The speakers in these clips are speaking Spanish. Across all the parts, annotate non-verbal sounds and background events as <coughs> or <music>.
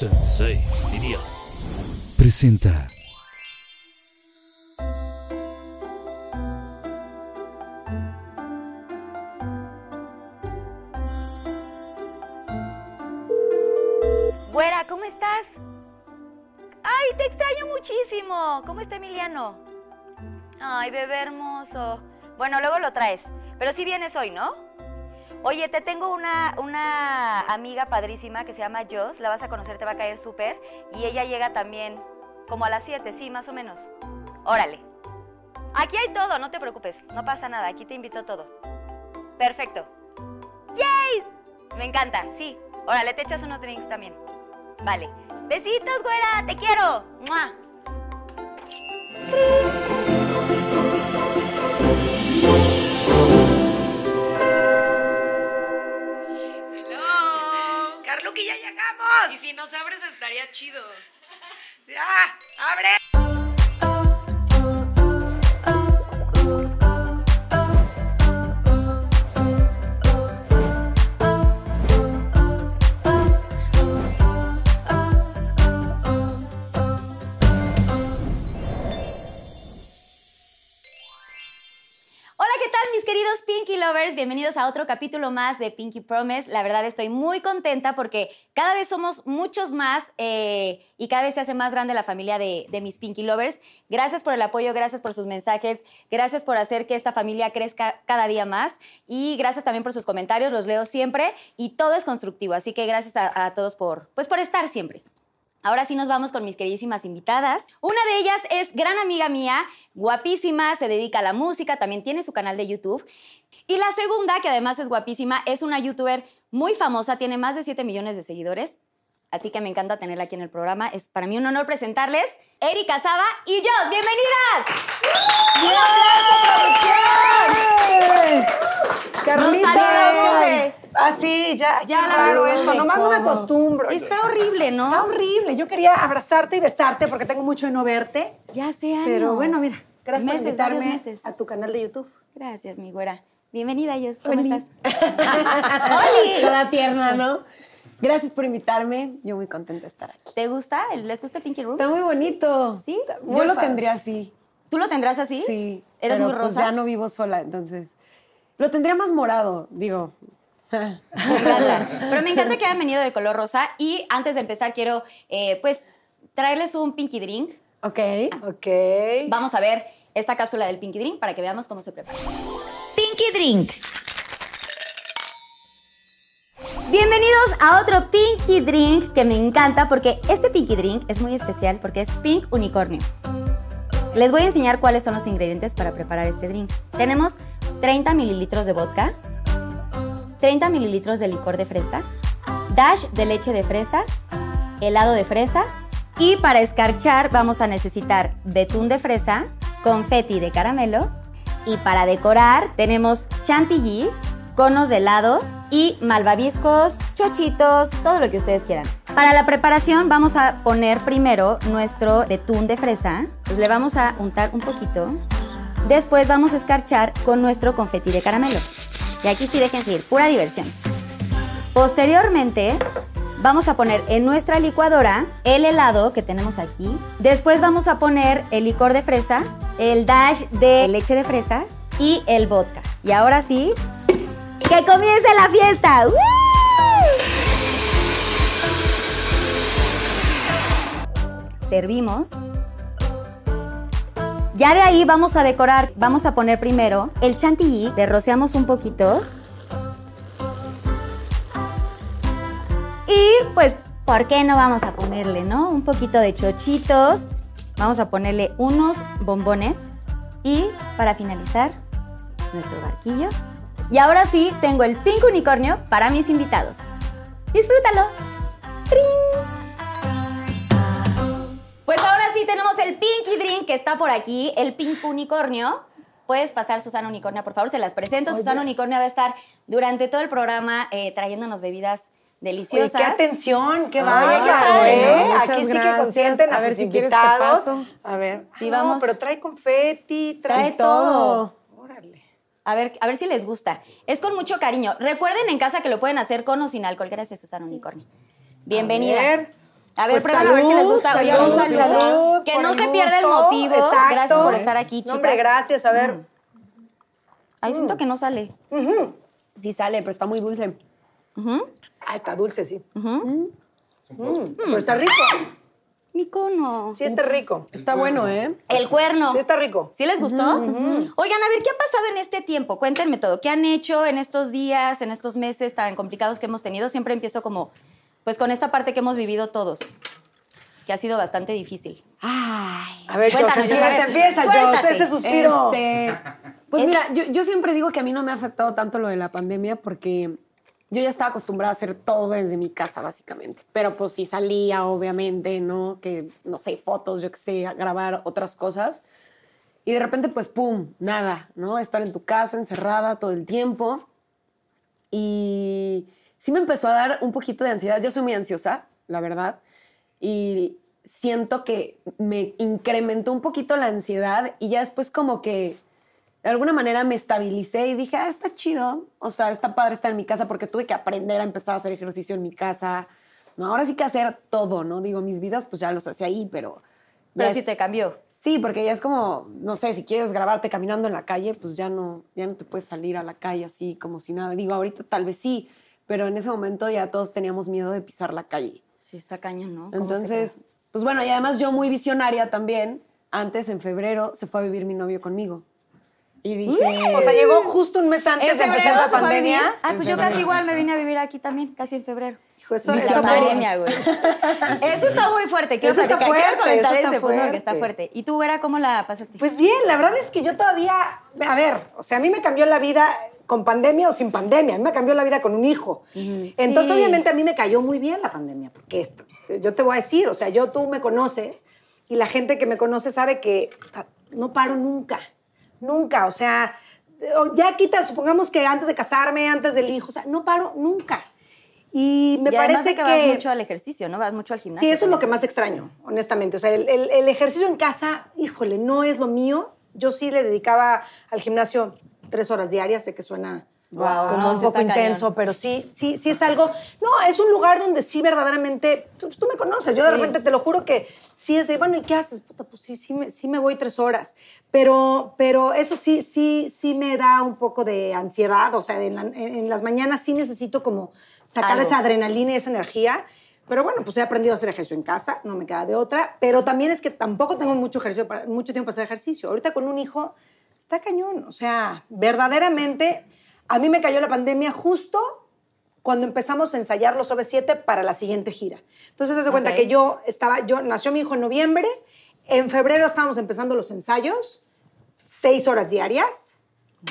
Sensei, diría. Presenta. Güera, ¿cómo estás? Ay, te extraño muchísimo. ¿Cómo está Emiliano? Ay, bebé hermoso. Bueno, luego lo traes. Pero sí vienes hoy, ¿no? Oye, te tengo una, una amiga padrísima que se llama Joss. La vas a conocer, te va a caer súper. Y ella llega también como a las 7, sí, más o menos. Órale. Aquí hay todo, no te preocupes. No pasa nada, aquí te invito todo. Perfecto. ¡Yay! Me encanta, sí. Órale, te echas unos drinks también. Vale. Besitos, güera, te quiero. ¡Mua! Si nos abres estaría chido. <laughs> Ya, abre. Pinky Lovers? Bienvenidos a otro capítulo más de Pinky Promise. La verdad estoy muy contenta porque cada vez somos muchos más eh, y cada vez se hace más grande la familia de, de mis Pinky Lovers. Gracias por el apoyo, gracias por sus mensajes, gracias por hacer que esta familia crezca cada día más y gracias también por sus comentarios, los leo siempre y todo es constructivo. Así que gracias a, a todos por, pues, por estar siempre. Ahora sí nos vamos con mis queridísimas invitadas. Una de ellas es gran amiga mía, guapísima, se dedica a la música, también tiene su canal de YouTube. Y la segunda, que además es guapísima, es una youtuber muy famosa, tiene más de 7 millones de seguidores. Así que me encanta tenerla aquí en el programa. Es para mí un honor presentarles Erika Saba y Jos. ¡Bienvenidas! Carlita. saluda, sube. Ah, sí, ya. Ya veo, esto. Nomás no me acostumbro. Está horrible, Está ¿no? horrible. Yo quería abrazarte y besarte porque tengo mucho de no verte. Ya sé años. Pero bueno, mira, gracias Meses, por invitarme meses. a tu canal de YouTube. Gracias, mi güera. Bienvenida, Jos. ¿Cómo Oli. estás? <laughs> ¡Oli! Toda tierna, ¿no? Gracias por invitarme. Yo muy contenta de estar aquí. ¿Te gusta? ¿Les gusta el Pinky Room? Está muy bonito. ¿Sí? Yo lo padre. tendría así. ¿Tú lo tendrás así? Sí. ¿Eres pero muy pues rosa? ya no vivo sola, entonces. Lo tendría más morado, digo. Me encanta. Pero me encanta que hayan venido de color rosa. Y antes de empezar, quiero, eh, pues, traerles un Pinky Drink. Ok. Ok. Vamos a ver esta cápsula del Pinky Drink para que veamos cómo se prepara. Pinky Drink. Bienvenidos a otro Pinky Drink que me encanta porque este Pinky Drink es muy especial porque es Pink Unicornio. Les voy a enseñar cuáles son los ingredientes para preparar este drink. Tenemos 30 mililitros de vodka, 30 mililitros de licor de fresa, dash de leche de fresa, helado de fresa y para escarchar vamos a necesitar betún de fresa, confeti de caramelo y para decorar tenemos chantilly, conos de helado y malvaviscos, chochitos, todo lo que ustedes quieran. Para la preparación vamos a poner primero nuestro betún de fresa, pues le vamos a untar un poquito. Después vamos a escarchar con nuestro confeti de caramelo. Y aquí sí déjense ir, pura diversión. Posteriormente, vamos a poner en nuestra licuadora el helado que tenemos aquí. Después vamos a poner el licor de fresa, el dash de leche de fresa y el vodka. Y ahora sí, ¡que comience la fiesta! ¡Woo! Servimos. Ya de ahí vamos a decorar, vamos a poner primero el chantilly, le rociamos un poquito. Y pues, ¿por qué no vamos a ponerle, no? Un poquito de chochitos. Vamos a ponerle unos bombones. Y para finalizar, nuestro barquillo. Y ahora sí, tengo el pink unicornio para mis invitados. ¡Disfrútalo! ¡Trin! Pues ahora sí tenemos el Pinky Drink que está por aquí, el Pink Unicornio. Puedes pasar, Susana Unicornia, por favor, se las presento. Susana Unicornia va a estar durante todo el programa eh, trayéndonos bebidas Oye, deliciosas. qué atención, qué Ay, bárbaro, qué. ¿no? Aquí sí que consienten a, A ver sus si quieres te invitados. paso. A ver. Sí, Ah, no, vamos. pero trae confeti, trae, Trae todo. A ver, a ver si les gusta. Es con mucho cariño. Recuerden en casa que lo pueden hacer con o sin alcohol. Gracias, Susana Unicornia. Bienvenida. A ver. A ver, Pues prueben a ver si les gusta. Salud, un saludo. salud, que no se pierda el motivo. Exacto. Gracias por estar aquí, No, chicas. hombre, gracias. A ver. Ay, siento que no sale. Sí sale, pero está muy dulce. Ah, está dulce, sí. Mm, Pero está rico. Mi cono. Sí, está rico. Está bueno, ¿eh? El cuerno. Sí, está rico. ¿Sí les gustó? Oigan, a ver, ¿qué ha pasado en este tiempo? Cuéntenme todo. ¿Qué han hecho en estos días, en estos meses tan complicados que hemos tenido? Siempre empiezo como, pues con esta parte que hemos vivido todos, que ha sido bastante difícil. Ay. A ver, Cuéntanos, Jos, a empieza, ese suspiro. Este, pues Es- mira, yo, yo siempre digo que a mí no me ha afectado tanto lo de la pandemia porque yo ya estaba acostumbrada a hacer todo desde mi casa, básicamente. Pero pues sí salía, obviamente, ¿no? Que, no sé, fotos, yo qué sé, a grabar otras cosas. Y de repente, pues, pum, nada, ¿no? Estar en tu casa, encerrada todo el tiempo. Y sí me empezó a dar un poquito de ansiedad. Yo soy muy ansiosa, la verdad. Y siento que me incrementó un poquito la ansiedad y ya después como que de alguna manera me estabilicé y dije, ah, está chido. O sea, está padre estar en mi casa porque tuve que aprender a empezar a hacer ejercicio en mi casa. No, ahora sí que hacer todo, ¿no? Digo, mis videos pues ya los hacía ahí, pero... Pero ya sí es- te cambió. Sí, porque ya es como, no sé, si quieres grabarte caminando en la calle, pues ya no, ya no te puedes salir a la calle así como si nada. Digo, ahorita tal vez sí, pero en ese momento ya todos teníamos miedo de pisar la calle. Sí, está cañón, ¿no? ¿Cómo se Entonces, pues bueno, y además yo muy visionaria también, antes en febrero se fue a vivir mi novio conmigo. Y dije, O sea, llegó justo un mes ¿En antes de empezar la pandemia. Ah, pues yo casi igual me vine a vivir aquí también, casi en febrero. Hijo, eso, Eso eso fue fue- pandemia, güey. Eso está muy fuerte. Quiero, Eso está platicar, quiero fuerte, comentar eso está ese punto porque está fuerte. ¿Y tú, Vera, cómo la pasaste? Pues bien, la verdad es que yo todavía, a ver, o sea, a mí me cambió la vida con pandemia o sin pandemia, a mí me cambió la vida con un hijo. Entonces, Sí. obviamente, a mí me cayó muy bien la pandemia, porque esto- yo te voy a decir, o sea, yo tú me conoces y la gente que me conoce sabe que no paro nunca, nunca, o sea, ya quita, supongamos que antes de casarme, antes del hijo, o sea, no paro nunca. Y me y parece de que, vas mucho al ejercicio, ¿no? Vas mucho al gimnasio. Sí, eso es lo que más extraño, honestamente. O sea, el, el- el ejercicio en casa, híjole, no es lo mío. Yo sí le dedicaba al gimnasio tres horas diarias, sé que suena Guau, como no, un poco intenso, cañón. pero sí, sí, sí es algo. No, es un lugar donde sí verdaderamente. Tú, tú me conoces, yo de Sí. repente te lo juro que sí es de, bueno, ¿y qué haces? Puta, pues sí, sí me, sí me voy tres horas. Pero, pero eso sí, sí, sí me da un poco de ansiedad. O sea, en, la- en las mañanas sí necesito como sacar Algo. esa adrenalina y esa energía. Pero bueno, pues he aprendido a hacer ejercicio en casa, no me queda de otra. Pero también es que tampoco tengo mucho, ejercicio para- mucho tiempo para hacer ejercicio. Ahorita con un hijo está cañón. O sea, verdaderamente, a mí me cayó la pandemia justo cuando empezamos a ensayar los OV7 para la siguiente gira. Entonces, haz de cuenta que yo estaba, yo nació mi hijo en noviembre, en febrero estábamos empezando los ensayos, seis horas diarias.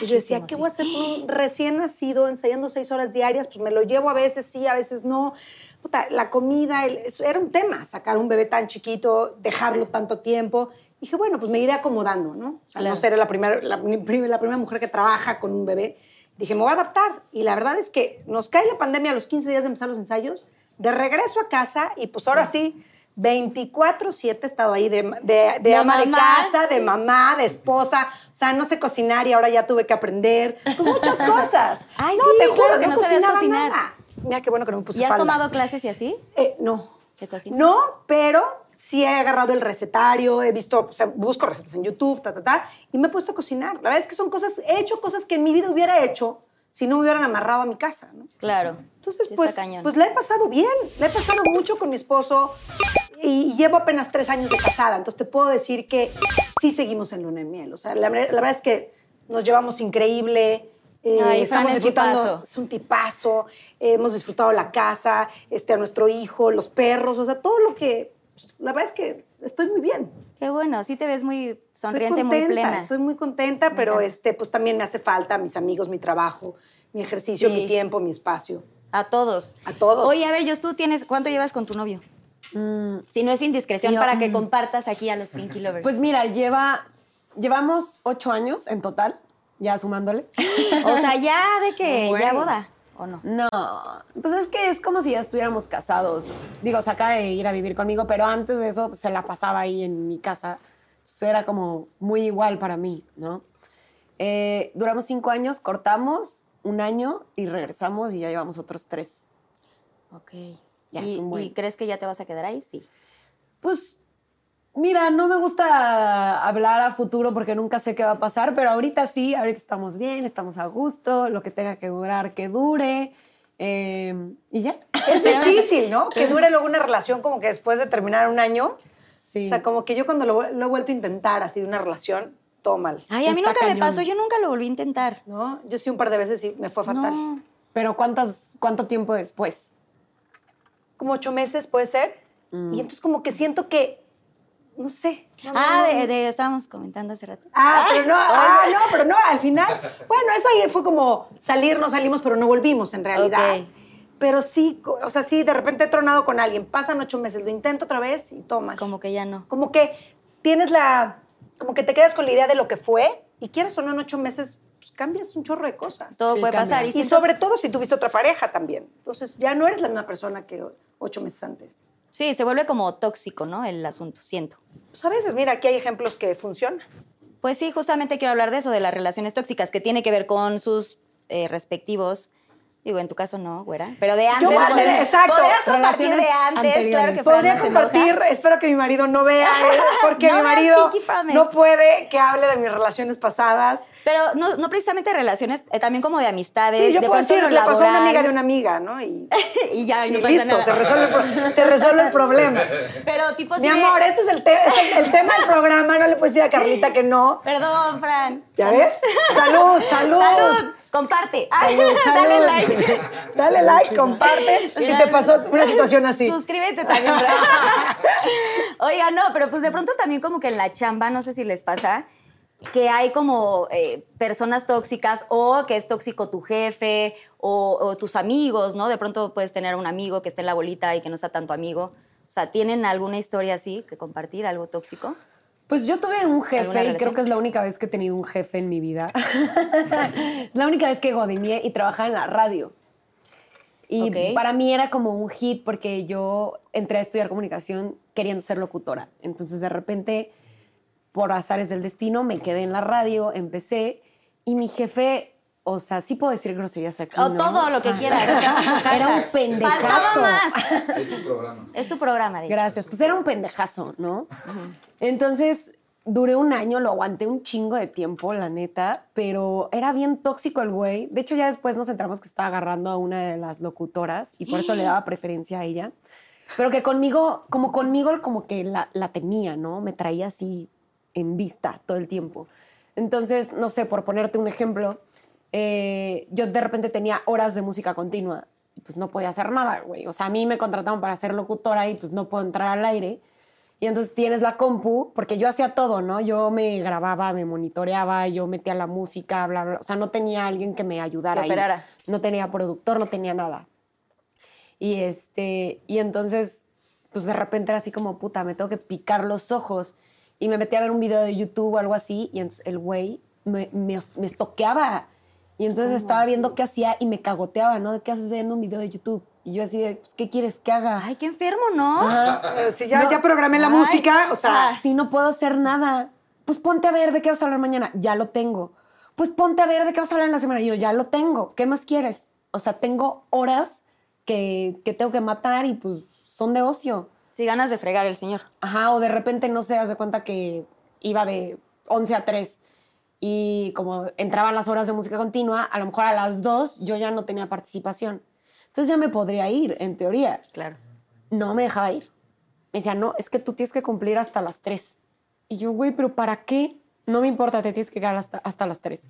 Y yo decía, Muchísimo, ¿qué sí. voy a hacer con un recién nacido ensayando seis horas diarias? Pues me lo llevo a veces sí, a veces no. Puta, la comida, el- era un tema, sacar un bebé tan chiquito, dejarlo tanto tiempo. dije, bueno, pues me iré acomodando, ¿no? O sea, Claro. no seré la primera, la, la primera mujer que trabaja con un bebé. Dije, me voy a adaptar. Y la verdad es que nos cae la pandemia a los 15 días de empezar los ensayos, de regreso a casa y pues ahora sí, 24-7 he estado ahí de, de, de De ama de casa, de mamá, de esposa. O sea, no sé cocinar y ahora ya tuve que aprender. Pues muchas <laughs> cosas. Ay, no, sí, te juro, claro que no, no sabías cocinar. nada. Mira qué bueno que no me puse ¿Y has falda. tomado clases y así? Eh, no. ¿De cocina? No, pero sí he agarrado el recetario, he visto, o sea, busco recetas en YouTube, ta, ta, ta, y me he puesto a cocinar. La verdad es que son cosas, he hecho cosas que en mi vida hubiera hecho si no me hubieran amarrado a mi casa, ¿no? Claro. Entonces, Sí pues, pues la he pasado bien, la he pasado mucho con mi esposo y, y llevo apenas tres años de casada, entonces te puedo decir que sí seguimos en luna de miel. O sea, la, verdad- la verdad es que nos llevamos increíble. eh, Ay, estamos es disfrutando, tipazo. es un tipazo, eh, hemos disfrutado la casa, este, a nuestro hijo, los perros, o sea, todo lo que, pues, la verdad es que estoy muy bien. Qué bueno, sí te ves muy sonriente, muy contenta, plena. Estoy muy contenta, pero este, pues también me hace falta mis amigos, mi trabajo, mi ejercicio, Sí. mi tiempo, mi espacio. A todos. A todos. Oye, a ver, Jos, tú tienes, ¿cuánto llevas con tu novio? Si no es indiscreción, yo- para que compartas aquí a los Pinky Lovers. Pues mira, lleva, llevamos ocho años en total, ya sumándole. <laughs> o sea, ya de que Bueno. ya boda, ¿o no? No, pues es que es como si ya estuviéramos casados. Digo, se acaba de ir a vivir conmigo, pero antes de eso pues, se la pasaba ahí en mi casa. Entonces, era como muy igual para mí, ¿no? Eh, duramos cinco años, cortamos un año y regresamos y ya llevamos otros tres. Ok. Ya ¿Y, buen. y crees que ya te vas a quedar ahí? Sí. Pues, mira, no me gusta hablar a futuro porque nunca sé qué va a pasar, pero ahorita sí, ahorita estamos bien, estamos a gusto, lo que tenga que durar, que dure. eh, y ya. Es <laughs> difícil, ¿no? Que dure luego una relación como que después de terminar un año. Sí. O sea, como que yo cuando lo, lo he vuelto a intentar así de una relación, todo mal. Ay, a mí Está nunca me pasó, yo nunca lo volví a intentar. ¿No? Yo sí un par de veces y me fue fatal. No. Pero ¿cuántas, ¿cuánto tiempo después? Como ocho meses puede ser. Mm. Y entonces como que siento que, no sé. no, Ah, no, de, no. de- estábamos comentando hace rato. Ah, pero no, ah, no, pero no, al final. Bueno, eso ahí fue como salir, no salimos, pero no volvimos en realidad. Ok. Pero sí, o sea, sí, de repente he tronado con alguien, pasan ocho meses, lo intento otra vez y toma. Como que ya no. Como que tienes la, como que te quedas con la idea de lo que fue y quieres o no en ocho meses, pues cambias un chorro de cosas. Todo Sí, puede cambia. pasar. Y, Y siento- sobre todo si tuviste otra pareja también. Entonces ya no eres la misma persona que ocho meses antes. Sí, se vuelve como tóxico, ¿no? El asunto, siento. Pues a veces, mira, aquí hay ejemplos que funcionan. Pues sí, justamente quiero hablar de eso, de las relaciones tóxicas, que tiene que ver con sus eh, respectivos. Digo, en tu caso no, güera. Pero de antes. podrías- exacto, Podrías compartir de antes, claro que Podría no compartir, espero que mi marido no vea, eh, porque <laughs> No mi marido no puede que hable de mis relaciones pasadas. Pero no, no precisamente relaciones, eh, también como de amistades. Sí, yo de puedo decir, le pasó a una amiga de una amiga, ¿no? Y, <laughs> y ya, y y no pasa listo, nada. se resuelve, el <laughs> se resuelve el problema. Pero tipo Mi amor, este es, el, te- es el- el tema del programa, no le puedes decir a Carlita que no. Perdón, Fran. ¿Ya ves? Salud, <laughs> salud. ¡Salud! Comparte. Salud, salud. Dale like. Dale like, comparte si te pasó una situación así. Suscríbete también. Oiga, no, pero pues de pronto también como que en la chamba, no sé si les pasa, que hay como eh, personas tóxicas o que es tóxico tu jefe o, o tus amigos, ¿no? De pronto puedes tener un amigo que esté en la bolita y que no sea tanto amigo. O sea, ¿tienen alguna historia así que compartir, algo tóxico? Pues yo tuve un ¿Alguna jefe y creo que es la única vez que he tenido un jefe en mi vida. es <laughs> la única vez que godineé y trabajaba en la radio. Y para mí era como un hit porque yo entré a estudiar comunicación queriendo ser locutora. Entonces de repente, por azares del destino, me quedé en la radio, empecé y mi jefe, o sea, sí puedo decir groserías aquí. O ¿no? todo lo que Ah. quieras. <laughs> Era un pendejazo. Faltaba más. Es tu programa. Es tu programa, de hecho. Gracias. Pues era un pendejazo, ¿no? Entonces, duré un año, lo aguanté un chingo de tiempo, la neta, pero era bien tóxico el güey. De hecho, ya después nos enteramos que estaba agarrando a una de las locutoras y por eso le daba preferencia a ella. Pero que conmigo, como conmigo, como que la, la tenía, ¿no? Me traía así en vista todo el tiempo. Entonces, no sé, por ponerte un ejemplo, eh, yo de repente tenía horas de música continua y pues no podía hacer nada, güey. O sea, a mí me contrataron para ser locutora y pues no puedo entrar al aire. Y entonces tienes la compu, porque yo hacía todo, ¿no? Yo me grababa, me monitoreaba, yo metía la música, bla, bla. O sea, no tenía alguien que me ayudara. Que ahí. No tenía productor, no tenía nada. Y este, y entonces, pues de repente era así como, puta, me tengo que picar los ojos. Y me metí a ver un video de YouTube o algo así, y entonces el güey me, me, me estoqueaba. Y entonces estaba viendo qué hacía y me cagoteaba, ¿no? ¿De qué haces viendo un video de YouTube? Y yo así de, pues, ¿qué quieres que haga? Ay, qué enfermo, ¿no? Ajá. <laughs> Si ya, ya programé la música, o sea, Ah, si no puedo hacer nada, pues ponte a ver de qué vas a hablar mañana. Ya lo tengo. Pues ponte a ver de qué vas a hablar en la semana. Y yo ya lo tengo. ¿Qué más quieres? O sea, tengo horas que, que tengo que matar y pues son de ocio. Sí, ganas de fregar el señor. Ajá, o de repente, no sé, haz de cuenta que iba de 11 a 3 y como entraban las horas de música continua, a lo mejor a las 2 yo ya no tenía participación. Entonces ya me podría ir, en teoría. Claro. No me dejaba ir. Me decía, no, es que tú tienes que cumplir hasta las 3. Y yo, güey, ¿pero para qué? No me importa, te tienes que quedar hasta, hasta las 3.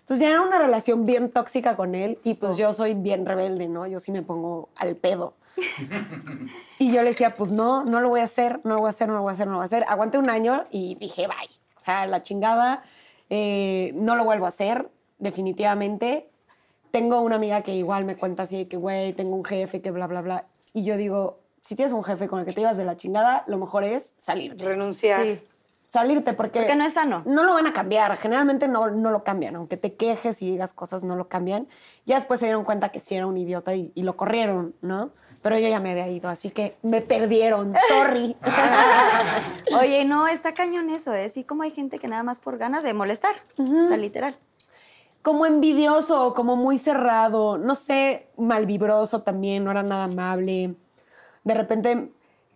Entonces ya era una relación bien tóxica con él y pues yo soy bien rebelde, ¿no? Yo sí me pongo al pedo. <laughs> y yo le decía, pues no, no lo voy a hacer, no lo voy a hacer, no lo voy a hacer, no lo voy a hacer. Aguanté un año y dije, bye. O sea, la chingada, eh, no lo vuelvo a hacer, definitivamente. Tengo una amiga que igual me cuenta así, que güey, tengo un jefe, que bla, bla, bla. Y yo digo, si tienes un jefe con el que te ibas de la chingada, lo mejor es salirte. renunciar. Sí. Salirte porque... Porque no es sano. No lo van a cambiar. Generalmente no, no lo cambian. Aunque te quejes y digas cosas, no lo cambian. Ya después se dieron cuenta que sí era un idiota y, y lo corrieron, ¿no? Pero yo ya me había ido, así que me perdieron. Sorry. <laughs> <laughs> Oye, no, está cañón eso, ¿eh? Sí, como hay gente que nada más por ganas de molestar. O sea, literal. como envidioso, como muy cerrado, no sé, malvibroso también, no era nada amable. de repente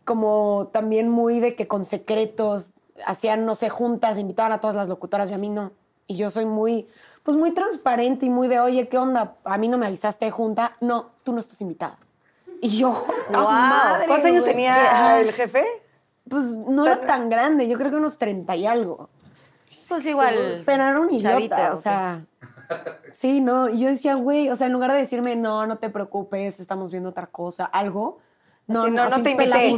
como también muy de que con secretos hacían, no sé, juntas, invitaban a todas las locutoras y a mí no. Y yo soy muy, pues muy transparente y muy de, oye, ¿qué onda? A mí no me avisaste junta. No, tú no estás invitada. Y yo, ¡ah, Guau. madre, ¿Cuántos años güey! tenía el jefe? Pues no O sea, era tan grande, yo creo que unos 30 y algo. Pues igual. Pero era un idiota, Chavito, o ¿o sea. Sí, no, y yo decía, güey, o sea, en lugar de decirme, no, no te preocupes, estamos viendo otra cosa, algo. No, Así, no, no así te invité.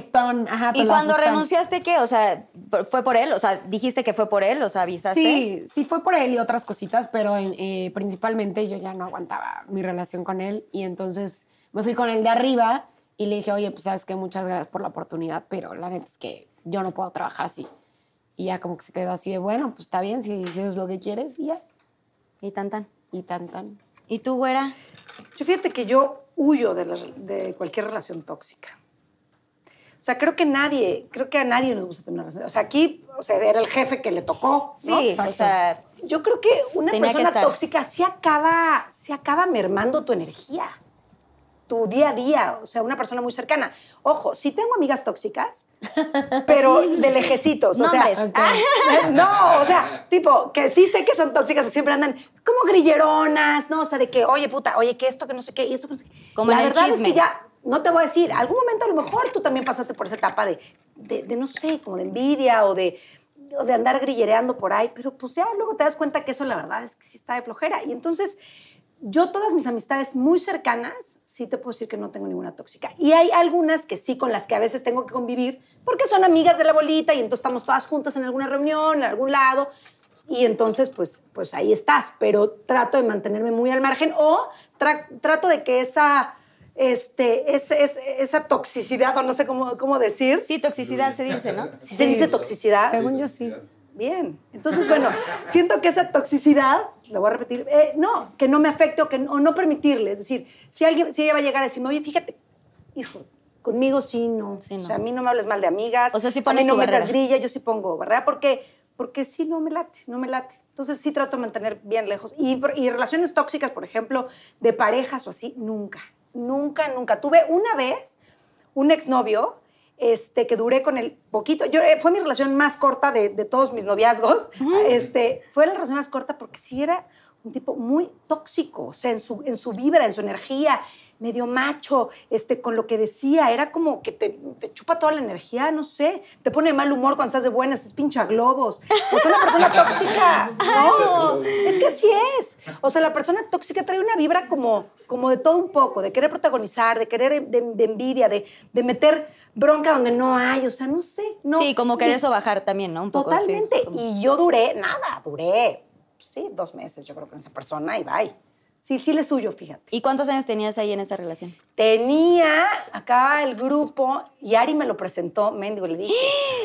ajá, ¿Y cuando renunciaste qué? O sea, ¿fue por él? O sea, dijiste que fue por él, o sea, avisaste. Sí, sí fue por él y otras cositas, pero en- eh, principalmente yo ya no aguantaba mi relación con él y entonces me fui con el de arriba y le dije, oye, pues sabes que muchas gracias por la oportunidad, pero la neta es que yo no puedo trabajar así. Y ya como que se quedó así de, bueno, pues está bien, si, si eso es lo que quieres y ya. Y tan tan. Y tan, tan. ¿Y tú, güera? Yo fíjate que yo huyo de, la- de cualquier relación tóxica. O sea, creo que nadie, creo que a nadie nos gusta tener una relación. O sea, aquí, o sea, era el jefe que le tocó. Sí, ¿no? o sea, Yo creo que una que persona tóxica sí acaba, sí acaba mermando tu energía, tu día a día. O sea, una persona muy cercana. Ojo, sí tengo amigas tóxicas, pero de lejecitos. O sea, ah, <laughs> no, o sea, tipo, que sí sé que son tóxicas, porque siempre andan como grilleronas, ¿no? O sea, de que, oye, puta, oye, que esto, que no sé qué, y esto, que no sé qué. Como La en el verdad es chisme. que ya, no te voy a decir, algún momento a lo mejor tú también pasaste por esa etapa de, de, de, no sé, como de envidia o de, o de andar grillereando por ahí, pero pues ya luego te das cuenta que eso la verdad es que sí está de flojera. Y entonces, yo todas mis amistades muy cercanas, sí te puedo decir que no tengo ninguna tóxica. Y hay algunas que sí, con las que a veces tengo que convivir, porque son amigas de la bolita y entonces estamos todas juntas en alguna reunión, en algún lado. Y entonces, pues, pues ahí estás, pero trato de mantenerme muy al margen o tra- trato de que esa, este, es- es- esa toxicidad, o no sé cómo, cómo decir, sí, toxicidad se dice, ¿no? si se dice toxicidad, Según yo sí. Bien. Entonces, bueno, siento que esa toxicidad, lo voy a repetir, eh, no, que no me afecte o, que, o no permitirle. Es decir, si alguien, si ella va a llegar a decirme, oye, fíjate, hijo, conmigo sí, no. Sí, O sea, a mí no me hables mal de amigas. O sea, a pones mí no tu me das barrera. grilla, yo sí pongo, ¿verdad? Porque, porque sí, no me late, no me late. Entonces sí trato de mantener bien lejos. Y, y relaciones tóxicas, por ejemplo, de parejas o así, nunca. Nunca, nunca. Tuve una vez un exnovio este, que duré con él poquito. Yo, eh, fue mi relación más corta de, de todos mis noviazgos. Este, fue la relación más corta porque sí era un tipo muy tóxico, o sea, en su, en su vibra, en su energía, medio macho, este, con lo que decía, era como que te, te chupa toda la energía, no sé, te pone de mal humor cuando estás de buenas, es pincha globos. Es una persona tóxica, ¿no? <laughs> Es que así es. O sea, la persona tóxica trae una vibra como, como de todo un poco, de querer protagonizar, de querer de, de envidia, de, de meter bronca donde no hay, o sea, no sé. No. Sí, como querer sobajar también, ¿no? Un poco. sí, Totalmente. es como- Y yo duré, nada, duré, sí, dos meses, yo creo, con esa persona y bye. Sí, sí le suyo, fíjate. ¿Y cuántos años tenías ahí en esa relación? Tenía acá el grupo y Ari me lo presentó, mendigo, le dije.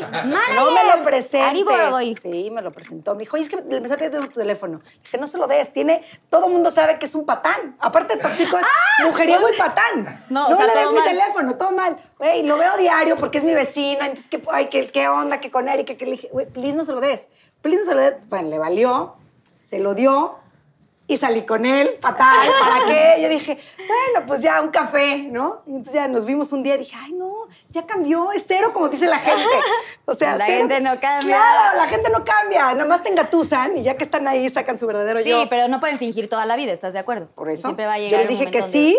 <gasps> No me lo presentes. Ari Boroboy. Sí, me lo presentó. Me dijo, oye, es que me está pidiendo tu teléfono. Le dije, no se lo des. Tiene, todo el mundo sabe que es un patán. Aparte de tóxico, es <laughs> mujeriego y patán. ¡Ah! No, o sea, le des todo mi mal. teléfono, todo mal. Güey, lo veo diario porque es mi vecino. Entonces, ¿qué, ay, ¿qué, qué onda? ¿Qué con Erika? Que le dije, güey, please no se lo des. Please no se lo des. Bueno, le valió, se lo dio y salí con él, fatal, ¿para qué? Yo dije, bueno, pues ya un café, ¿no? Y entonces ya nos vimos un día y dije, ay, no, ya cambió, es cero como dice la gente. O sea, La cero- gente no cambia. Claro, la gente no cambia, nada más te engatusan y ya que están ahí sacan su verdadero Sí, yo. pero no pueden fingir toda la vida, ¿estás de acuerdo? Por eso, Siempre va a yo llegar le un dije que sí,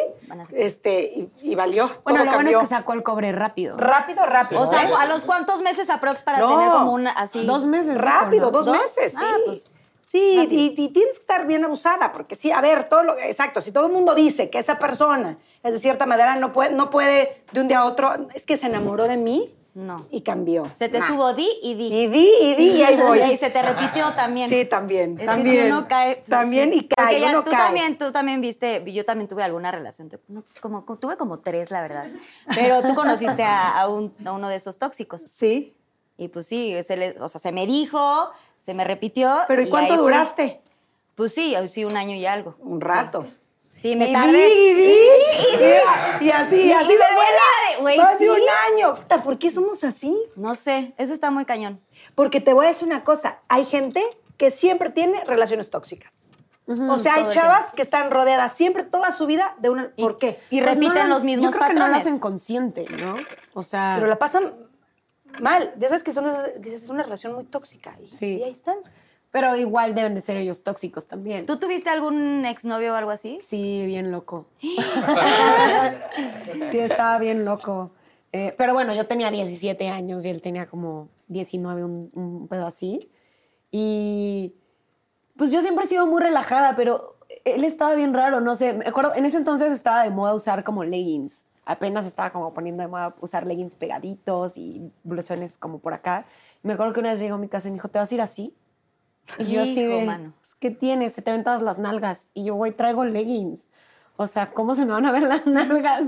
este, y, y valió, Bueno, todo lo bueno cambió. es que sacó el cobre rápido. Rápido, rápido. O sea. ¿a los cuántos meses aprox para No. tener como una así? Dos meses. Rápido, ¿no? dos, ¿Dos? meses, sí. Ah, pues, sí, y, y tienes que estar bien abusada, porque sí, a ver, todo lo, exacto, si todo el mundo dice que esa persona es de cierta manera, no puede, no puede de un día a otro, es que se enamoró de mí No. y cambió. Se te Nah. estuvo di y di. Y di, y di, y ahí <laughs> voy. Y se te repitió también. Sí, también. Es también. que si uno cae. pues, También y cae, Porque ya uno tú cae. también, tú también viste, yo también tuve alguna relación, no, como- tuve como tres, la verdad. Pero tú conociste a, a un- a uno de esos tóxicos. Sí. Y pues sí, se le- o sea, se me dijo, se me repitió. Pero ¿y cuánto duraste? Pues sí, sí, un año y algo. Un Sí. rato. Sí, me y tardé. y y así, Y así se se me vuela. sí. un año. Puta, ¿por qué somos así? No sé, eso está muy cañón. Porque te voy a decir una cosa. Hay gente que siempre tiene relaciones tóxicas. O sea, hay chavas que están rodeadas siempre, toda su vida, de una... ¿Por qué? Y Pues repiten no lo- los mismos Yo creo que no lo patrones. hacen consciente, ¿no? O sea, Pero la pasan mal. Ya sabes que son que es una relación muy tóxica. Y, Sí. y ahí están. pero igual deben de ser ellos tóxicos también. ¿Tú tuviste algún exnovio o algo así? Sí, bien loco. <gasps> sí, estaba bien loco. Eh, pero bueno, yo tenía 17 años y él tenía como 19, un, un pedo así. Y pues yo siempre he sido muy relajada, pero él estaba bien raro, no sé. Me acuerdo, en ese entonces estaba de moda usar como leggings. Apenas estaba como poniendo de moda usar leggings pegaditos y blusones como por acá. Me acuerdo que una vez llegó a mi casa y me dijo, ¿te vas a ir así? Y yo así de, mano. pues, ¿qué tienes? Se te ven todas las nalgas. Y yo, güey, traigo leggings. O sea, ¿cómo se me van a ver <laughs> las nalgas?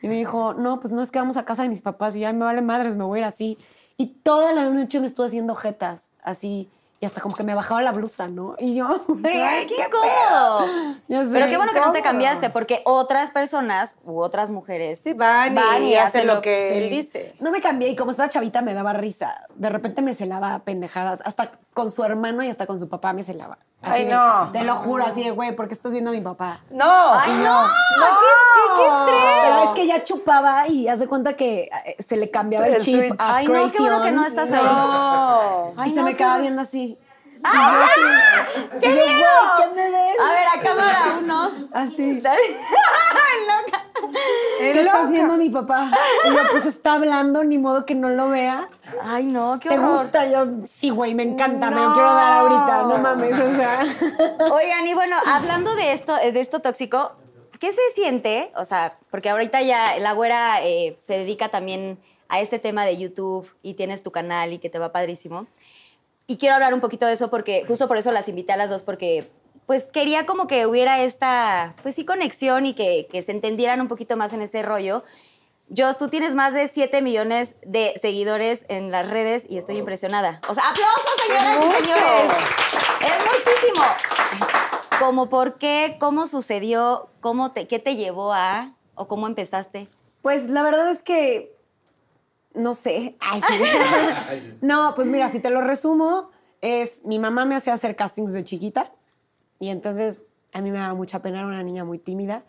Y me dijo, no, pues no es que vamos a casa de mis papás y ya me vale madres, me voy a ir así. Y toda la noche me estuve haciendo jetas, así. Y hasta como que me bajaba la blusa, ¿no? Y yo, <laughs> ¡Ay, qué sé, Pero qué bueno que no te cambiaste, porque otras personas u otras mujeres Sí, van, y, hacen lo que Sí. él dice. No me cambié y como estaba chavita me daba risa. De repente me celaba pendejadas. Hasta con su hermano y hasta con su papá me celaba. Así Ay, de- no. Te lo juro, así de, güey, ¿por qué estás viendo a mi papá? No. ¡Ay, no! yo, ¡Qué, qué estrés! Pero es que ya chupaba y haz de cuenta que eh, se le cambiaba Sí, el el chip Ay, no, qué bueno que no estás ahí. No. Ay, y se no, me quedaba viendo así. ¡Ah! ¡Qué miedo! ¿Qué me ves? A ver, a cámara uno. Así. <laughs> ¡Ay, loca! ¿Qué estás viendo a mi papá? Y yo, pues está hablando, ni modo que no lo vea. Ay, no, qué ¿Te horror. gusta? Yo, sí, güey, me encanta, me lo quiero dar ahorita, no mames, o sea. <laughs> Oigan, y bueno, hablando de esto, de esto tóxico, ¿qué se siente? O sea, porque ahorita ya la güera eh, se dedica también a este tema de YouTube y tienes tu canal y que te va padrísimo. Y quiero hablar un poquito de eso porque justo por eso las invité a las dos porque pues quería como que hubiera esta, pues sí, conexión y que, que se entendieran un poquito más en este rollo. Jos, tú tienes más de 7 millones de seguidores en las redes y estoy impresionada. O sea, aplausos, señoras y señores. Es muchísimo. Como por qué, cómo sucedió, cómo te, qué te llevó a, o cómo empezaste. Pues la verdad es que no sé. Ay, sí. no, pues mira, si te lo resumo, es mi mamá me hacía hacer castings de chiquita y entonces a mí me daba mucha pena, era una niña muy tímida.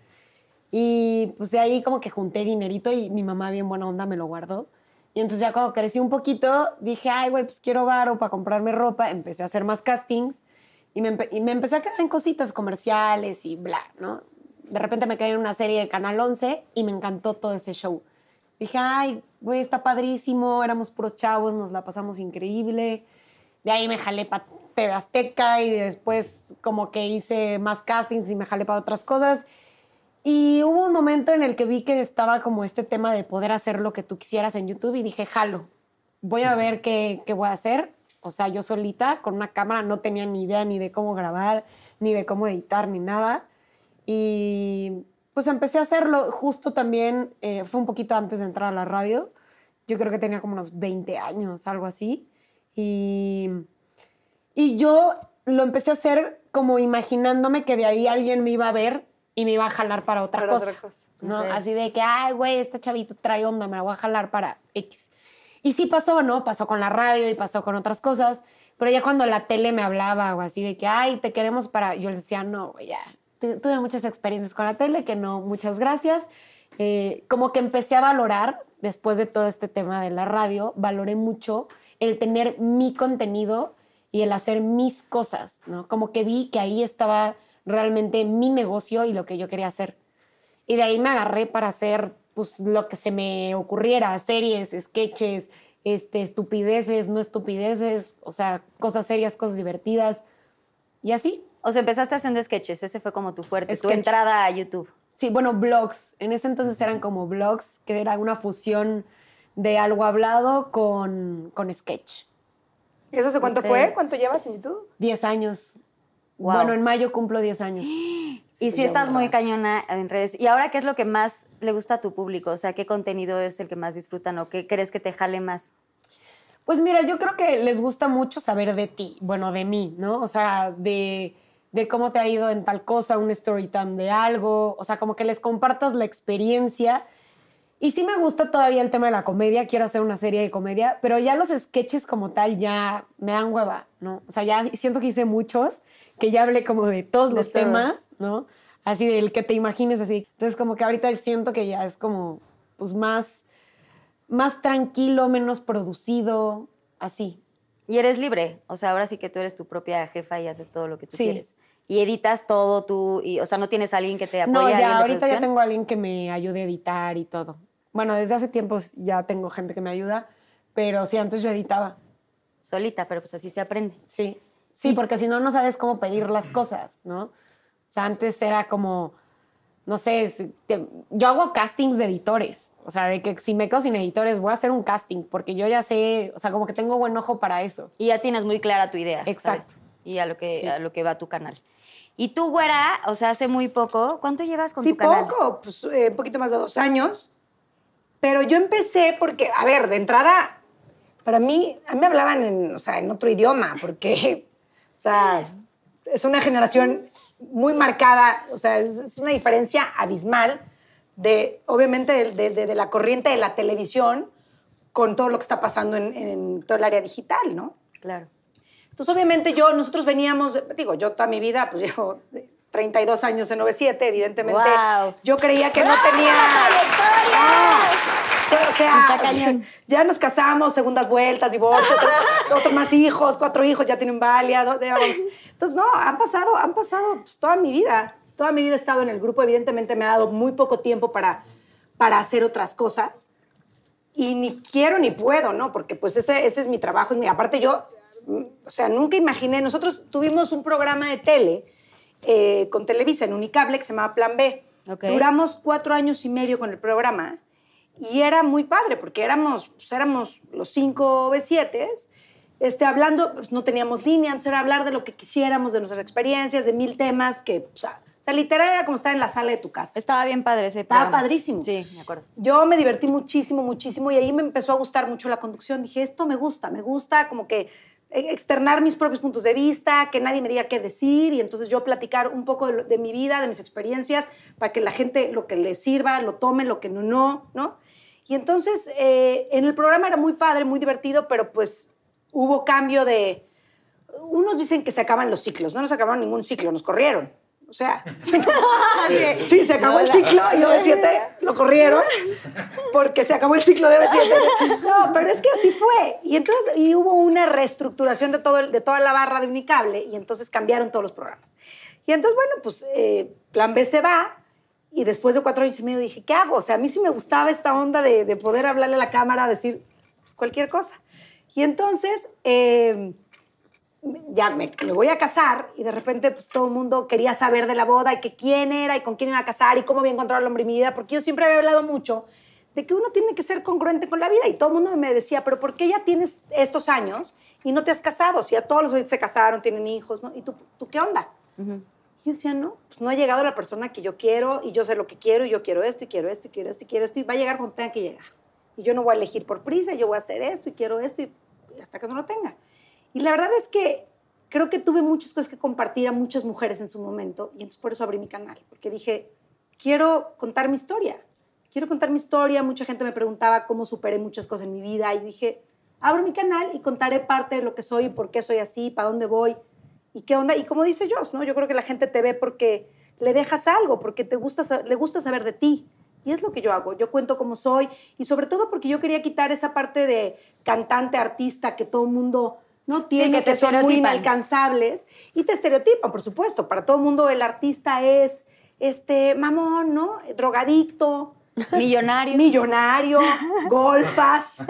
Y pues de ahí como que junté dinerito y mi mamá bien buena onda me lo guardó. Y entonces ya cuando crecí un poquito, dije, ay, güey, pues quiero varo para comprarme ropa. Empecé a hacer más castings y me, empe- y me empecé a quedar en cositas comerciales y bla, ¿no? De repente me caí en una serie de Canal 11 y me encantó todo ese show. Dije, ay, güey, está padrísimo, éramos puros chavos, nos la pasamos increíble. De ahí me jalé para TV Azteca y después como que hice más castings y me jalé para otras cosas. Y hubo un momento en el que vi que estaba como este tema de poder hacer lo que tú quisieras en YouTube y dije, jalo, voy a ver qué, qué voy a hacer. O sea, yo solita con una cámara no tenía ni idea ni de cómo grabar, ni de cómo editar, ni nada. Y pues empecé a hacerlo justo también, eh, fue un poquito antes de entrar a la radio. Yo creo que tenía como unos 20 años, algo así. Y, y yo lo empecé a hacer como imaginándome que de ahí alguien me iba a ver y me iba a jalar para otra Para cosa. otra cosa. ¿no? Así de que, ay, güey, esta chavita trae onda, me la voy a jalar para X. Y sí pasó, ¿no? Pasó con la radio y pasó con otras cosas. Pero ya cuando la tele me hablaba o así de que, ay, te queremos para... Yo les decía, no, güey, ya. Tu- Tuve muchas experiencias con la tele, que no, muchas gracias. Eh, como que empecé a valorar, después de todo este tema de la radio, valoré mucho el tener mi contenido y el hacer mis cosas, ¿no? Como que vi que ahí estaba realmente mi negocio y lo que yo quería hacer. Y de ahí me agarré para hacer pues, lo que se me ocurriera, series, sketches, este, estupideces, no estupideces, o sea, cosas serias, cosas divertidas. Y así. O sea, empezaste haciendo sketches, ese fue como tu fuerte, tu entrada a YouTube. Sí, bueno, blogs. En ese entonces eran como blogs, que era una fusión de algo hablado con, con sketch. ¿Y eso hace cuánto Ok. fue? ¿Cuánto llevas en YouTube? Diez años. Wow. Bueno, en mayo cumplo 10 años. <gasps> Y sí estás muy cañona en redes. ¿Y ahora qué es lo que más le gusta a tu público? O sea, ¿qué contenido es el que más disfrutan o qué crees que te jale más? Pues mira, yo creo que les gusta mucho saber de ti, bueno, de mí, ¿no? O sea, de, de cómo te ha ido en tal cosa, un story time de algo, o sea, como que les compartas la experiencia. Y sí me gusta todavía el tema de la comedia, quiero hacer una serie de comedia, pero ya los sketches como tal ya me dan hueva, ¿no? O sea, ya siento que hice muchos que ya hable como de todos los temas, ¿no? Así del que te imagines así. Entonces como que ahorita siento que ya es como pues más, más tranquilo, menos producido, así. Y eres libre, o sea, ahora sí que tú eres tu propia jefa y haces todo lo que tú Sí. quieres. Y editas todo tú, y, o sea, no tienes a alguien que te apoye. No, ya ahorita ya tengo a alguien que me ayude a editar y todo. Bueno, desde hace tiempo ya tengo gente que me ayuda, pero sí, antes yo editaba. Solita, pero pues así se aprende. Sí, sí, porque si no, no sabes cómo pedir las cosas, ¿no? O sea, antes era como, no sé, te- yo hago castings de editores. O sea, de que si me quedo sin editores, voy a hacer un casting, porque yo ya sé, o sea, como que tengo buen ojo para eso. Y ya tienes muy clara tu idea. ¿sabes? Exacto. Y a lo, que, Sí. a lo que va tu canal. Y tú, güera, o sea, hace muy poco, ¿cuánto llevas con sí, tu canal? poco, pues eh, un poquito más de dos años. Pero yo empecé porque, a ver, de entrada, para mí, a mí me hablaban en, o sea, en otro idioma, porque, o sea, es una generación muy marcada, o sea, es, es una diferencia abismal de, obviamente, de, de- de- de la corriente de la televisión con todo lo que está pasando en, en todo el área digital, ¿no? Claro. Entonces, obviamente, yo, nosotros veníamos, digo, yo toda mi vida, pues <laughs> llevo 32 años en 97, evidentemente. ¡Guau! Yo creía que no tenía. No, o sea, cañón. ya nos casamos, segundas vueltas, divorcios, <laughs> otros más hijos, cuatro hijos, ya tienen valia. dos-. Entonces, no, han pasado, han pasado pues, toda mi vida. Toda mi vida he estado en el grupo. Evidentemente, me ha dado muy poco tiempo para, para hacer otras cosas y ni quiero ni puedo, ¿no? Porque pues ese, ese es mi trabajo. aparte yo, o sea, nunca imaginé, nosotros tuvimos un programa de tele eh, con Televisa en Unicable que se llamaba Plan B. Ok. Duramos cuatro años y medio con el programa y era muy padre porque éramos, pues, éramos los cinco B7 este, hablando, pues no teníamos línea, entonces era hablar de lo que quisiéramos, de nuestras experiencias, de mil temas que, o sea, o sea, literal era como estar en la sala de tu casa. Estaba bien padre ese Estaba programa. padrísimo. Sí, me acuerdo. Yo me divertí muchísimo, muchísimo y ahí me empezó a gustar mucho la conducción. Dije, esto me gusta, me gusta como que externar mis propios puntos de vista, que nadie me diga qué decir y entonces yo platicar un poco de mi vida, de mis experiencias, para que la gente lo que le sirva, lo tome, lo que no, no, ¿no? Y entonces eh, en el programa era muy padre, muy divertido, pero pues hubo cambio de... Unos dicen que se acaban los ciclos, no nos acabaron ningún ciclo, nos corrieron. O sea, <laughs> sí, se acabó el ciclo y <laughs> OV7 lo corrieron porque se acabó el ciclo de OV7. <laughs> No, pero es que así fue. Y entonces y hubo una reestructuración de, todo el- de toda la barra de Unicable y entonces cambiaron todos los programas. Y entonces, bueno, pues eh, Plan B se va y después de cuatro años y medio dije, ¿qué hago? O sea, a mí sí me gustaba esta onda de, de poder hablarle a la cámara, decir pues, cualquier cosa. Y entonces... eh, ya me, me voy a casar y de repente pues todo el mundo quería saber de la boda y que quién era y con quién iba a casar y cómo había encontrado al hombre de mi vida, porque yo siempre había hablado mucho de que uno tiene que ser congruente con la vida y todo el mundo me decía, pero ¿por qué ya tienes estos años y no te has casado? Si ya todos los hombres se casaron, tienen hijos, ¿no? ¿Y tú, tú qué onda? Y yo decía, no, pues no ha llegado la persona que yo quiero y yo sé lo que quiero y yo quiero esto y quiero esto y quiero esto y quiero esto y va a llegar cuando tenga que llegar. Y yo no voy a elegir por prisa, yo voy a hacer esto y quiero esto y hasta que no lo tenga. Y la verdad es que creo que tuve muchas cosas que compartir a muchas mujeres en su momento y entonces por eso abrí mi canal, porque dije, quiero contar mi historia, quiero contar mi historia, mucha gente me preguntaba cómo superé muchas cosas en mi vida y dije, abro mi canal y contaré parte de lo que soy, por qué soy así, para dónde voy y qué onda. Y como dice Joss, ¿no? Yo creo que la gente te ve porque le dejas algo, porque te gusta, le gusta saber de ti. Y es lo que yo hago. Yo cuento cómo soy y sobre todo porque yo quería quitar esa parte de cantante, artista que todo el mundo no tiene, que te son muy inalcanzables y te estereotipan, por supuesto. Para todo el mundo el artista es este mamón, ¿no? Drogadicto, Millonario. <laughs> millonario, golfas. <laughs>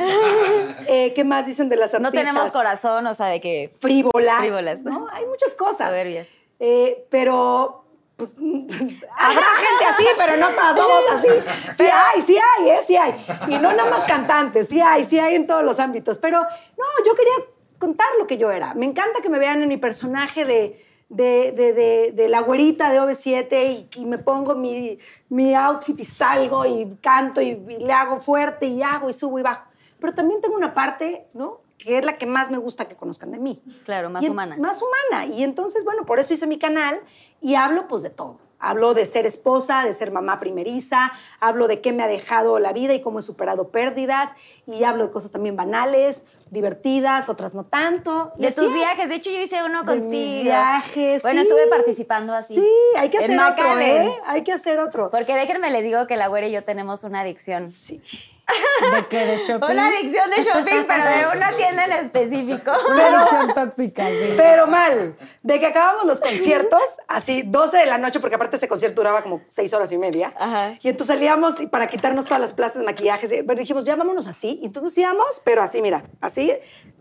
Eh, ¿Qué más dicen de las no artistas? tenemos corazón, o sea, de que frívolas. Frívolas. ¿no? Hay muchas cosas. soberbias. Eh, pero, pues, habrá gente así, pero no todas somos así. Sí hay, sí hay, ¿eh? Sí hay. Y no nada más cantantes, sí hay, sí hay en todos los ámbitos. Pero, no, yo quería contar lo que yo era. Me encanta que me vean en mi personaje de, de, de, de- la güerita de OV7 y, y me pongo mi, mi outfit y salgo y canto y, y le hago fuerte y hago y subo y bajo. Pero también tengo una parte, ¿no? que es la que más me gusta que conozcan de mí. Claro, más Y humana. Más humana. Y entonces, bueno, por eso hice mi canal y hablo pues de todo. Hablo de ser esposa, de ser mamá primeriza, hablo de qué me ha dejado la vida y cómo he superado pérdidas, y hablo de cosas también banales, divertidas, otras no tanto. De tus es. viajes, de hecho yo hice uno De contigo. mis viajes, Bueno, sí. estuve participando así. Sí, hay que hacer otro. ¿eh? Hay que hacer otro. Porque déjenme les digo que la güera y yo tenemos una adicción. Sí. ¿De qué? ¿De shopping? Una adicción de shopping, pero de <laughs> una tienda en específico. Una adicción tóxica, sí. Pero mal. De que acabamos los conciertos, así 12 de la noche, porque aparte ese concierto duraba como 6 horas y media. Ajá. Y entonces salíamos y para quitarnos todas las plazas de maquillaje. y- Pero dijimos, ya vámonos así. Y entonces nos íbamos, pero así, mira, así,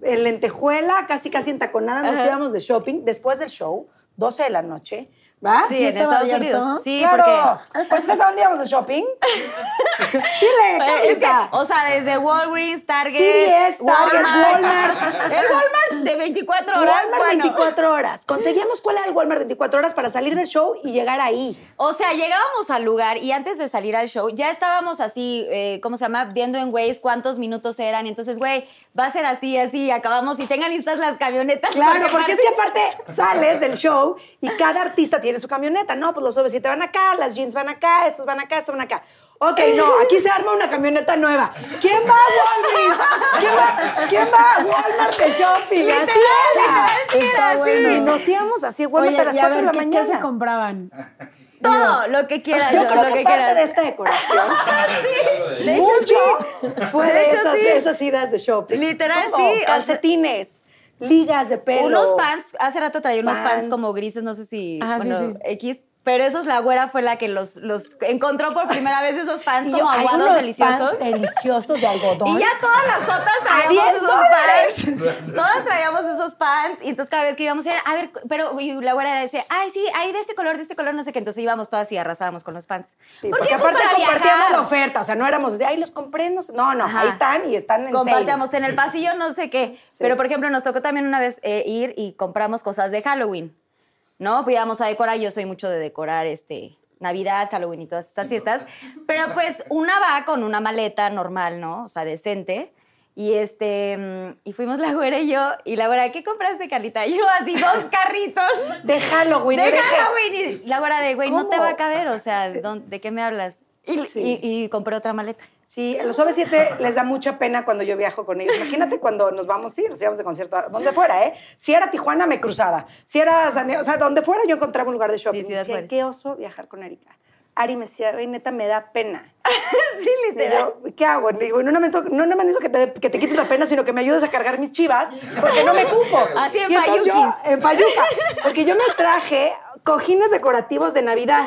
en lentejuela, casi casi en taconada, nos Ajá. íbamos de shopping después del show, 12 de la noche. ¿Va? Sí, ¿Sí en Estados abierto? Unidos. Sí, claro. porque... ¿Porque sabes a dónde íbamos de shopping? <laughs> Dile, Es que, o sea, desde Walgreens, Target, Target, Walmart. <laughs> El Walmart de 24 horas. Walmart bueno. 24 horas. Conseguíamos cuál era el Walmart 24 horas para salir del show y llegar ahí. O sea, llegábamos al lugar y antes de salir al show ya estábamos así, eh, ¿cómo se llama? Viendo en Waze cuántos minutos eran. Y entonces, güey, va a ser así, así, acabamos y tengan listas las camionetas. Claro, porque es que aparte sales del show y cada artista tiene su camioneta. No, pues los OV7 van acá, las jeans van acá, estos van acá, estos van acá. Ok, no, aquí se arma una camioneta nueva. ¿Quién va a Walgreens? ¿Quién va, quién va a Walmart de shopping? Así era. sí era Está así. bueno. Y nos íamos así a Walmart Oye, a las y a 4 de la ¿qué, mañana. qué se compraban? Todo, lo que quieras. Yo lo creo que, parte quieras. de esta decoración, <laughs> De hecho, mucho, fue de, De hecho, esas, sí. esas idas de shopping. Literal, Como sí, Calcetines, ligas de pelo. Unos pants, hace rato traía unos pants, Pants. como grises, no sé si, Ajá, sí, bueno, sí. X, pero esos la güera fue la que los, los encontró por primera vez esos pants como aguados deliciosos. deliciosos de algodón. Y ya todas las jotas A 10 traíamos esos pants. Todas traíamos esos pants. Y entonces cada vez que íbamos a ver, pero y la güera decía, ay, sí, hay de este color, de este color, no sé qué. Entonces íbamos todas y arrasábamos con los pants. Sí, ¿Por porque? Pues aparte compartíamos viajar. la oferta, o sea, no éramos de, ay, los compré, no sé. No, no, ahí están y están en Compartíamos en el pasillo, no sé qué. Pero, por ejemplo, nos tocó también una vez eh, ir y compramos cosas de Halloween, ¿no? Pues íbamos a decorar, yo soy mucho de decorar, este, Navidad, Halloween y todas estas fiestas. Pero, <laughs> pues, una va con una maleta normal, ¿no? O sea, decente. Y, este, mm, y fuimos la güera y yo, y la güera, ¿qué compraste, Carlita? Y yo, así, dos <laughs> carritos. De Halloween. De Halloween. Y la güera de, güey, no te va a caber, o sea, ¿de dónde- ¿de qué me hablas? Y, Sí. y- y compré otra maleta. Sí, los OV7 les da mucha pena cuando yo viajo con ellos. Imagínate cuando nos vamos, sí, nos íbamos de concierto, a donde fuera, ¿eh? Si era Tijuana, me cruzaba. Si era San Diego, o sea, donde fuera yo encontraba un lugar de shopping. Sí, sí, de decía, qué oso viajar con Erika. Ari me decía, "Güey, neta, me da pena. <laughs> sí, yo, ¿qué hago? Le digo, no me no más necesito que te, que te quites la pena, sino que me ayudes a cargar mis chivas, porque no me cupo. <laughs> Así en Y entonces yo, Fayuquis. en Fayuca. Porque yo me traje cojines decorativos de Navidad.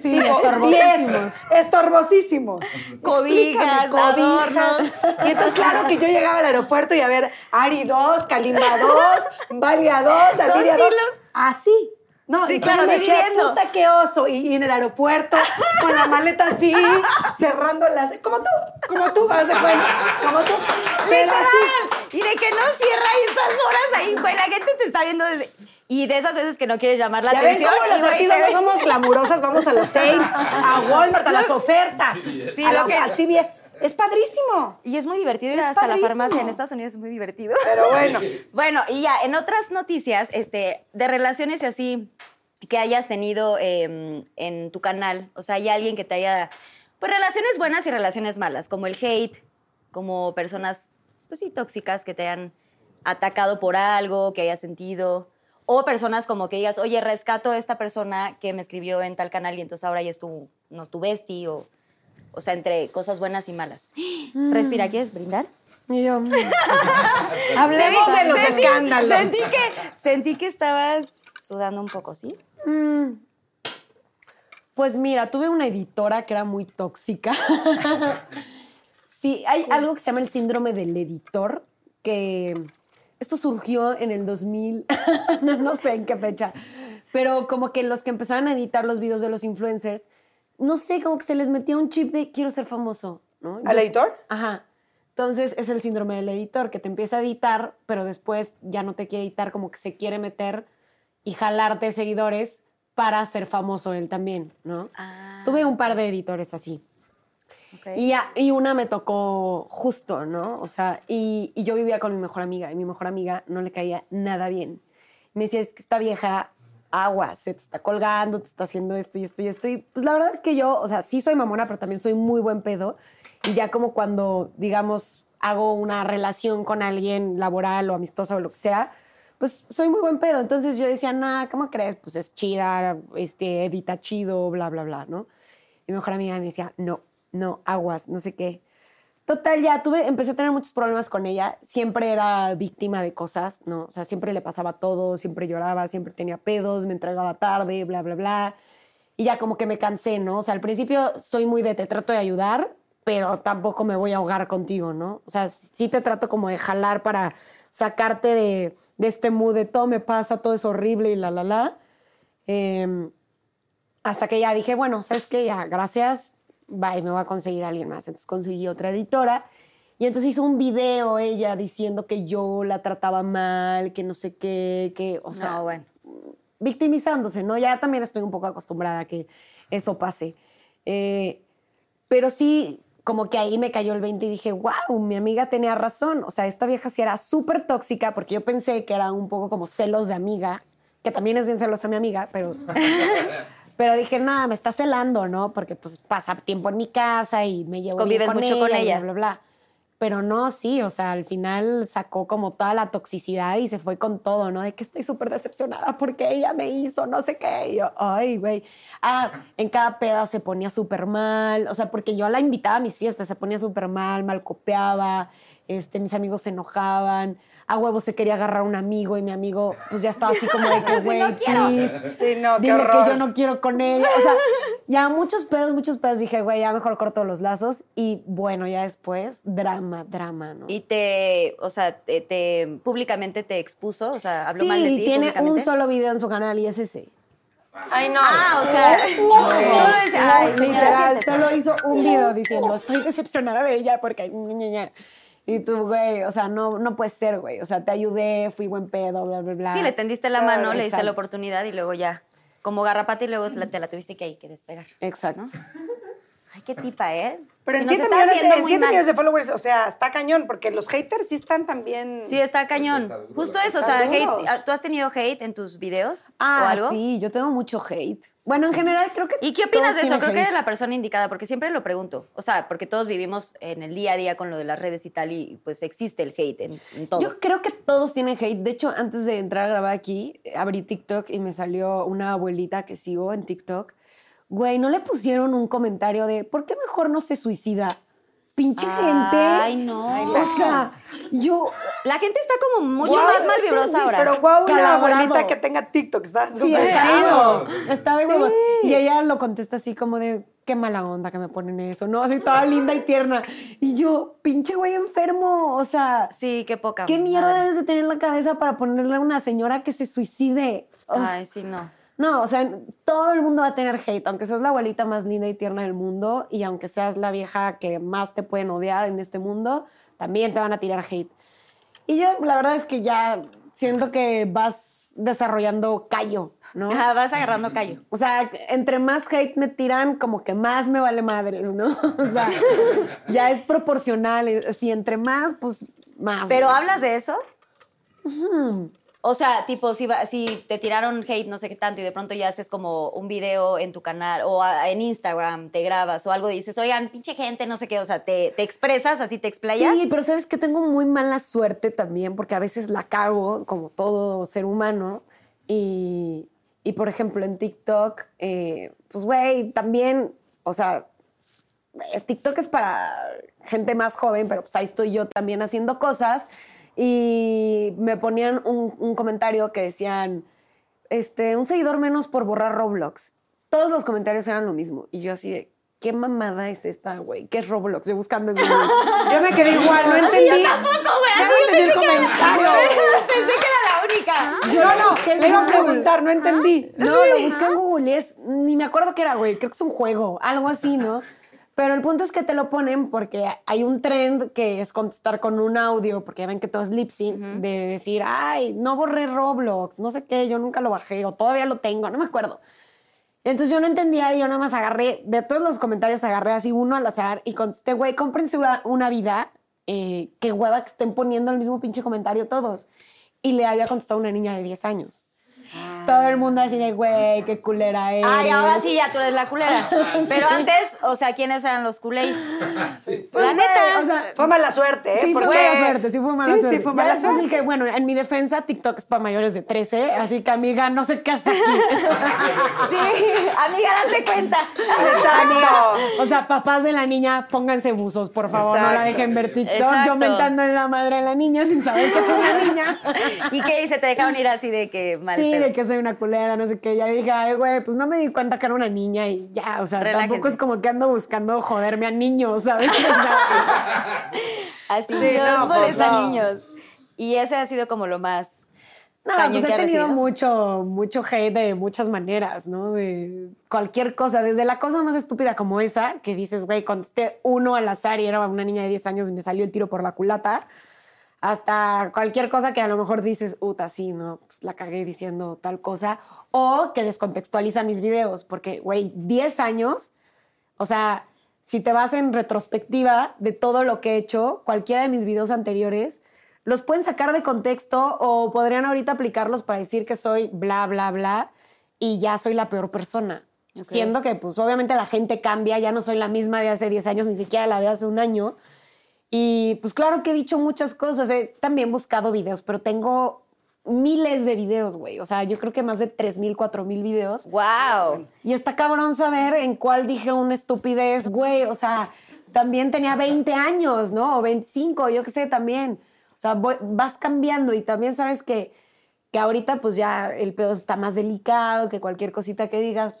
Sí, Tipo, estorbosísimos. 10, estorbosísimos. Cobijas, adornos. Y entonces, claro que yo llegaba al aeropuerto y a ver, Ari 2, Kalimba 2, Valia 2, Alvidia 2. kilos. Así. No, Sí, y claro, me decía, puta, qué oso. Y, y en el aeropuerto, con la maleta así, <laughs> cerrando las... Como tú, como tú, haz de cuenta. Como tú. Pero Literal. así. Y de que no cierra ahí estas horas ahí, güey. La gente te está viendo desde... Y de esas veces que no quieres llamar la Ya ven atención. cómo güey, artistas no somos glamurosas, vamos a los <laughs> sales, a Walmart, a las ofertas, Sí, a lo que- al. Es padrísimo. Y es muy divertido ir Es hasta la farmacia en Estados Unidos, es muy divertido. Pero bueno. <laughs> Bueno, y ya, en otras noticias, este, de relaciones y así que hayas tenido eh, en tu canal, o sea, hay alguien que te haya, pues relaciones buenas y relaciones malas, como el hate, como personas, pues sí, tóxicas que te hayan atacado por algo, que hayas sentido, o personas como que digas, oye, rescato a esta persona que me escribió en tal canal y entonces ahora ya es tu, no, tu bestie, o, o sea, entre cosas buenas y malas. Respira, ¿quieres brindar? Y yo, mm, <laughs> Hablemos de los Sentí- escándalos. Sentí que, sentí que estabas sudando un poco, ¿sí? mm. Pues mira, tuve una editora que era muy tóxica. <laughs> sí, hay algo que se llama el síndrome del editor, que esto surgió en el 2000, <laughs> no, no sé en qué fecha, pero como que los que empezaban a editar los videos de los influencers, no sé, como que se les metía un chip de quiero ser famoso, ¿no? ¿Al Yo- editor? Ajá. Entonces es el síndrome del editor, que te empieza a editar, pero después ya no te quiere editar, como que se quiere meter y jalarte seguidores para ser famoso él también, ¿no? Ah. Tuve un par de editores así. Ok. Y, ya- y una me tocó justo, ¿no? O sea, y, y yo vivía con mi mejor amiga y mi mejor amiga no le caía nada bien. Me decía, es que esta vieja agua, se te está colgando, te está haciendo esto y esto y esto. Y pues la verdad es que yo, o sea, sí soy mamona, pero también soy muy buen pedo. Y ya como cuando, digamos, hago una relación con alguien laboral o amistosa o lo que sea, pues soy muy buen pedo. Entonces yo decía, nah, ¿cómo crees? Pues es chida, este, edita chido, bla, bla, bla, ¿no? Y mi mejor amiga me decía, no, no, aguas, no sé qué. Total, ya tuve, empecé a tener muchos problemas con ella. Siempre era víctima de cosas, ¿no? O sea, siempre le pasaba todo, siempre lloraba, siempre tenía pedos, me entregaba tarde, bla, bla, bla. Y ya como que me cansé, ¿no? O sea, al principio soy muy de te trato de ayudar, pero tampoco me voy a ahogar contigo, ¿no? O sea, sí te trato como de jalar para sacarte de, de este mood de todo me pasa, todo es horrible y la, la, la. Em, hasta que ya dije, bueno, ¿sabes qué? Ya, gracias, bye, me voy a conseguir a alguien más. Entonces conseguí otra editora y entonces hizo un video ella diciendo que yo la trataba mal, que no sé qué, que, o sea, no, bueno. victimizándose, ¿no? Ya también estoy un poco acostumbrada a que eso pase. Eh, pero sí, como que ahí me cayó el 20 y dije, wow, mi amiga tenía razón. O sea, esta vieja sí era súper tóxica porque yo pensé que era un poco como celos de amiga, que también es bien celosa mi amiga, pero... <laughs> Pero dije, nada, me está celando, ¿no? Porque pues pasa tiempo en mi casa y me llevo bien Convives con mucho con y ella. Bla, bla, bla. Pero no, sí, o sea, al final sacó como toda la toxicidad y se fue con todo, ¿no? De que estoy súper decepcionada porque ella me hizo no sé qué. Y yo, ay, güey. Ah, en cada peda se ponía súper mal, o sea, porque yo la invitaba a mis fiestas, se ponía súper mal, mal copiaba, este, mis amigos se enojaban. A huevo se quería agarrar a un amigo y mi amigo, pues ya estaba así como de que, <laughs> güey, please. Sí, no, qué Dile horror. que yo no quiero con ella. O sea, ya muchos pedos, muchos pedos. Dije, güey, ya mejor corto los lazos. Y bueno, ya después, drama, drama, ¿no? Y te, o sea, te, te- públicamente te expuso, o sea, habló sí, mal de ti tiene un solo video en su canal y es ese. Ay, no. Ah, o sea, solo es, ay, señora, Literal, solo hizo un video diciendo, estoy decepcionada de ella porque... ña, ña, ña". Y tú, güey, o sea, no, no puede ser, güey. O sea, te ayudé, fui buen pedo, bla, bla, bla. Sí, le tendiste la mano, le diste la oportunidad y luego ya, como garrapata y luego la- te la tuviste que, ahí que despegar. Exacto. Ay, qué tipa, ¿eh? Pero en Si nos 7 estás millones, de, en muy siete mal. millones de followers, o sea, está cañón, porque los haters sí están también. Sí, está cañón. Justo eso, o sea, hate, ¿tú has tenido hate en tus videos o Ah, algo? sí, yo tengo mucho hate. Bueno, en general creo que ¿Y qué opinas de eso? Creo que eres la persona indicada, porque siempre lo pregunto. O sea, porque todos vivimos en el día a día con lo de las redes y tal, y pues existe el hate en, en todo. Yo creo que todos tienen hate. De hecho, antes de entrar a grabar aquí, abrí TikTok y me salió una abuelita que sigo en TikTok. Güey, ¿no le pusieron un comentario de ¿por qué mejor no se suicida? Pinche gente. Ay, no. O sea, yo. La gente está como mucho Guau, más, más vibrosa ahora. Pero guau, una Calabrado. abuelita que tenga TikTok, está Sí, súper está chido. chido. Está de huevos. Y ella lo contesta así como de qué mala onda que me ponen eso, ¿no? Así toda linda y tierna. Y yo, pinche güey enfermo. O sea, Sí, qué poca. ¿qué mierda madre. debes de tener en la cabeza para ponerle a una señora que se suicide? Ay, sí, no. No, o sea, todo el mundo va a tener hate, aunque seas la abuelita más linda y tierna del mundo y aunque seas la vieja que más te pueden odiar en este mundo, también te van a tirar hate. Y yo, la verdad es que ya siento que vas desarrollando callo, ¿no? Ajá, vas agarrando callo. O sea, entre más hate me tiran, como que más me vale madres, ¿no? <laughs> O sea, <laughs> ya es proporcional. Si entre más, pues más. ¿Pero hablas de eso? O sea, tipo, si, va- si te tiraron hate, no sé qué tanto, y de pronto ya haces como un video en tu canal o en Instagram, te grabas o algo dices, oigan, pinche gente, no sé qué, o sea, te, te expresas, así te explayas. Sí, pero sabes que tengo muy mala suerte también, porque a veces la cago, como todo ser humano. Y, y, por ejemplo, en TikTok, eh, pues, güey, también, o sea, eh, TikTok es para gente más joven, pero pues ahí estoy yo también haciendo cosas. Y me ponían un, un comentario que decían, este, un seguidor menos por borrar Roblox. Todos los comentarios eran lo mismo. Y yo así de, ¿qué mamada es esta, güey? ¿Qué es Roblox? Yo buscando en Google. Yo me quedé <laughs> igual, no entendí. Ya no entendí el comentario. Pensé que era la única. Yo no, busqué en le iba a preguntar, no entendí. No, lo busqué en Google y es, ni me acuerdo qué era, güey. Creo que es un juego, algo así, ¿no? Pero el punto es que te lo ponen porque hay un trend que es contestar con un audio, porque ya ven que todo es lip sync, de decir, ay, no borré Roblox, no sé qué, yo nunca lo bajé o todavía lo tengo, no me acuerdo. Entonces yo no entendía y yo nada más agarré, de todos los comentarios agarré así uno al azar y contesté, güey, cómprense una, una vida, eh, qué hueva que estén poniendo el mismo pinche comentario todos. Y le había contestado una niña de 10 años. Todo el mundo así de, güey, qué culera eres. Ay, ahora sí ya tú eres la culera. <laughs> Pero antes, o sea, ¿quiénes eran los culéis? La neta. O sea, Fue mala suerte, ¿eh? Sí, fue mala suerte, sí fue mala Sí, sí, suerte. fue mala después suerte. dije, bueno, en mi defensa, TikTok es para mayores de 13, así que amiga, no sé qué haces aquí. <laughs> Sí, amiga, date cuenta. Exacto. O sea, papás de la niña, pónganse buzos, por favor, no la dejen ver TikTok. Exacto. Yo mentando en la madre de la niña sin saber que soy una niña. <laughs> ¿Y qué dice? Te dejaron ir así de que mal Sí, que soy una culera, no sé qué. Ya dije, ay, güey, pues no me di cuenta que era una niña y ya, o sea, tampoco es como que ando buscando joderme a niños, ¿sabes? <laughs> Así, Sí, no, molesta pues, no. niños. Y ese ha sido como lo más No, pues he tenido mucho, mucho hate de muchas maneras, ¿no? De cualquier cosa, desde la cosa más estúpida como esa, que dices, güey, contesté uno al azar y era una niña de 10 años y me salió el tiro por la culata, hasta cualquier cosa que a lo mejor dices, uta, sí, no, la cagué diciendo tal cosa, o que descontextualizan mis videos, porque, güey, 10 años, o sea, si te vas en retrospectiva de todo lo que he hecho, cualquiera de mis videos anteriores, los pueden sacar de contexto o podrían ahorita aplicarlos para decir que soy bla, bla, bla y ya soy la peor persona. Siendo que, pues, obviamente la gente cambia, ya no soy la misma de hace 10 años, ni siquiera la de hace un año. Y pues claro que he dicho muchas cosas, he también buscado videos, pero tengo miles de videos, güey. O sea, yo creo que más de 3.000, 4.000 videos. ¡Wow! Y está cabrón saber en cuál dije una estupidez, güey. O sea, también tenía 20 años, ¿no? O 25, yo qué sé, también. O sea, voy- vas cambiando y también sabes que, que ahorita pues ya el pedo está más delicado, que cualquier cosita que digas,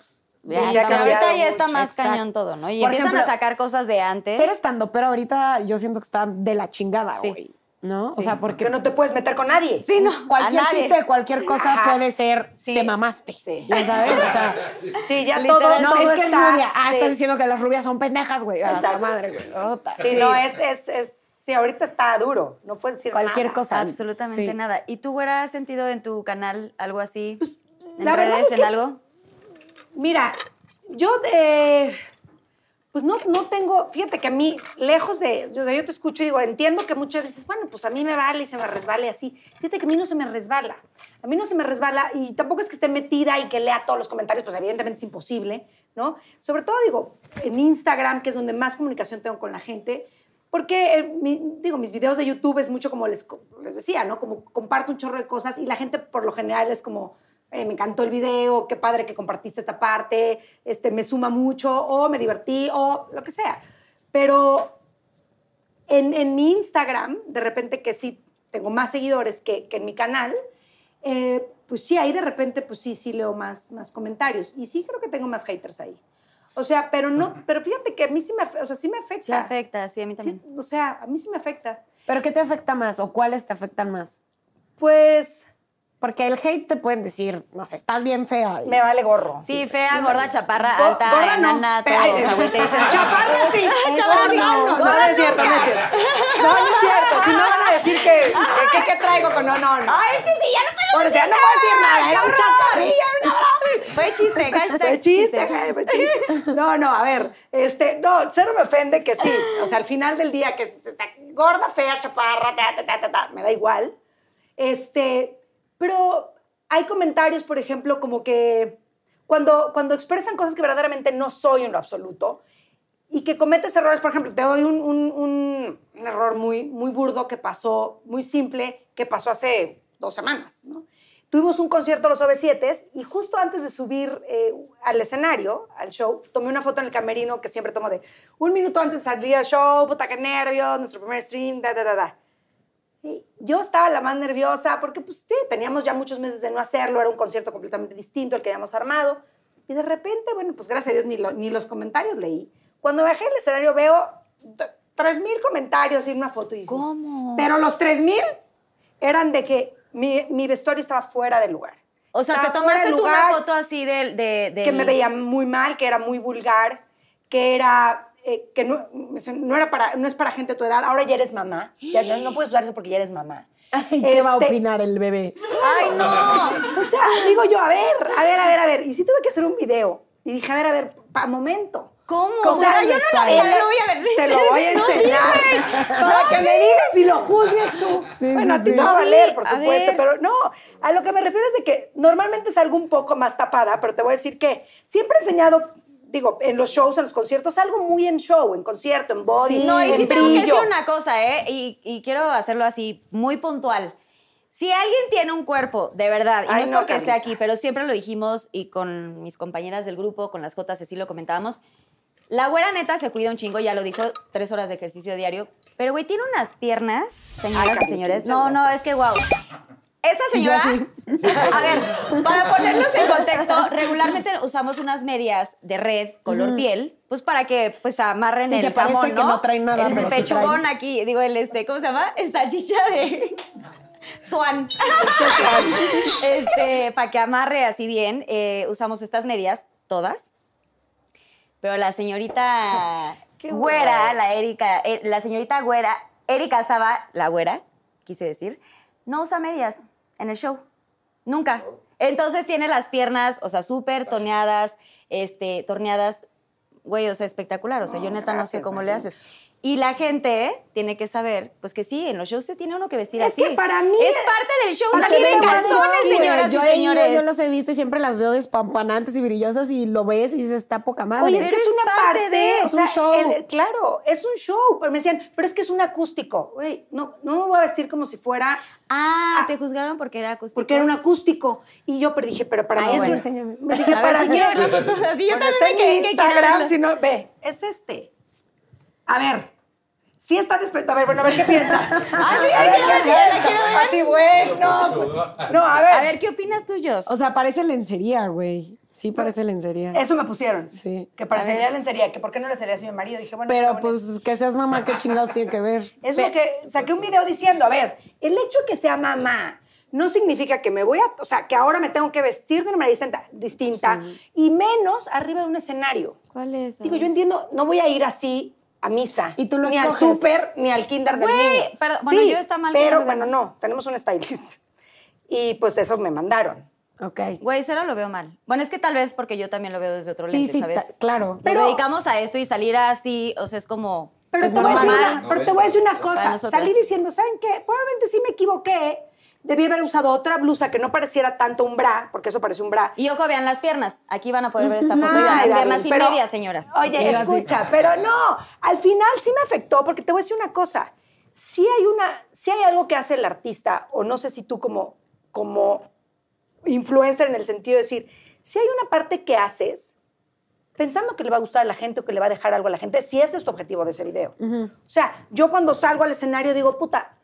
pues, Ya, ahorita ya está mucho, más exacto. cañón todo, ¿no? Y Por empiezan a sacar cosas de antes. Ser estando, pero ahorita yo siento que está de la chingada, Sí. ¿No? Sí, o sea, porque Que no te puedes meter con nadie. Sí, no. cualquier a chiste de cualquier cosa Ajá. puede ser Sí. te mamaste. Sí. Ya sabes, o sea, <laughs> Sí, ya todo, no, todo es que está. es rubia. Ah, sí. estás diciendo que las rubias son pendejas, güey. A la Exacto. madre, güey. Sí, no, es, es, es, sí, ahorita está duro. No puedes decir Cualquier nada. cosa. Absolutamente Sí. nada. ¿Y tú, güera, has sentido en tu canal algo así? ¿En Pues, la verdad redes, es en que- algo? Mira, yo de. Pues no, no tengo. Fíjate que a mí, lejos de. Yo, te escucho y digo, entiendo que muchas veces, bueno, pues a mí me vale y se me resbale así. Fíjate que a mí no se me resbala. A mí no se me resbala y tampoco es que esté metida y que lea todos los comentarios, pues evidentemente es imposible, ¿no? Sobre todo, digo, en Instagram, que es donde más comunicación tengo con la gente, porque, eh, digo, mis videos de YouTube es mucho como les, les decía, ¿no? Como comparto un chorro de cosas y la gente por lo general es como, eh, me encantó el video, qué padre que compartiste esta parte, este, me suma mucho, o me divertí, o lo que sea. Pero en, en mi Instagram, de repente que sí tengo más seguidores que, que en mi canal, eh, pues sí, ahí de repente, pues sí, sí leo más, más comentarios. Y sí creo que tengo más haters ahí. O sea, pero no, pero fíjate que a mí sí me, o sea, sí me afecta. Sí afecta, sí, a mí también. Sí, o sea, a mí sí me afecta. ¿Pero qué te afecta más o cuáles te afectan más? Pues Porque el hate te pueden decir, no sé, estás bien fea. y- me vale gorro. Sí, fea, gorda, chaparra, Go- alta, gorda no. enana, todo. O sea, güey, te dicen <laughs> Chaparra sí. <laughs> Chaparra sí. No, no, no, no, es cierto, no es cierto. No, no es cierto. Si no van a decir que, que, que- que traigo con no, no, no. Ay, es que sí, ya no puedo Por eso ya no puedo decir nada. Era un chascarrillo, era una broma. Fue chiste, hashtag Fue chiste, fue chiste. No, no, a ver, este, no, cero me ofende que sí. O sea, al final del día, que gorda, fea, chaparra, ta, ta, ta, ta, ta, me da igual. Este, pero hay comentarios, por ejemplo, como que cuando, cuando expresan cosas que verdaderamente no soy en lo absoluto y que cometes errores, por ejemplo, te doy un, un- un- un error muy, muy burdo que pasó, muy simple, que pasó hace dos semanas, ¿no? Tuvimos un concierto los OV7 y justo antes de subir eh, al escenario, al show, tomé una foto en el camerino que siempre tomo de un minuto antes de salir al show, puta que nervios, nuestro primer stream, da, da, da, da. Yo estaba la más nerviosa porque, pues sí, teníamos ya muchos meses de no hacerlo, era un concierto completamente distinto al que habíamos armado. Y de repente, bueno, pues gracias a Dios ni, lo- ni los comentarios leí. Cuando bajé el escenario veo t- 3.000 comentarios y una foto. Y ¿Cómo? Pero los 3.000 eran de que mi, mi vestuario estaba fuera de lugar. O sea, te Estaba fuera tomaste de tú una foto así de, de, del- Que me veía muy mal, que era muy vulgar, que era... eh, que no, no, era para, no es para gente de tu edad, ahora ya eres mamá. Ya no, no puedes usar eso porque ya eres mamá. Ay, ¿Qué va a Este, opinar el bebé? ¡Ay, no! O sea, digo yo, a ver, a ver, a ver, a ver. Y sí tuve que hacer un video Y dije, a ver, a ver, pa' momento. ¿Cómo? ¿Cómo O sea, yo no lo vi, no lo voy a ver. Te lo voy a <laughs> enseñar para que me digas y lo juzgues tú. Sí, bueno, sí, a ti sí. te va a valer, por A supuesto, ver. pero no. A lo que me refiero es de que normalmente salgo un poco más tapada, pero te voy a decir que siempre he enseñado, digo, en los shows, en los conciertos, algo muy en show, en concierto, en body, No, y en sí tengo que brillo. decir una cosa, ¿eh? Y, y quiero hacerlo así, muy puntual. Si alguien tiene un cuerpo, de verdad, y no es no, porque esté aquí, pero siempre lo dijimos y con mis compañeras del grupo, con las Jotas, así lo comentábamos. La güera neta se cuida un chingo, ya lo dijo, tres horas de ejercicio diario. Pero, güey, tiene unas piernas, señoras Ay, y señores. No, no, es que wow. Esta señora, <laughs> a ver, para ponerlos en contexto, regularmente usamos unas medias de red color piel, pues para que pues amarren Sí, el que parece jamón, que ¿no? traen nada, el pero sí pechugón traen. aquí, digo el este, ¿cómo se llama? Salchicha de <laughs> Swan. <laughs> este, para que amarre así bien, eh, usamos estas medias todas. Pero la señorita Qué güera, la Erika, eh, la señorita güera, Erika Saba, la güera, quise decir, no usa medias en el show. Nunca. Entonces tiene las piernas, o sea, súper torneadas, este, torneadas, güey, o sea, espectacular. O sea, yo neta no sé cómo le haces. Y la gente tiene que saber, pues que sí, en los shows se tiene uno que vestir Es así. que para mí- Es parte del show para salir en calzones, señoras yo y señores. yo los he visto y siempre las veo despampanantes y brillosas y lo ves y dices, está poca madre. Oye, es que es es una parte parte, de- es un sea, show. el- claro, es un show. Pero me decían, pero es que es un acústico. Güey, no, no me voy a vestir como si fuera, Ah, Ah. te juzgaron porque era acústico. porque era un acústico. Y yo pero dije, pero para Ah, mí es bueno. un... Me dije, A ver, para si mí quiero ver la foto. Así yo también me que Instagram, si no, ve, es este. A ver, sí está despierto. A ver, bueno, a ver qué piensas. <laughs> Ah, sí, A ay, ver, que la ¿qué quiero, la piensas? quiero ver. Así, bueno. No, a ver. A ver, ¿qué opinas tuyos? O sea, parece lencería, güey. Sí, parece lencería. Eso me pusieron. Sí. Que parecería lencería, que por qué no le sería así a mi marido. Dije, bueno, Pero pues que seas mamá, ¿qué chingados tiene que ver? <laughs> Es lo que saqué un video diciendo, a ver, el hecho que sea mamá no significa que me voy a, o sea, que ahora me tengo que vestir de una manera distinta, distinta y menos arriba de un escenario. ¿Cuál es? Digo, yo entiendo, no voy a ir así a misa. Y tú lo Ni al súper, ni al kinder del Güey, niño. pero- bueno, yo está mal Pero no bueno, no, tenemos un stylist. Y pues eso me mandaron. Ok. Güey, cero lo veo mal. Bueno, es que tal vez porque yo también lo veo desde otro Sí, lente, sí, ¿sabes? claro. Nos Pero- dedicamos a esto y salir así, o sea, es como... Pero, Pues te, voy a decir normal. una, pero te voy a decir una cosa. Salí diciendo, ¿saben qué? Probablemente sí me equivoqué. Debí haber usado otra blusa que no pareciera tanto un bra, porque eso parece un bra. Y ojo, vean las piernas. Aquí van a poder ver esta foto y vean Ay, las piernas y pero- medias, señoras. Oye, Sí, escucha, pero no. Al final sí me afectó, porque te voy a decir una cosa. Sí hay, una, sí hay algo que hace el artista, o no sé si tú como, como influencer en el sentido de decir, si hay una parte que haces pensando que le va a gustar a la gente o que le va a dejar algo a la gente, si ese es tu objetivo de ese video. O sea, yo cuando salgo al escenario digo, puta,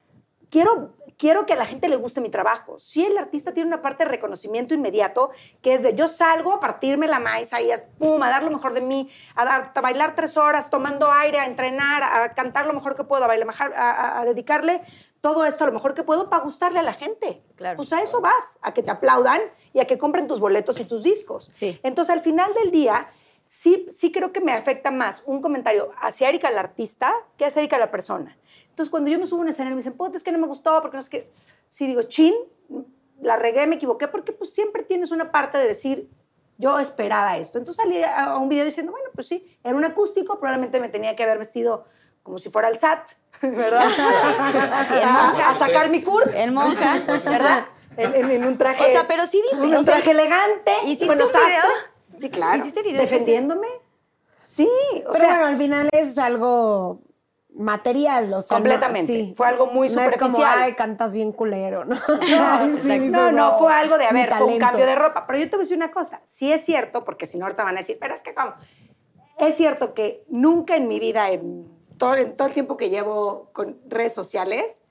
quiero, quiero que a la gente le guste mi trabajo. Si el artista tiene una parte de reconocimiento inmediato, que es de yo salgo a partirme la maíz y pum, a dar lo mejor de mí, a, dar- a bailar tres horas, tomando aire, a entrenar, a cantar lo mejor que puedo, a, bailar, a, a- a dedicarle todo esto a lo mejor que puedo para gustarle a la gente. Claro. Pues a eso vas, a que te aplaudan y a que compren tus boletos y tus discos. Sí. Entonces, al final del día, sí, sí creo que me afecta más un comentario hacia Erika la artista que hacia Erika la persona. Entonces, cuando yo me subo a un escenario y me dicen, puta, es que no me gustó, porque no es que... Sí, digo, chin, la regué, me equivoqué, porque pues siempre tienes una parte de decir, yo esperaba esto. Entonces salí a a un video diciendo, bueno, pues sí, era un acústico, probablemente me tenía que haber vestido como si fuera el SAT, <laughs> ¿verdad? <laughs> En monja, a sacar mi cur. En monja. ¿Verdad? En, en- en un traje. O sea, pero sí diste- Un, o sea, traje elegante. ¿hiciste bueno, un sastre. video? Sí, claro. ¿Hiciste video? Defendiéndome. Sí, o Pero sea. bueno, al final es algo material, o sea, no- Completamente. sí. Fue algo muy No es como, superficial. ay, cantas bien culero, ¿no? <laughs> No, <laughs> sí, no, no, "Oh, fue algo de, a ver, talento". cambio de ropa. Pero yo te voy a decir una cosa, sí es cierto, porque si no ahorita van a decir, pero es que cómo. Es cierto que nunca en mi vida, en todo, en todo el tiempo que llevo con redes sociales,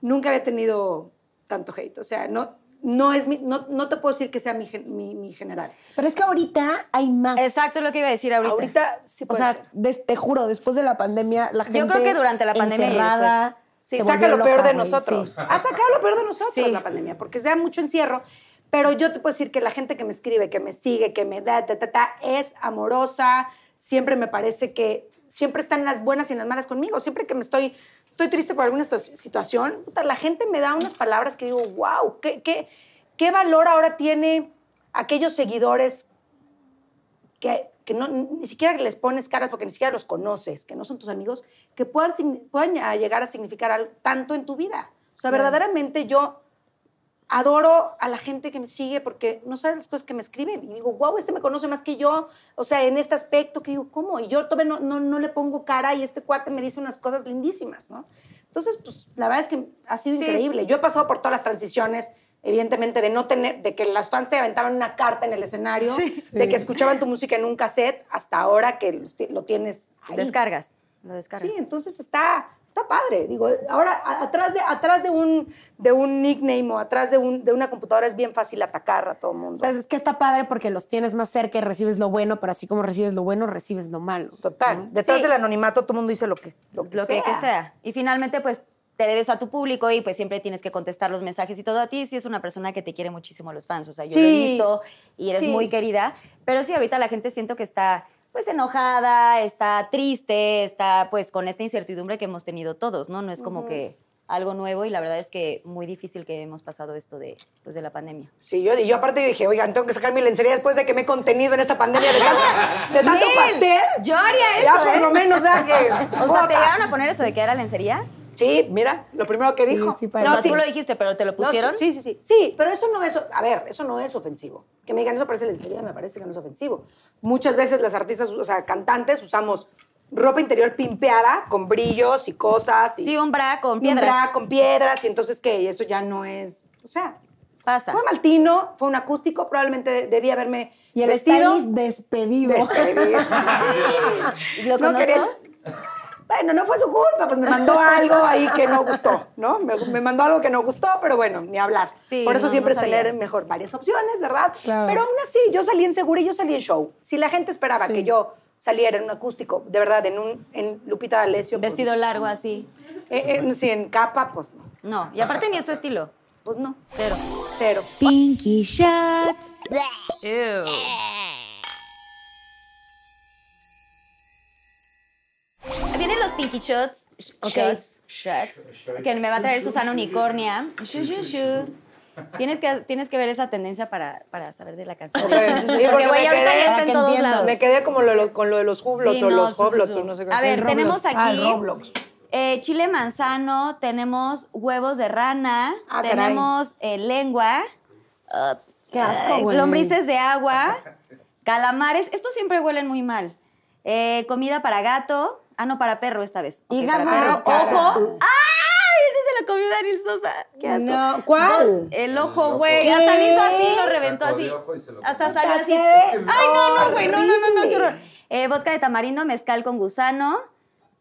nunca había tenido tanto hate. O sea, no, no, es mi- no, no te puedo decir que sea mi, mi, mi general. Pero es que ahorita hay más. Exacto, es lo que iba a decir ahorita. Ahorita sí O puede sea, ser. des- te juro, después de la pandemia, la gente. Yo creo que durante la pandemia y Sí, se saca lo peor de nosotros. sí. Ha sacado lo peor de nosotros Sí. la pandemia, porque se da mucho encierro. Pero yo te puedo decir que la gente que me escribe, que me sigue, que me da, ta, ta, ta, es amorosa. Siempre me parece que siempre están las buenas y las malas conmigo. Siempre que me estoy, estoy triste por alguna situación, la gente me da unas palabras que digo, wow, ¿qué, qué, qué valor ahora tiene aquellos seguidores que, que no, ni siquiera les pones caras porque ni siquiera los conoces, que no son tus amigos, que puedan, llegar a significar al- tanto en tu vida. O sea, verdaderamente yo adoro a la gente que me sigue porque no saben las cosas que me escriben. Y digo, wow, este me conoce más que yo. O sea, en este aspecto, que digo, ¿cómo? Y yo todavía no, no, no le pongo cara y este cuate me dice unas cosas lindísimas, ¿no? Entonces, pues, la verdad es que ha sido Sí, increíble. Yo he pasado por todas las transiciones, evidentemente, de no tener, de que las fans te aventaban una carta en el escenario, de que escuchaban tu música en un cassette, hasta ahora que lo tienes ahí. Descargas. Lo descargas. Sí, entonces está, está padre. Digo, ahora a- atrás de, atrás de, un, de un nickname o atrás de, un, de una computadora es bien fácil atacar a todo el mundo. O sea, es que está padre porque los tienes más cerca y recibes lo bueno, pero así como recibes lo bueno, recibes lo malo. Total. Detrás Sí. del anonimato todo el mundo dice lo que, lo que lo sea. que, que sea. Y finalmente, pues te debes a tu público y pues siempre tienes que contestar los mensajes y todo a ti. Sí es una persona que te quiere muchísimo los fans. O sea, yo lo he visto y eres Sí. muy querida. Pero sí, ahorita la gente siento que está pues enojada, está triste, está pues con esta incertidumbre que hemos tenido todos, ¿no? No es como que algo nuevo y la verdad es que muy difícil que hemos pasado esto de, pues, de la pandemia. Sí, yo, yo aparte dije, oigan, tengo que sacar mi lencería después de que me he contenido en esta pandemia de tanto, de tanto Nel, pastel. yo haría Ya eso, por ¿eh? lo menos, ¿verdad? <laughs> Que, O sea. ¿te llegaron a poner eso de que era lencería? Sí, mira, lo primero que Sí, dijo. sí, No, sea, tú lo dijiste, pero ¿te lo No, pusieron? sí, sí, sí. Sí, pero eso no es, a ver, eso no es ofensivo. Que me digan, eso parece lencería, me parece que no es ofensivo. Muchas veces las artistas, o sea, cantantes, usamos ropa interior pimpeada con brillos y cosas. Y, Sí, un bra con y un piedras. bra con piedras, y entonces, ¿qué? Y eso ya no es, o sea, Pasa. fue maltino, fue un acústico, probablemente debía haberme Y el vestido. despedido. Despedido. <laughs> ¿Lo No conozco? quería- Bueno, no fue su culpa, pues me mandó <laughs> algo ahí que no gustó, ¿no? Me, me mandó algo que no gustó, pero bueno, ni hablar. Sí, Por eso no, siempre no es tener mejor varias opciones, ¿verdad? Claro. Pero aún así, yo salí en segura y yo salí en show. Si la gente esperaba Sí. que yo saliera en un acústico, de verdad, en un en Lupita D'Alessio. pues, Vestido largo así. eh, eh, sí, en capa, pues no. No, y aparte ni es tu estilo. Pues no. Cero. Cero. Pinky shots. Vienen pinky shots. Shots. Shots. Que me va a traer Susana Unicornia. Shu, shu, shu. Tienes que, tienes que ver esa tendencia para, para saber de la canción. Sí, Porque, porque güey, me ahorita quedé- ya está en que todos lados. Me quedé como lo de los- con lo de los hublots Sí, o no, los hoblots o no sé qué. A ver, El tenemos. Ah, aquí eh, chile manzano, tenemos huevos de rana, Ah, tenemos eh, lengua, ah, Qué asco, eh, güey. lombrices de agua, calamares. Estos siempre huelen muy mal. Eh, comida para gato. Ah, no, para perro esta vez. Ok, Hígado. para perro. Ah, Ojo. ¡Ay! Ese se lo comió Daniel Sosa. ¡Qué asco! No, ¿cuál? El ojo, güey. Hasta le hizo así, lo reventó así. Hasta salió así. ¡Ay, no, no, güey! No, no, no, no, qué horror. Eh, vodka de tamarindo, mezcal con gusano.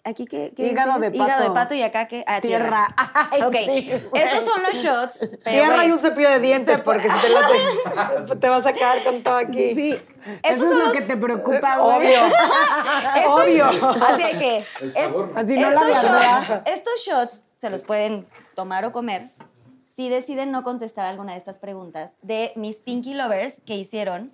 Aquí, ¿qué? qué Hígado de Hígado de pato. y acá, ¿qué? Ah, tierra. Tierra. <laughs> Ay, Ok, sí, estos son los shots. pero, Tierra y un cepillo de dientes, porque si te, lo, <laughs> te vas a quedar con todo aquí. Sí. Estos Eso es son lo los- que te preocupa, güey. Obvio. <laughs> Obvio. Así de que El es-. Así no estos, shots, estos shots se los pueden tomar o comer si deciden no contestar alguna de estas preguntas de mis Pinky Lovers que hicieron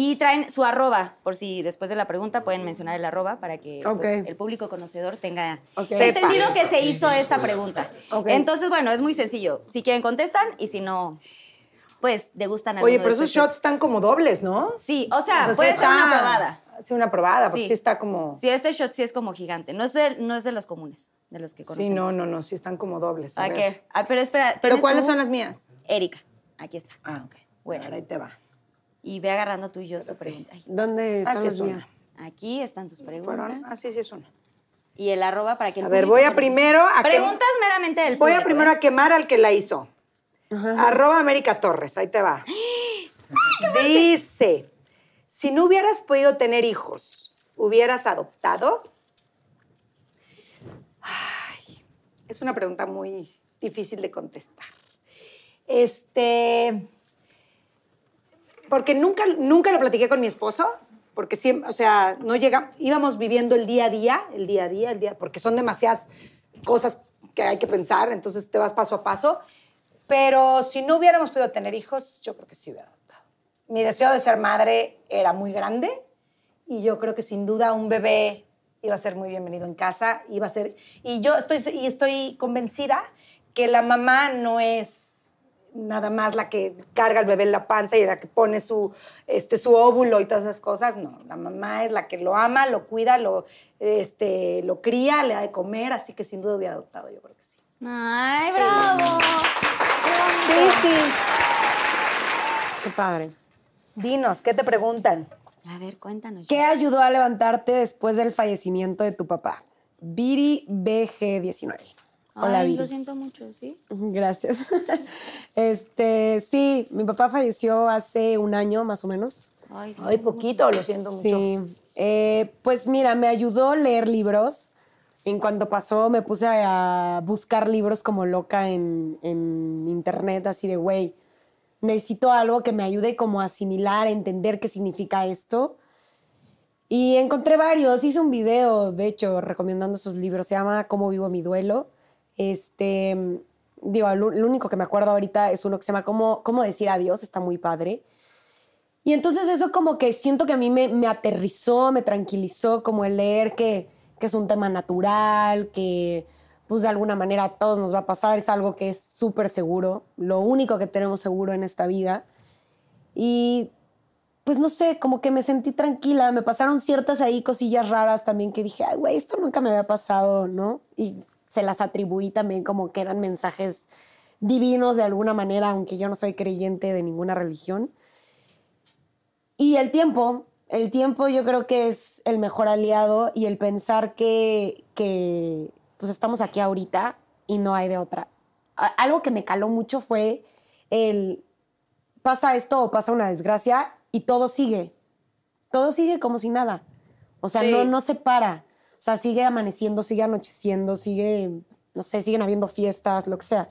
y traen su arroba, por si después de la pregunta pueden mencionar el arroba para que pues, el público conocedor tenga Ok. entendido que se hizo esta pregunta. Entonces, bueno, es muy sencillo. Si quieren contestan y si no, pues degustan Oye, pero esos shots están como dobles, ¿no? Sí, o sea, O sea, sí puede ser una probada. Sí, una probada, porque Sí. sí, está como... Sí, este shot sí es como gigante. No es de, no es de los comunes, de los que Sí, conocemos. no, no, no, sí están como dobles. a ¿A ver. qué? Ah, pero espera. ¿Pero ¿tienes cuáles tú? son las mías? Erika, aquí está. Ah, ok. Bueno. Ahora ahí te va. Y ve agarrando tú y yo tu pregunta. Ay, ¿Dónde están Así las es una. mías? Aquí están tus preguntas. ¿Fueron? Ah, sí, sí es una. Y el arroba para que el A ver, voy a primero a... que- Preguntas meramente del Voy a primero ¿eh? a quemar al que la hizo. Arroba América Torres, ahí te va. <gasps> Dice, si no hubieras podido tener hijos, ¿hubieras adoptado? Ay, es una pregunta muy difícil de contestar. Este, porque nunca, nunca lo platiqué con mi esposo, porque siempre, o sea, no llega, íbamos viviendo el día a día, el día a día, el día, porque son demasiadas cosas que hay que pensar, entonces te vas paso a paso. Pero si no hubiéramos podido tener hijos, yo creo que sí hubiera adoptado. Mi deseo de ser madre era muy grande y yo creo que sin duda un bebé iba a ser muy bienvenido en casa, iba a ser y yo estoy y estoy convencida que la mamá no es nada más la que carga al bebé en la panza y la que pone su, este, su óvulo y todas esas cosas. No, la mamá es la que lo ama, lo cuida, lo, este, lo cría, le da de comer, así que sin duda hubiera adoptado, yo creo que sí. ¡Ay, bravo! Sí, sí. Qué padre. Dinos, ¿qué te preguntan? A ver, cuéntanos. ¿Qué ayudó a levantarte después del fallecimiento de tu papá? Viri BG19. Hola, Ay, Viri. lo siento mucho, ¿sí? <laughs> Gracias. Este, sí, mi papá falleció hace un año más o menos. Ay, lo Ay, siento poquito, lo siento mucho. Sí. Eh, pues mira, me ayudó leer libros. En cuanto pasó, me puse a buscar libros como loca en, en internet, así de, güey, necesito algo que me ayude como a asimilar, a entender qué significa esto. Y encontré varios, hice un video, de hecho, recomendando esos libros, se llama Cómo vivo mi duelo. Este, digo, lo, único que me acuerdo ahorita es uno que se llama Cómo, Cómo decir adiós, está muy padre. Y entonces eso como que siento que a mí me, me aterrizó, me tranquilizó, como el leer que, que es un tema natural, que pues de alguna manera a todos nos va a pasar, es algo que es súper seguro, lo único que tenemos seguro en esta vida. Y pues no sé, como que me sentí tranquila, me pasaron ciertas ahí cosillas raras también que dije, ay, güey, esto nunca me había pasado, ¿no? Y se las atribuí también como que eran mensajes divinos de alguna manera, aunque yo no soy creyente de ninguna religión. Y el tiempo, el tiempo yo creo que es el mejor aliado y el pensar que, que pues estamos aquí ahorita y no hay de otra. Algo que me caló mucho fue el pasa esto o pasa una desgracia y todo sigue. Todo sigue como si nada. O sea, Sí. no, no se para. O sea, sigue amaneciendo, sigue anocheciendo, sigue, no sé, siguen habiendo fiestas, lo que sea.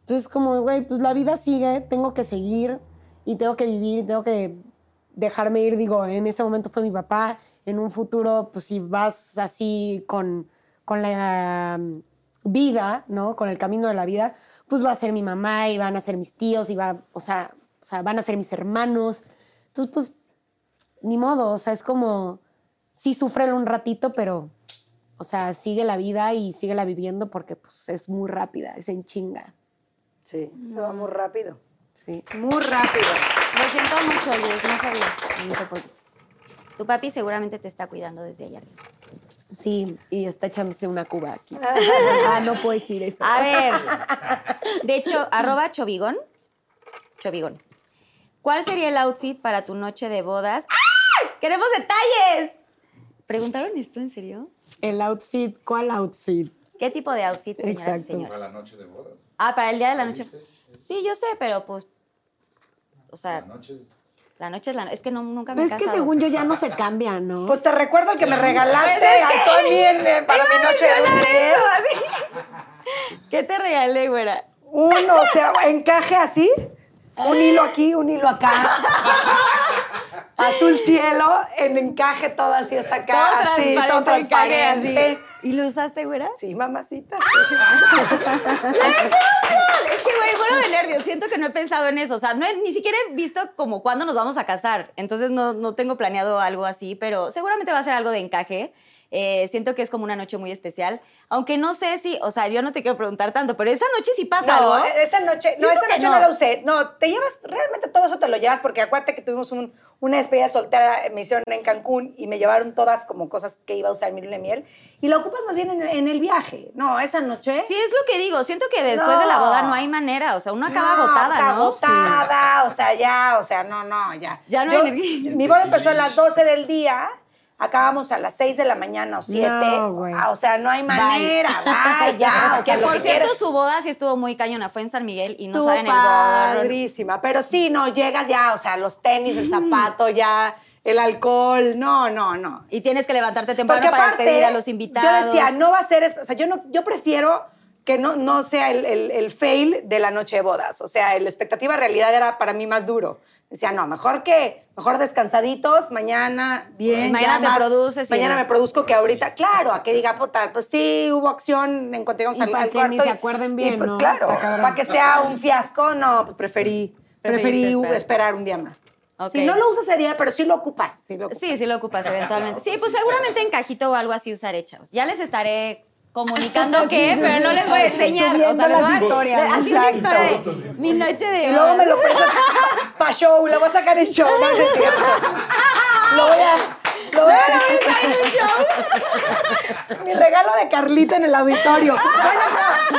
Entonces, como, güey, pues la vida sigue, tengo que seguir y tengo que vivir, tengo que dejarme ir. Digo, en ese momento fue mi papá, en un futuro, pues si vas así con, con la um, vida, ¿no? Con el camino de la vida, pues va a ser mi mamá y van a ser mis tíos y va, o sea, o sea, van a ser mis hermanos. Entonces, pues, ni modo, o sea, es como, sí sufrelo un ratito, pero, o sea, sigue la vida y sigue la viviendo porque, pues, es muy rápida, es en chinga. Sí, se va muy rápido. Sí. Muy rápido. Lo siento mucho, Luis, no sabía. No te preocupes. Tu papi seguramente te está cuidando desde allá arriba. Sí, y está echándose una cuba aquí. ah, no puedo decir eso. A ver, de hecho, arroba chovigón, chovigón. ¿Cuál sería el outfit para tu noche de bodas? ¡Ah! ¡Queremos detalles! ¿Preguntaron esto en serio? El outfit, ¿cuál outfit? ¿Qué tipo de outfit, señoras y Exacto. señores? Para la noche de bodas. Ah, para el día de la noche. Sí, yo sé, pero pues, o sea, La noche es... la noche es la Es que no, nunca me Pero es que según yo ya no se cambia, ¿no? Pues te recuerdo el que me regalaste Pues es a Tony en- en- para mi noche de miel. ¿Qué te regalé, güera? Uno, o sea, encaje así, un hilo aquí, un hilo acá. Azul cielo, en encaje todo así hasta acá, así, todo transparente. ¿Y lo usaste, güera? Sí, mamacita. <laughs> Es que, güey, bueno de nervios. Siento que no he pensado en eso. O sea, no he- ni siquiera he visto como cuándo nos vamos a casar. Entonces no, no tengo planeado algo así, pero seguramente va a ser algo de encaje. Eh, siento que es como una noche muy especial. Aunque no sé si, o sea, yo no te quiero preguntar tanto, pero esa noche sí pasa No, algo. esa noche, no, esa noche no. no. la usé. No, te llevas, realmente todo eso te lo llevas porque acuérdate que tuvimos un- una despedida soltera, me hicieron en Cancún y me llevaron todas como cosas que iba a usar mi luna de miel. Y lo ocupas más bien en, en el viaje. No, esa noche. Sí, es lo que digo. Siento que después de la No. boda no hay manera. O sea, uno acaba No, agotada, está ¿no? agotada, o sea, ya, o sea, no, no, ya. Ya no hay energía. Mi boda empezó a las 12 del día, acabamos a las 6 de la mañana o 7. No, güey. Ah, o sea, no hay manera, vaya, ya. <laughs> O sea, Que por que cierto, quieres. su boda sí estuvo muy cañona. Fue en San Miguel y no Estuvo saben el padrísima, pero sí, no, llegas ya, o sea, los tenis, el zapato, ya, el alcohol, no, no, no. Y tienes que levantarte temprano Porque para aparte, despedir a los invitados. Yo decía, no va a ser, o sea, yo, no, yo prefiero que no, no sea el, el- el fail de la noche de bodas. O sea, la expectativa realidad era para mí más duro. Decía, no, mejor que, mejor descansaditos, mañana bien. Mañana te produces y Mañana me produzco que ahorita, claro, a que diga, puta, pues sí, hubo acción en cuanto llegamos Y al, al cuarto. ni se acuerden bien, pues, ¿no? Claro, para que sea un fiasco, no, pues preferí, preferí esperar. esperar un día más. Si no lo usas sería, pero sí lo ocupas. Sí, lo ocupas. Sí, sí lo ocupas eventualmente. <laughs> Sí, pues seguramente en cajito o algo así usaré, chavos. Ya les estaré comunicando qué, pero no les voy a enseñar. Les voy las historias. Así una historia de mi noche de Y luego me lo prestas <laughs> para show, lo voy a sacar en show. No. Lo voy a... Lo voy a <laughs> Mi regalo de Carlita en el auditorio.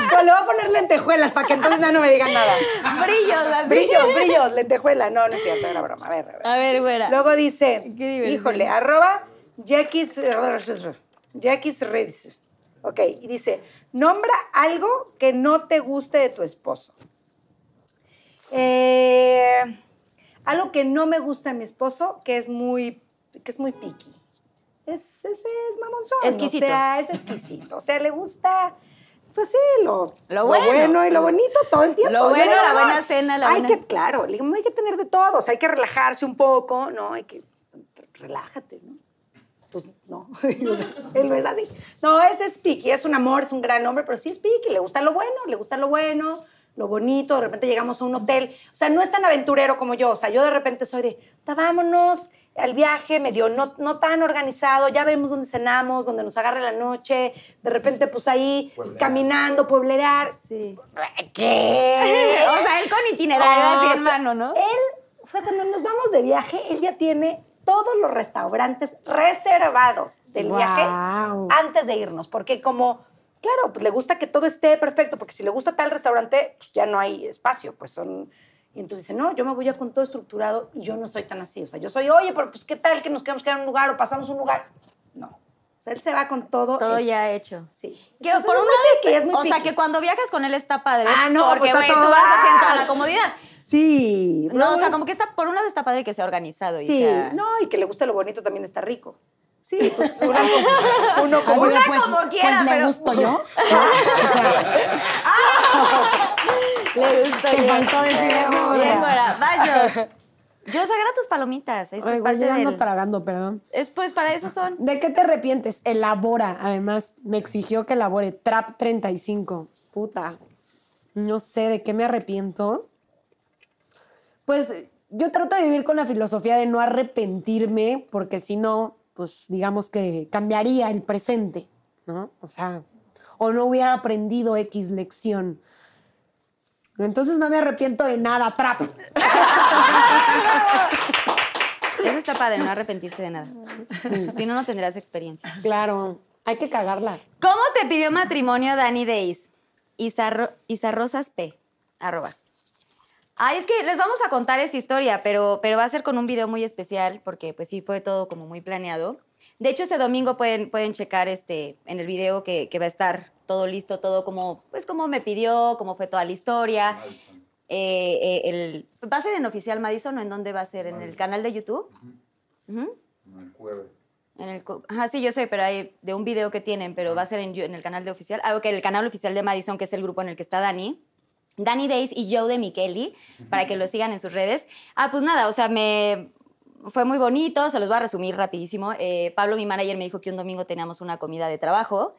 Pero le voy a poner lentejuelas para que entonces ya no me digan nada. Brillos, así. Brillos, brillos, lentejuela. No, no es cierto, era broma. A ver, a ver. A ver, güera. Luego dice, híjole, arroba Jackies Jackies Redes. Ok, y dice, nombra algo que no te guste de tu esposo. Eh, algo que no me gusta de mi esposo, que es muy, que es muy picky. Es, es, es mamonzón. Exquisito. O sea, es exquisito. O sea, le gusta, pues sí, lo, Lo bueno. y lo bonito todo el tiempo. Lo bueno, digo, la "Amor, buena cena, la hay buena-". que, claro, le digo, "No, hay que tener de todo. O sea, hay que relajarse un poco, ¿no? Hay que, relájate, ¿no? Pues no, <laughs> O sea, él no es así. No, ese es piqui, es un amor, es un gran hombre, pero sí es piqui, le gusta lo bueno, le gusta lo bueno, lo bonito, de repente llegamos a un hotel, o sea, no es tan aventurero como yo, o sea, yo de repente soy de, "Ta, vámonos al viaje, medio no, no tan organizado, ya vemos dónde cenamos, dónde nos agarre la noche, de repente pues ahí caminando, pueblear. Sí. ¿Qué? O sea, él con itinerario así en mano, ¿no? Él, o sea, cuando nos vamos de viaje, él ya tiene todos los restaurantes reservados del Guau. viaje antes de irnos, porque como, claro, pues le gusta que todo esté perfecto, porque si le gusta tal restaurante, pues ya no hay espacio, pues son... Y entonces dice, no, yo me voy ya con todo estructurado y yo no soy tan así. O sea, yo soy, oye, pero pues qué tal que nos quedamos quedar en un lugar o pasamos un lugar. No. O sea, él se va con todo. Todo hecho. ya hecho. Sí. Que Entonces, por es un lado, piqui, es muy o sea, que cuando viajas con él está padre. Ah, no, porque pues está güey, tú vas haciendo toda la comodidad. Sí. No, o sea, como que está, por un lado está padre que sea organizado. y Sí, sea- no, y que le guste lo bonito también está rico. Sí, <laughs> pues uno, uno como... Una pues, como pues quiera, le pero- gusto yo. <laughs> Le gusta Te bien. faltó decir eso, Bien. Vayos. <laughs> Yo agarra tus palomitas. Esto Ay, es güey, parte yo ando del... tragando, perdón. Es pues para eso son. ¿De qué te arrepientes? Elabora. Además, me exigió que elabore Trap 35. Puta. No sé de qué me arrepiento. Pues yo trato de vivir con la filosofía de no arrepentirme, porque si no, pues digamos que cambiaría el presente, ¿no? O sea, o no hubiera aprendido X lección. Entonces no me arrepiento de nada, Trap. Eso está padre, no arrepentirse de nada. Si no, no tendrás experiencia. Claro, hay que cagarla. ¿Cómo te pidió matrimonio Dani Days? Isa, Isa Rosas P. Arroba. Ay, es que les vamos a contar esta historia, pero, pero va a ser con un video muy especial, porque pues sí fue todo como muy planeado. De hecho, este domingo pueden, pueden checar este, en el video que, que va a estar todo listo, todo como, pues como me pidió, cómo fue toda la historia. Eh, eh, el, ¿Va a ser en Oficial Madison o en dónde va a ser? ¿En el canal de YouTube? Ujú. En el, co- ajá, sí, yo sé, pero hay de un video que tienen, pero va a ser en, en el canal de oficial. Ah, ok, el canal oficial de Madison, que es el grupo en el que está Dani. Dani Days y Joe de Micheli, para que lo sigan en sus redes. Ah, pues nada, o sea, me fue muy bonito, se los voy a resumir rapidísimo. Eh, Pablo, mi manager, me dijo que un domingo teníamos una comida de trabajo.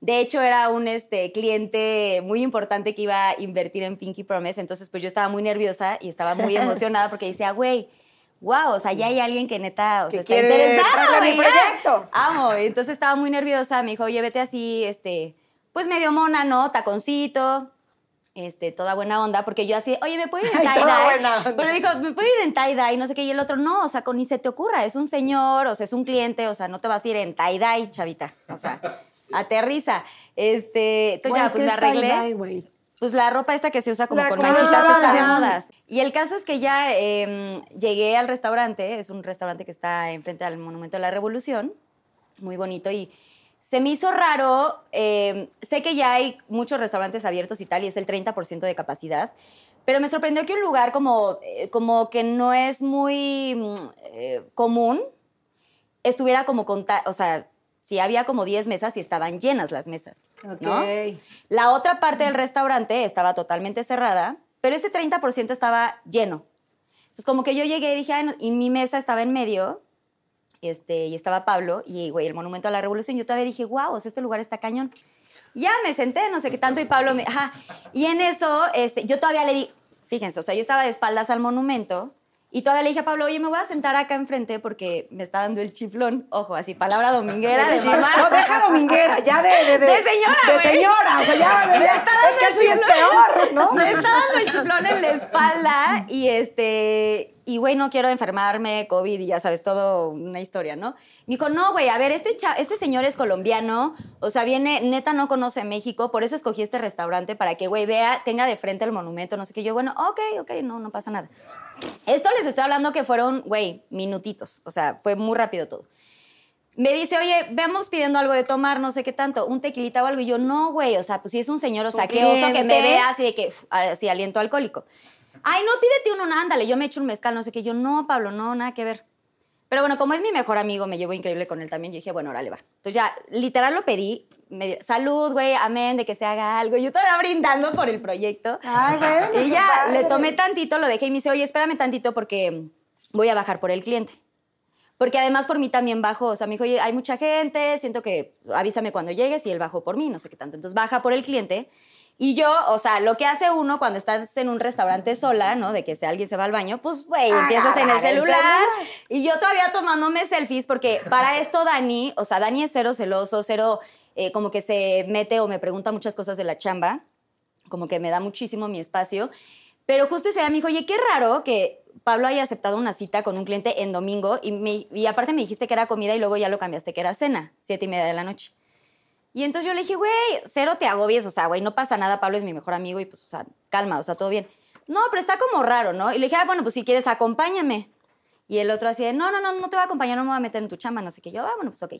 De hecho, era un este, cliente muy importante que iba a invertir en Pinky Promise, entonces pues yo estaba muy nerviosa y estaba muy <laughs> emocionada porque decía, güey, wow, o sea, ya hay alguien que neta, o Que sea, está interesado, a mi proyecto. Amo. Entonces estaba muy nerviosa. Me dijo, oye, vete así, este, pues medio mona, ¿no? Taconcito, este, toda buena onda. Porque yo así, oye, ¿me puedo ir en <laughs> tie-dye? Pero dijo, ¿me puedo ir en tie-dye? No sé qué. Y el otro, no, o sea, con ni se te ocurra. Es un señor, o sea, es un cliente, o sea, no te vas a ir en tie-dye, chavita. O sea, <laughs> aterriza. Este, entonces ya, pues ¿qué me arreglé. Pues la ropa esta que se usa como La con manchitas que Ah, está de modas. Y el caso es que ya eh, llegué al restaurante, es un restaurante que está enfrente al Monumento de la Revolución, muy bonito, y se me hizo raro, eh, sé que ya hay muchos restaurantes abiertos y tal, y es el 30% de capacidad, pero me sorprendió que un lugar como, eh, como que no es muy mm, eh, común, estuviera como, conta o sea, si había como 10 mesas y estaban llenas las mesas, ¿no? Ok. La otra parte del restaurante estaba totalmente cerrada, pero ese 30% estaba lleno. Entonces, como que yo llegué y dije, "Ay, no", y mi mesa estaba en medio, este, y estaba Pablo, y el Monumento a la Revolución, yo todavía dije, wow, este lugar está cañón. Ya me senté, no sé qué tanto, y Pablo me, ajá. Y en eso, este, yo todavía le di, fíjense, o sea, yo estaba de espaldas al monumento, Y todavía le dije a Pablo, oye, me voy a sentar acá enfrente porque me está dando el chiflón. Ojo, así, palabra dominguera de mamá. No, deja dominguera, ya de... De, De señora, De señora, o sea, ya... Me está dando es que el eso ya es peor, ¿no? Me está dando el chiflón en la espalda y este, y güey, no quiero enfermarme, COVID y ya sabes, todo una historia, ¿no? Me dijo, no, güey, a ver, este, cha- este señor es colombiano, o sea, viene, neta no conoce México, por eso escogí este restaurante para que, güey, vea, tenga de frente el monumento, no sé qué. Yo, bueno, ok, ok, no, no pasa nada. Esto les estoy hablando que fueron, güey, minutitos, o sea, fue muy rápido todo. Me dice, oye, veamos pidiendo algo de tomar, no sé qué tanto, un tequilita o algo. Y yo, no, güey, o sea, pues si es un señor, o sea, qué oso que me vea así de que, así, aliento alcohólico. Ay, no, pídete uno, no, ándale, yo me echo un mezcal, no sé qué. Yo, no, Pablo, no, nada que ver. Pero bueno, como es mi mejor amigo, me llevo increíble con él también. Yo dije, bueno, órale, va. Entonces ya, literal lo pedí. Salud, güey, amén, de que se haga algo. Yo todavía brindando por el proyecto. Ay, bueno, Y ya, padre. le tomé tantito, lo dejé y me dice, oye, espérame tantito porque voy a bajar por el cliente. Porque además por mí también bajó. O sea, me dijo, oye, hay mucha gente, siento que avísame cuando llegues y él bajó por mí, no sé qué tanto. Entonces baja por el cliente. Y yo, o sea, lo que hace uno cuando estás en un restaurante sola, ¿no? De que si alguien se va al baño, pues, güey, empiezas en el Agarrar el celular. celular. Y yo todavía tomándome selfies, porque para esto Dani, o sea, Dani es cero celoso, cero eh, como que se mete o me pregunta muchas cosas de la chamba, como que me da muchísimo mi espacio. Pero justo ese día me dijo, oye, qué raro que Pablo haya aceptado una cita con un cliente en domingo y, me- y aparte me dijiste que era comida y luego ya lo cambiaste que era cena, siete y media de la noche. Y entonces yo le dije, güey, cero te agobies, o sea, güey, no pasa nada, Pablo es mi mejor amigo y pues, o sea, calma, o sea, todo bien. No, pero está como raro, ¿no? Y le dije, ah, bueno, pues si quieres, acompáñame. Y el otro así de, no, no, no, no te voy a acompañar, no me voy a meter en tu chamba, no sé qué. Yo, ah, bueno, pues ok.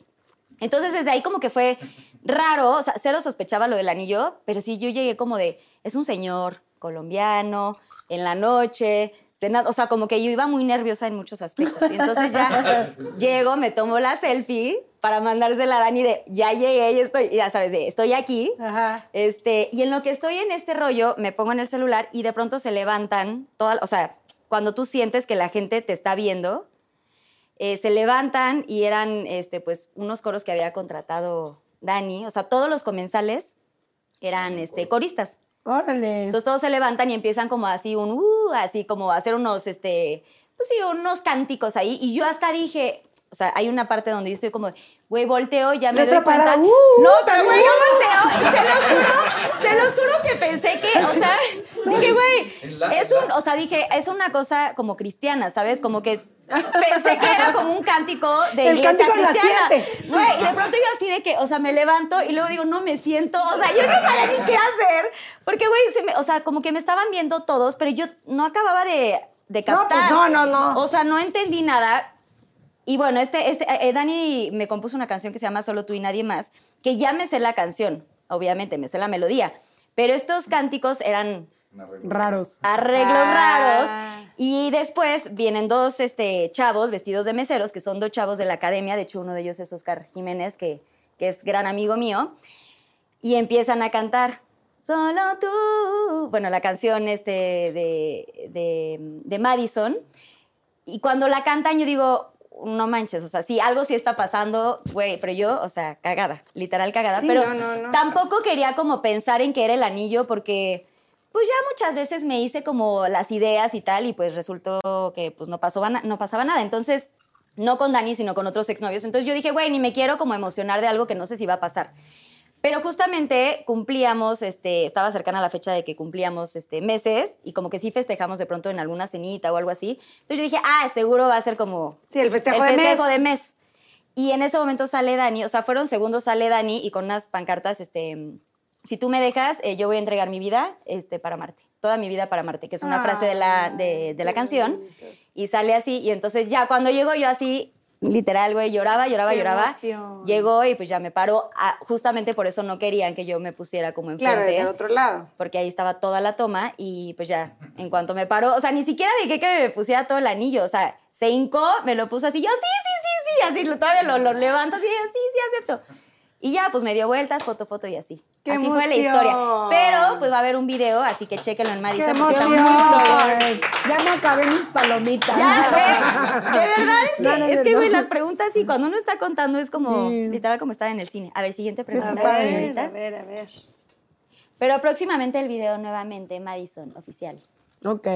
Entonces desde ahí como que fue raro, o sea, cero sospechaba lo del anillo, pero sí yo llegué como de, es un señor colombiano, en la noche, cenando, o sea, como que yo iba muy nerviosa en muchos aspectos. Y entonces ya <laughs> llego, me tomo la selfie para mandársela a Dani de, ya llegué y estoy, ya sabes, de, estoy aquí. Ajá. Este, y en lo que estoy en este rollo, me pongo en el celular y de pronto se levantan, toda, o sea, cuando tú sientes que la gente te está viendo, eh, se levantan y eran este, pues, unos coros que había contratado Dani, o sea, todos los comensales eran este, coristas. Órale. Entonces todos se levantan y empiezan como así un, uh, así como a hacer unos, este, pues sí, unos cánticos ahí. Y yo hasta dije, o sea, hay una parte donde yo estoy como, güey, volteo, ya me Y doy cuenta. uh, no, pero güey, yo volteo y se los juro, se los juro que pensé que, o sea, <laughs> dije, güey, es un, o sea, dije, es una cosa como cristiana, ¿sabes? Como que pensé que era como un cántico de El iglesia cántico cristiana. Güey, y de pronto yo así de que, o sea, me levanto y luego digo, no me siento, o sea, yo no sabía ni qué hacer, porque, güey, se me- o sea, como que me estaban viendo todos, pero yo no acababa de, de No, pues, captar. no, no, no. O sea, no entendí nada. Y bueno, este, este, eh, Dani me compuso una canción que se llama Solo tú y nadie más, que ya me sé la canción, obviamente, me sé la melodía, pero estos cánticos eran Raros. arreglos Ah. raros. Y después vienen dos este, chavos vestidos de meseros, que son dos chavos de la academia. De hecho, uno de ellos es Oscar Jiménez, que, que es gran amigo mío. Y empiezan a cantar. Solo tú. Bueno, la canción este de, de, de Madison. Y cuando la cantan, yo digo, no manches, o sea, sí, algo sí está pasando, güey, pero yo, o sea, cagada, literal cagada. Sí, pero no, no, no. tampoco quería como pensar en que era el anillo, porque pues ya muchas veces me hice como las ideas y tal, y pues resultó que pues no, pasó, no pasaba nada. Entonces, no con Dani, sino con otros exnovios. Entonces yo dije, güey, ni me quiero como emocionar de algo que no sé si va a pasar. Pero justamente cumplíamos, este, estaba cercana a la fecha de que cumplíamos este, meses y como que sí festejamos de pronto en alguna cenita o algo así. Entonces yo dije, ah, seguro va a ser como Sí, el festejo de festejo mes. de mes. Y en ese momento sale Dani, o sea, fueron segundos, sale Dani y con unas pancartas, este, si tú me dejas, eh, yo voy a entregar mi vida este, para Marte. Toda mi vida para Marte, que es una frase de la, de, de la canción. Y sale así, y entonces ya cuando llego yo así, literal, güey, lloraba, lloraba, Qué lloraba. emoción. Llegó y pues ya me paró. Ah, justamente por eso no querían que yo me pusiera como enfrente. Claro, del otro lado. Porque ahí estaba toda la toma y pues ya, en cuanto me paró, o sea, ni siquiera dije que me pusiera todo el anillo, o sea, se hincó, me lo puso así, yo sí, sí, sí, sí, así todavía lo, lo levanto así, yo, sí, sí, acepto. Y ya, pues me dio vueltas, foto, foto y así. ¡Qué así fue la historia. Pero pues va a haber un video, así que chéquenlo en Madison. porque está muy. Ya me acabé mis palomitas. Ya, güey. <laughs> De verdad es que, No, no, es que, las preguntas y cuando uno está contando es como Sí. literal como estar en el cine. A ver, siguiente pregunta, padre. señoritas. A ver, a ver. Pero próximamente el video nuevamente, Madison, oficial. Ok.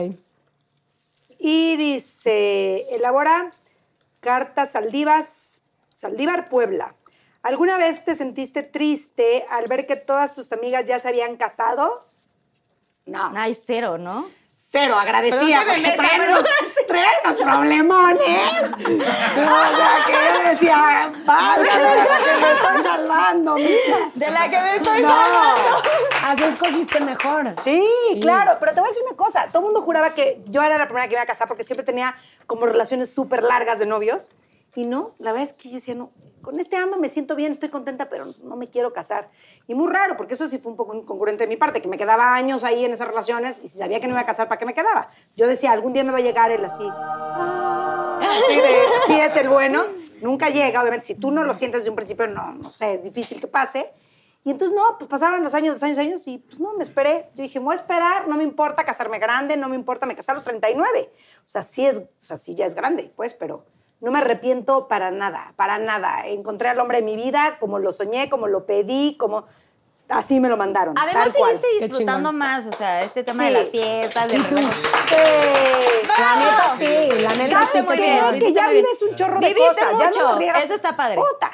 Y dice, elabora cartas Saldivas, Saldívar Puebla. ¿Alguna vez te sentiste triste al ver que todas tus amigas ya se habían casado? No. Ay, cero, ¿no? Cero, porque me traen unos, traen unos problemones. O sea, que yo decía, válgame, de la que me estoy salvando, mija. De la que me estoy No, así escogiste mejor. Sí, Sí. claro, pero te voy a decir una cosa. Todo el mundo juraba que yo era la primera que iba a casar porque siempre tenía como relaciones súper largas de novios. Y no, la verdad es que yo decía, no, con este amo me siento bien, estoy contenta, pero no me quiero casar. Y muy raro, porque eso sí fue un poco incongruente de mi parte, que me quedaba años ahí en esas relaciones y si sabía que no iba a casar, ¿para qué me quedaba? Yo decía, algún día me va a llegar él así. Así de, sí es el bueno. Nunca llega, obviamente, si tú no lo sientes desde un principio, no, no sé, es difícil que pase. Y entonces, no, pues pasaron los años, los años, años, y pues no, me esperé. Yo dije, voy a esperar, no me importa casarme grande, no me importa, me casé a los 39. O sea, sí es, o sea, sí ya es grande, pues, pero no me arrepiento para nada, para nada. Encontré al hombre de mi vida como lo soñé, como lo pedí, como así me lo mandaron. Además, seguiste disfrutando más, o sea, este tema Sí. de las fiestas, del ¿Y tú? Sí. La neta sí, la neta sí muy bien, chingón. que ya muy bien. vives un chorro de Viviste cosas. ya mucho, no lo riegas. eso está padre. Puta.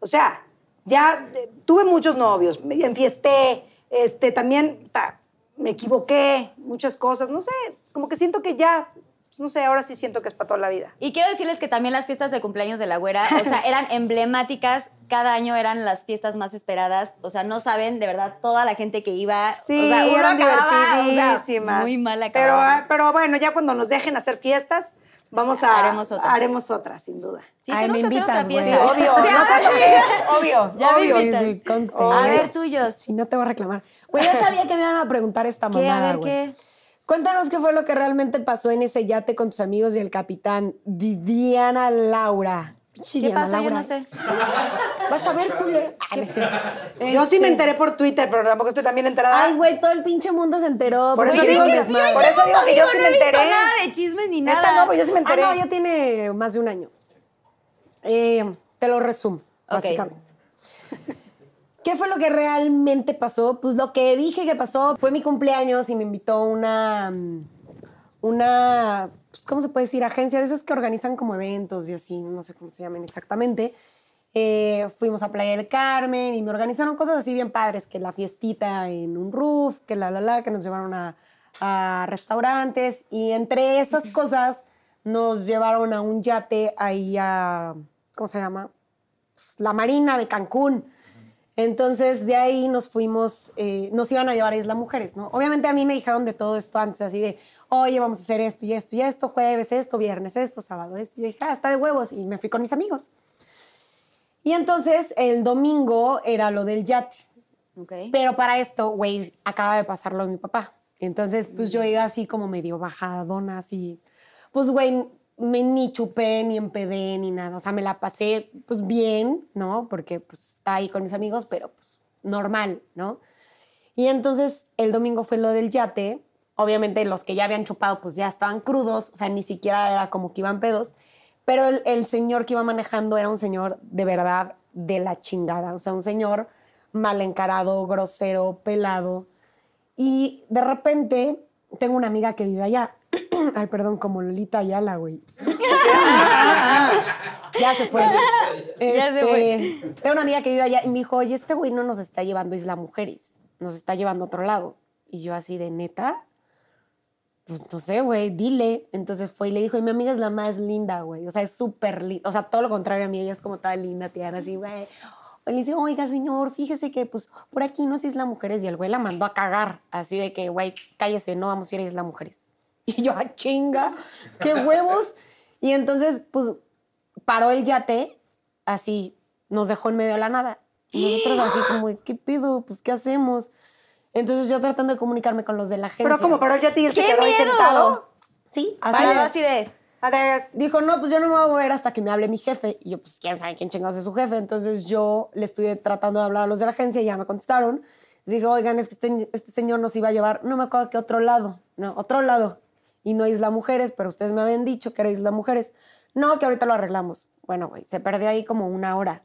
O sea, ya eh, tuve muchos novios, me enfiesté, este, también ta, me equivoqué, muchas cosas, no sé, como que siento que ya, pues, no sé, ahora sí siento que es para toda la vida. Y quiero decirles que también las fiestas de cumpleaños de la güera, o sea, <laughs> eran emblemáticas, cada año eran las fiestas más esperadas, o sea, no saben de verdad toda la gente que iba, Sí, o sea, eran acababa, o sea, divertidísimas. muy mal pero, ah, pero bueno, ya cuando nos dejen hacer fiestas, vamos a... Haremos otra. Haremos otra, sin duda. Sí, Ay, tenemos me invitas, güey. fiesta. obvio. <laughs> Sí, no sé lo que es, obvio. <laughs> Ya obvio. Sí, conste. A ver, tuyos. Si no te voy a reclamar. Güey, yo sabía que me iban a preguntar esta ¿Qué? mamada, A ver, güey. ¿qué? Cuéntanos qué fue lo que realmente pasó en ese yate con tus amigos y el capitán Diana Laura. ¿Qué Diana pasó? Yo no sé. Vas a ver, culero. Ah, no. Yo sí me Este, enteré por Twitter, pero tampoco estoy también enterada. Ay, güey, todo el pinche mundo se enteró. Por eso digo que- por eso digo que yo sí no me he visto enteré. nada de chismes ni nada. Esta no, pues yo sí me Ah, enteré. no, ya tiene más de un año. Eh, te lo resumo, básicamente. ¿Qué fue lo que realmente pasó? Pues lo que dije que pasó fue mi cumpleaños y me invitó una, mm, una, pues, ¿cómo se puede decir? Agencia de esas que organizan como eventos y así, no sé cómo se llaman exactamente. Eh, fuimos a Playa del Carmen y me organizaron cosas así bien padres, que la fiestita en un roof, que la la la, que nos llevaron a, a restaurantes y entre esas cosas nos llevaron a un yate ahí a, ¿cómo se llama? Pues, la Marina de Cancún. Entonces de ahí nos fuimos, eh, nos iban a llevar a Isla Mujeres, ¿no? Obviamente a mí me dijeron de todo esto antes, así de, oye, vamos a hacer esto y esto y esto, jueves esto, viernes esto, sábado esto. Y yo dije, ah, está de huevos. Y me fui con mis amigos. Y entonces el domingo era lo del yate. Pero para esto, güey, acaba de pasarlo mi papá. Entonces, pues yo iba así como medio bajadona, así. Pues, güey, me ni chupé, ni empedé, ni nada. O sea, me la pasé, pues, bien, ¿no? Porque, pues, estaba ahí con mis amigos, pero, pues, normal, ¿no? Y entonces, el domingo fue lo del yate. Obviamente, los que ya habían chupado, pues, ya estaban crudos. O sea, ni siquiera era como que iban pedos. Pero el, el señor que iba manejando era un señor de verdad de la chingada. O sea, un señor mal encarado, grosero, pelado. Y de repente tengo una amiga que vive allá. <coughs> Ay, perdón, como Lolita Ayala, güey. <laughs> ya se fue. Ya se Este, fue. Tengo una amiga que vive allá y me dijo, oye, este güey no nos está llevando a Isla Mujeres, nos está llevando a otro lado. Y yo así de neta, pues no sé, güey, dile. Entonces fue y le dijo, y mi amiga es la más linda, güey. O sea, es súper linda. O sea, todo lo contrario a mí, ella es como toda linda, tierna, así, güey. Y le dice, oiga, señor, fíjese que pues por aquí no es Isla Mujeres. Y el güey la mandó a cagar, así de que, güey, cállese, no vamos a ir a Isla Mujeres. <laughs> Y yo, ah, chinga, qué huevos. Y entonces, pues, paró el yate, así, nos dejó en medio de la nada. Y nosotros así como, ¿qué pido? Pues, ¿qué hacemos? Entonces yo tratando de comunicarme con los de la agencia. Pero como paró el yate y él se ¡Qué quedó ahí miedo! sentado. Sí, así Parado así de... Adiós. Dijo, no, pues yo no me voy a mover hasta que me hable mi jefe. Y yo, pues, ¿quién sabe quién chingados es su jefe? Entonces yo le estuve tratando de hablar a los de la agencia y ya me contestaron. Les dije, oigan, es que este, este señor nos iba a llevar, no me acuerdo que otro lado, no, otro lado. Y no Isla Mujeres, pero ustedes me habían dicho que era Isla Mujeres. No, que ahorita lo arreglamos. Bueno, güey, se perdió ahí como una hora.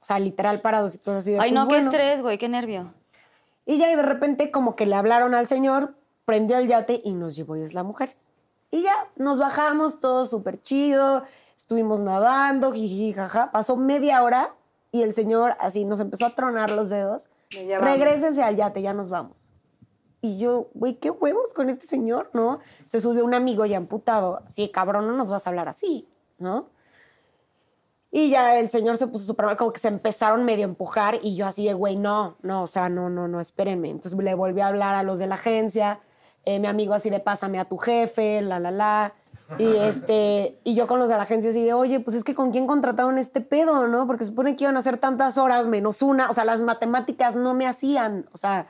O sea, literal parados y todo así de, Ay, pues, no, qué estrés, güey, qué nervio. Y ya y de repente como que le hablaron al señor, prendió el yate y nos llevó a Isla Mujeres. Y ya, nos bajamos, todo súper chido, estuvimos nadando, jiji, jaja. Pasó media hora y el señor así nos empezó a tronar los dedos. Regrésense al yate, ya nos vamos. Y yo, güey, qué huevos con este señor, ¿no? Se subió un amigo ya amputado. Así, cabrón, no nos vas a hablar así, ¿no? Y ya el señor se puso súper mal, como que se empezaron medio a empujar y yo así de, güey, no, no, o sea, no, no, no, espérenme. Entonces le volví a hablar a los de la agencia, eh, mi amigo así de, pásame a tu jefe, la, la, la. Y, este, y yo con los de la agencia así de, oye, pues es que con quién contrataron este pedo, ¿no? Porque supone que iban a hacer tantas horas menos una, o sea, las matemáticas no me hacían, o sea,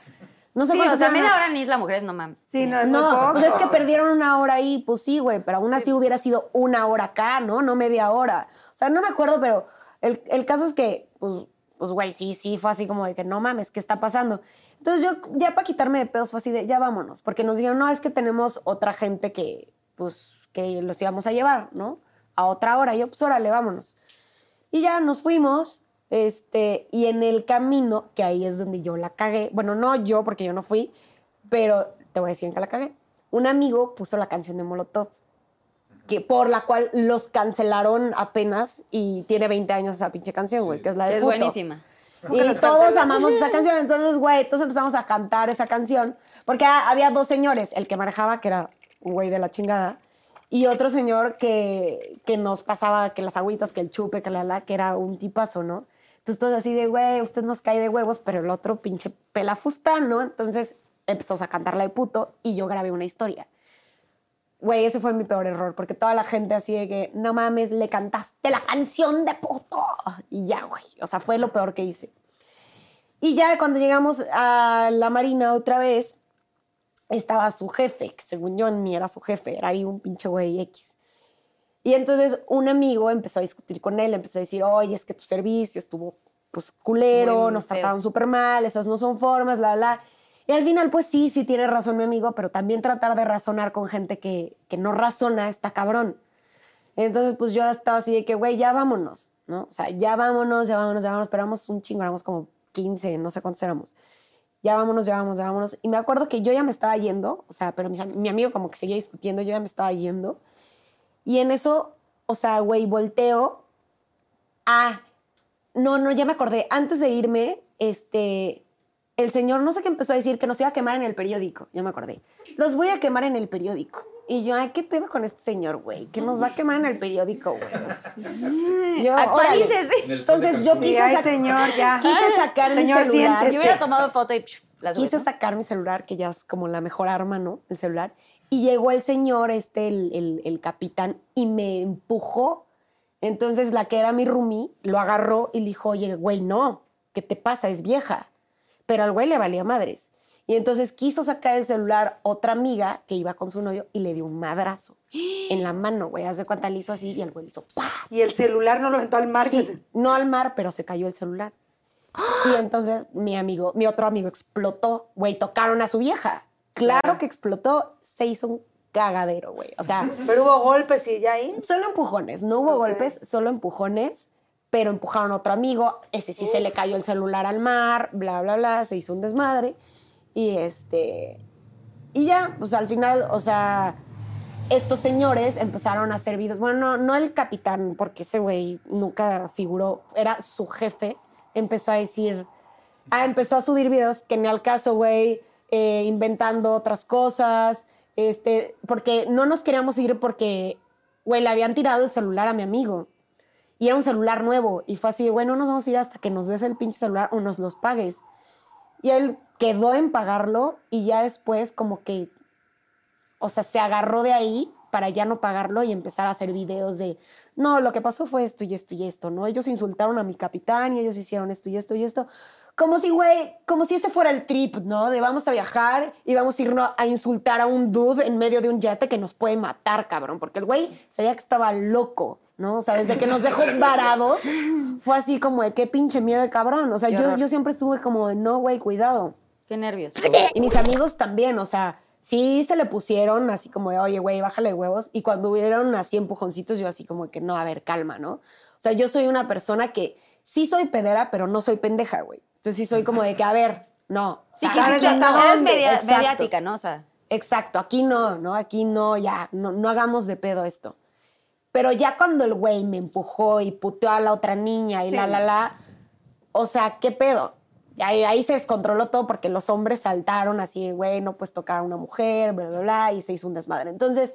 no sé Sí, o sea, media hora en Isla Mujeres, no mames. Sí, no, es muy no, poco. pues es que perdieron una hora ahí, pues sí, güey, pero aún así hubiera sido una hora acá, ¿no? No media hora. O sea, no me acuerdo, pero el, el caso es que, pues, pues, güey, sí, sí, fue así como de que no mames, ¿qué está pasando? Entonces yo, ya para quitarme de pedos, fue así de, ya vámonos, porque nos dijeron, no, es que tenemos otra gente que, pues, que los íbamos a llevar, ¿no? A otra hora. Y yo, pues, órale, vámonos. Y ya nos fuimos, este, y en el camino, que ahí es donde yo la cagué, bueno, no yo, porque yo no fui, pero te voy a decir en que la cagué. Un amigo puso la canción de Molotov, que, por la cual los cancelaron apenas y tiene 20 años esa pinche canción, güey, que es la de Es puto. buenísima. Y todos cancelan? amamos esa <laughs> canción. Entonces, güey, entonces empezamos a cantar esa canción. Porque ha- había dos señores. El que manejaba, que era un güey de la chingada. Y otro señor que, que nos pasaba que las agüitas, que el chupe, que la la, que era un tipazo, ¿no? Entonces todos así de, güey, usted nos cae de huevos, pero el otro pinche pelafustán, ¿no? Entonces empezamos a cantarla de puto y yo grabé una historia. Güey, ese fue mi peor error, porque toda la gente así de que, no mames, le cantaste la canción de puto. Y ya, güey. O sea, fue lo peor que hice. Y ya cuando llegamos a la marina otra vez, estaba su jefe, que según yo ni era su jefe, era ahí un pinche güey X. Y entonces un amigo empezó a discutir con él, empezó a decir, oye, es que tu servicio estuvo pues culero, Muy nos feo. trataron súper mal, esas no son formas, la, la. Y al final, pues sí, sí tiene razón mi amigo, pero también tratar de razonar con gente que, que no razona está cabrón. Entonces, pues yo estaba así de que, güey, ya vámonos, ¿no? O sea, ya vámonos, ya vámonos, ya vámonos. Pero éramos un chingo, éramos como 15, no sé cuántos éramos. Ya vámonos, ya vámonos, ya vámonos. Y me acuerdo que yo ya me estaba yendo, o sea, pero am- mi amigo como que seguía discutiendo, yo ya me estaba yendo. Y en eso, o sea, güey, volteo. Ah, no, no, ya me acordé. Antes de irme, este, el señor, no sé qué empezó a decir, que nos iba a quemar en el periódico. Ya me acordé. Los voy a quemar en el periódico. Y yo, ay, ¿qué pedo con este señor, güey? Que nos va a quemar en el periódico, güey. Yo, Actualícese. Entonces yo Sí, quise, ay, sac- señor, ya. quise sacar Señor, mi celular. siéntese. Yo hubiera tomado foto y psh, la Quise ¿no? sacar mi celular, que ya es como la mejor arma, ¿no? El celular. Y llegó el señor, este, el, el- el capitán, y me empujó. Entonces la que era mi roomie lo agarró y le dijo, oye, güey, no, ¿qué te pasa? Es vieja. Pero al güey le valía madres. Y entonces quiso sacar el celular otra amiga que iba con su novio y le dio un madrazo en la mano, güey. Haz de cuenta, le hizo así y el güey le hizo ¡pah! Y el celular no lo aventó al mar. Sí, se- no al mar, pero se cayó el celular. Y entonces mi amigo, mi otro amigo explotó, güey, tocaron a su vieja. Claro que explotó, se hizo un cagadero, güey. O sea, <laughs> Pero hubo golpes y ya ahí. solo empujones, no hubo golpes, solo empujones, pero empujaron a otro amigo, ese sí se le cayó el celular al mar, bla, bla, bla, se hizo un desmadre. Y este, y ya, pues al final, o sea, estos señores empezaron a hacer videos. Bueno, no, no el capitán, porque ese güey nunca figuró, era su jefe. Empezó a decir, ah, empezó a subir videos que ni al caso, güey, eh, inventando otras cosas. Este, porque no nos queríamos ir porque, güey, le habían tirado el celular a mi amigo. Y era un celular nuevo. Y fue así, güey, no nos vamos a ir hasta que nos des el pinche celular o nos los pagues. Y él quedó en pagarlo y ya después como que, o sea, se agarró de ahí para ya no pagarlo y empezar a hacer videos de, no, lo que pasó fue esto y esto y esto, ¿no? Ellos insultaron a mi capitán y ellos hicieron esto y esto y esto. Como si, güey, como si ese fuera el trip, ¿no? De vamos a viajar y vamos a irnos a insultar a un dude en medio de un yate que nos puede matar, cabrón. Porque el güey sabía que estaba loco, ¿no? O sea, desde que nos dejó <laughs> varados, fue así como de qué pinche miedo de cabrón. O sea, yo, yo siempre estuve como de, no, güey, cuidado. Qué nervios. Y mis amigos también, o sea, sí se le pusieron así como de, oye, güey, bájale huevos. Y cuando hubieron así empujoncitos, yo así como de que, no, a ver, calma, ¿no? O sea, yo soy una persona que sí soy pedera, pero no soy pendeja, güey. Entonces sí soy como de que, a ver, no. Sí, O sea, quisiste, ¿sabes hasta eres dónde? media- Exacto. mediática, ¿no? O sea, Exacto, aquí no, ¿no? Aquí no, ya, no, no hagamos de pedo esto. Pero ya cuando el güey me empujó y puteó a la otra niña y Sí. la, la, la, o sea, ¿qué pedo? Y ahí, ahí se descontroló todo porque los hombres saltaron así, güey, no puedes tocar a una mujer, bla, bla, bla, y se hizo un desmadre. Entonces,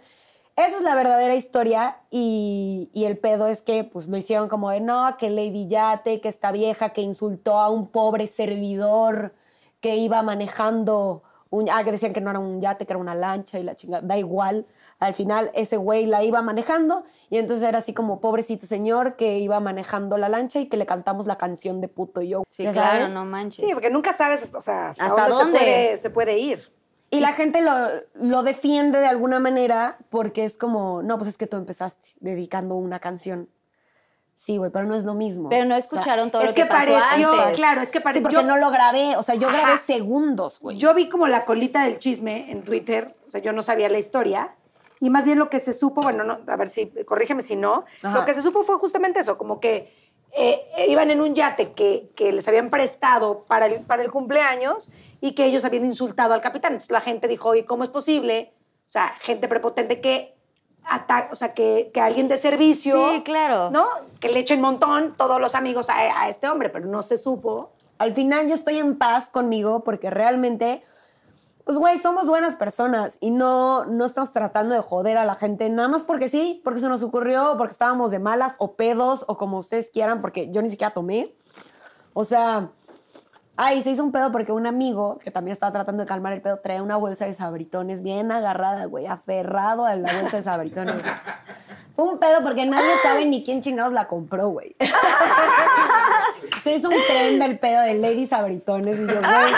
esa es la verdadera historia y, y el pedo es que pues lo hicieron como de, no, que Lady Yate, que esta vieja que insultó a un pobre servidor que iba manejando un, ah, que decían que no era un yate, que era una lancha y la chingada, da igual. Al final ese güey la iba manejando y entonces era así como pobrecito señor que iba manejando la lancha y que le cantamos la canción de puto y yo. Sí, ¿ya claro, sabes? no manches. Sí, porque nunca sabes, o sea, hasta, ¿Hasta dónde, dónde? Se, puede, se puede ir. Y la gente lo, lo defiende de alguna manera porque es como, no, pues es que tú empezaste dedicando una canción. Sí, güey, pero no es lo mismo. Pero no O sea, escucharon todo es lo que, que pasó pareció- antes. claro, es que Sí, pareció. porque no lo grabé. O sea, yo Ajá. grabé segundos, güey. Yo vi como la colita del chisme en Twitter, o sea, yo no sabía la historia. Y más bien lo que se supo, bueno, no, a ver si, corrígeme si no, Ajá. lo que se supo fue justamente eso, como que eh, eh, iban en un yate que, que les habían prestado para el, para el cumpleaños y que ellos habían insultado al capitán. Entonces la gente dijo, oye, ¿cómo es posible? O sea, gente prepotente que ata- o sea, que, que alguien de servicio, Sí, claro. ¿no? Que le echen montón todos los amigos a, a este hombre, pero no se supo. Al final yo estoy en paz conmigo porque realmente, pues, güey, somos buenas personas y no, no estamos tratando de joder a la gente nada más porque sí, porque se nos ocurrió, porque estábamos de malas o pedos o como ustedes quieran, porque yo ni siquiera tomé. O sea, ay, se hizo un pedo porque un amigo que también estaba tratando de calmar el pedo trae una bolsa de sabritones bien agarrada, güey, aferrado a la bolsa de sabritones. güey. Fue un pedo porque nadie sabe ni quién chingados la compró, güey. <laughs> Se hizo un tren del pedo de Lady Sabritones y yo, güey,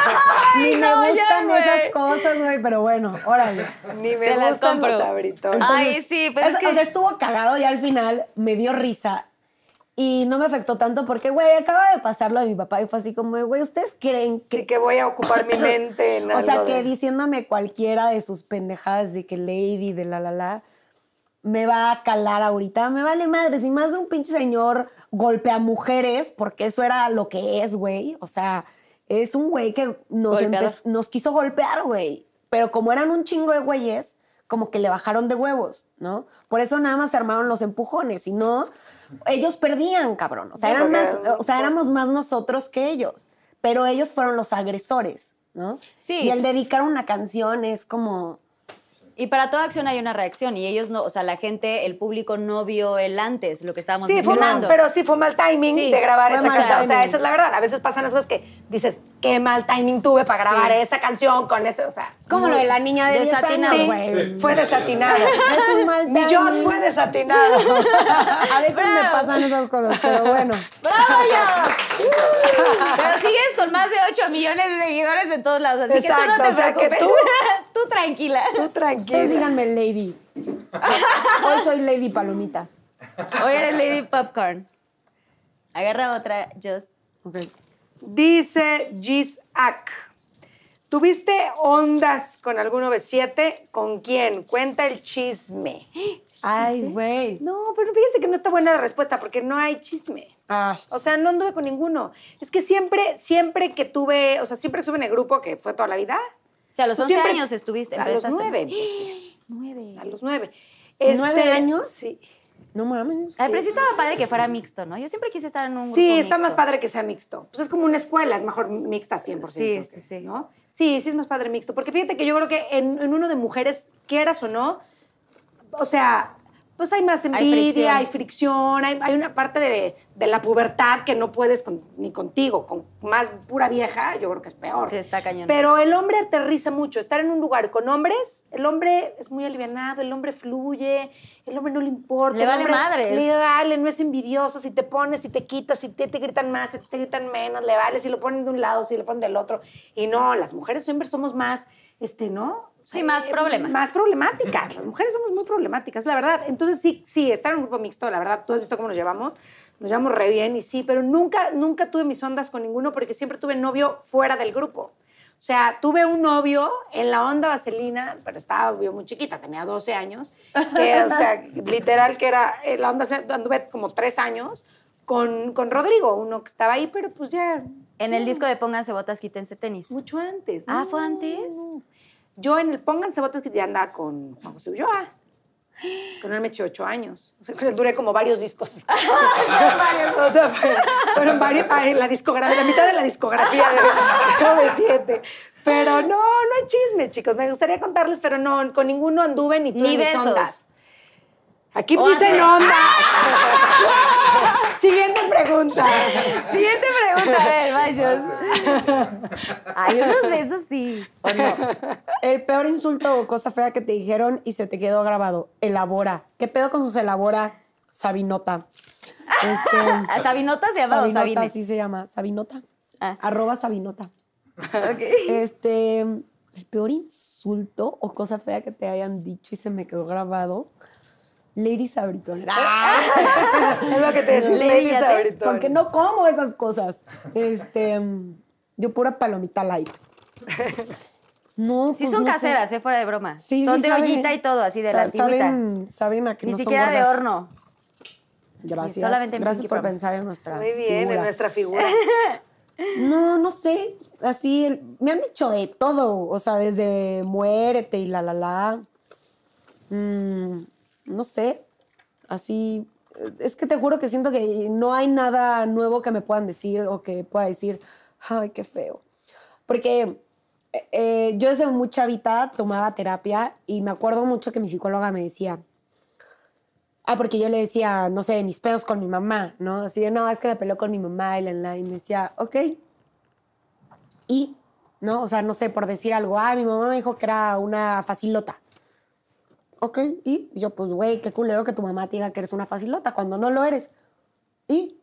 ni me no, gustan esas cosas, güey, pero bueno, órale. Ni me Se las los compro. sabritones. Ay, sí, pero es que- O sea, estuvo cagado y al final me dio risa y no me afectó tanto porque, güey, acaba de pasarlo a mi papá y fue así como, güey, ¿ustedes creen que...? Sí, que voy a ocupar mi <laughs> mente en o sea, algo que de- diciéndome cualquiera de sus pendejadas de que Lady, de la la la, me va a calar ahorita. Me vale madre. Si más de un pinche señor golpea mujeres, porque eso era lo que es, güey. O sea, es un güey que nos, nos quiso golpear, güey. Pero como eran un chingo de güeyes, como que le bajaron de huevos, ¿no? Por eso nada más se armaron los empujones. Si no, ellos perdían, cabrón. O sea, eran más, eran o sea, éramos más nosotros que ellos. Pero ellos fueron los agresores, ¿no? Sí. Y el dedicar una canción es como... Y para toda acción hay una reacción y ellos no, o sea, la gente, el público no vio el antes, lo que estábamos Sí, fue mal, pero sí fue mal timing Sí, de grabar esa canción. O sea, esa es la verdad. A veces pasan las cosas que dices, qué mal timing tuve para grabar Sí. esa canción con ese, o sea. Es como lo de la niña de 10 años, Desatinado. Sí, güey. fue desatinado. <laughs> Es un mal Mi Joss timing. fue desatinado. <laughs> A veces me pasan esas cosas, pero bueno. ¡Bravo, Joss! <laughs> Pero sigues con más de 8 millones de seguidores en todos lados, así que tú Exacto, no te o sea, que preocupes. Tú, tranquila. Tú Ustedes tranquila. díganme Lady. Hoy soy Lady Palomitas. Hoy eres Lady Popcorn. Agarra otra, Joss. Ok. Dice Gis Ak. ¿Tuviste ondas con algún 97? ¿Con quién? Cuenta el chisme. <gasps> Ay, güey. No, pero fíjense que no está buena la respuesta porque no hay chisme. Ah, O sea, no anduve con ninguno. Es que siempre, siempre que tuve, o sea, siempre que estuve en el grupo, que fue toda la vida. O sea, a los pues 11 siempre- años estuviste, A los nueve. <gasps> Nueve. A los nueve. ¿Nueve Este, años? Sí. No mames. Ay, pero sí estaba padre que fuera mixto, ¿no? Yo siempre quise estar en un grupo Sí, está mixto. más padre que sea mixto. Pues es como una escuela, es mejor mixta 100%. Sí, sí, sí. ¿no? Sí, sí es más padre mixto. Porque fíjate que yo creo que en, en uno de mujeres, quieras o no, o sea, pues hay más envidia, hay fricción, hay, hay una parte de, de la pubertad que no puedes con- ni contigo, con más pura vieja, yo creo que es peor. Sí, está cañón. Pero el hombre aterriza mucho. Estar en un lugar con hombres, el hombre es muy alivianado, el hombre fluye, el hombre no le importa. Le el vale madres. Le vale, no es envidioso. Si te pones, si te quitas, si te, te gritan más, si te gritan menos, le vale. Si lo ponen de un lado, si lo ponen del otro. Y no, las mujeres siempre somos más, este, ¿no? Sí, más eh, problemas. Más problemáticas. Las mujeres somos muy problemáticas, la verdad. Entonces, sí, sí, estar en un grupo mixto, la verdad, tú has visto cómo nos llevamos. Nos llevamos re bien y sí, pero nunca, nunca tuve mis ondas con ninguno porque siempre tuve novio fuera del grupo. O sea, tuve un novio en la onda vaselina, pero estaba yo muy chiquita, tenía 12 años, que, o sea, <laughs> literal que era, en la onda anduve como tres años con, con Rodrigo, uno que estaba ahí, pero pues ya En el disco de Pónganse botas, quítense tenis. mucho antes. Ah, No, ¿fue antes? no. Yo en el Pónganse Botas que ya andaba con Juan José Ulloa. Con él me eché ocho años. O sea, duré como varios discos. <laughs> o sea, fue- fueron varios. la discografía, la mitad de la discografía de de siete. Pero no, no hay chisme, chicos. Me gustaría contarles, pero no, con ninguno anduve ni tú Ni mis besos. ondas. Aquí O dicen ondas. <laughs> Siguiente pregunta. Siguiente pregunta, a ver, vayos. Ay, unos besos sí. ¿O no? El peor insulto o cosa fea que te dijeron y se te quedó grabado. Elabora. ¿Qué pedo con sus elabora? Sabinota. Este, ¿A <laughs> ¿Sabinota se llama o Sabinota, Sabine? así se llama. Sabinota. Ah. Arroba Sabinota. Ok. Este, el peor insulto o cosa fea que te hayan dicho y se me quedó grabado. Lady Sabritón. <laughs> Es lo que te decía. Lady, Lady. Porque no como esas cosas. Este, yo pura palomita light. No, Sí pues son no sé. caseras, ¿eh? Fuera de broma. Sí, son sí de saben. ollita y todo, así de la antigüita. Saben, saben a que Ni no son siquiera de horno. Gracias. Solamente en Gracias por Promise. pensar en nuestra Muy bien, figura. en nuestra figura. <laughs> No, no sé. Así, me han dicho de todo. O sea, desde muérete y la, la, la. Mm, no sé. Así. Es que te juro que siento que no hay nada nuevo que me puedan decir o que pueda decir, ay, qué feo. Porque eh, eh, yo desde muy chavita tomaba terapia y me acuerdo mucho que mi psicóloga me decía, Ah, porque yo le decía, no sé, mis pedos con mi mamá, ¿no? Así de, no, es que me peleó con mi mamá y la, y me decía, ok. Y, ¿no? O sea, no sé, por decir algo, ah, mi mamá me dijo que era una facilota. Ok, y yo, pues, güey, qué culero que tu mamá te diga que eres una facilota cuando no lo eres. ¿Y?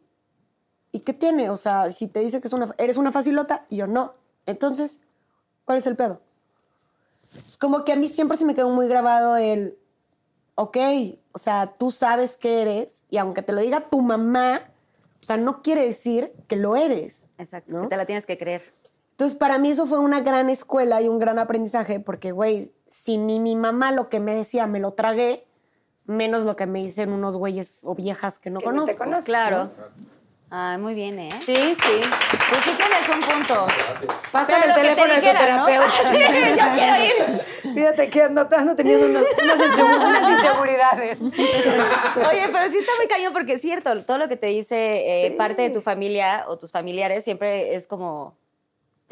¿Y qué tiene? O sea, si te dice que es una, eres una facilota y yo no. Entonces, ¿cuál es el pedo? Es como que a mí siempre se me quedó muy grabado el, ok, o sea, tú sabes que eres y aunque te lo diga tu mamá, o sea, no quiere decir que lo eres. Exacto, ¿no? que te la tienes que creer. Entonces, para mí eso fue una gran escuela y un gran aprendizaje porque, güey, si ni mi mamá lo que me decía me lo tragué, menos lo que me dicen unos güeyes o viejas que no Que ni te conozco. conozco. Claro. Ay, muy bien, ¿eh? Sí, sí. Pues sí tienes un punto. Pásame Pero el que te teléfono de tu dijeran, ¿no? terapeuta. <laughs> Sí, yo quiero ir. Fíjate que ando, ando teniendo unos- unas inseguridades. Oye, pero sí está muy cañón porque es cierto, todo lo que te dice eh, parte de tu familia o tus familiares siempre es como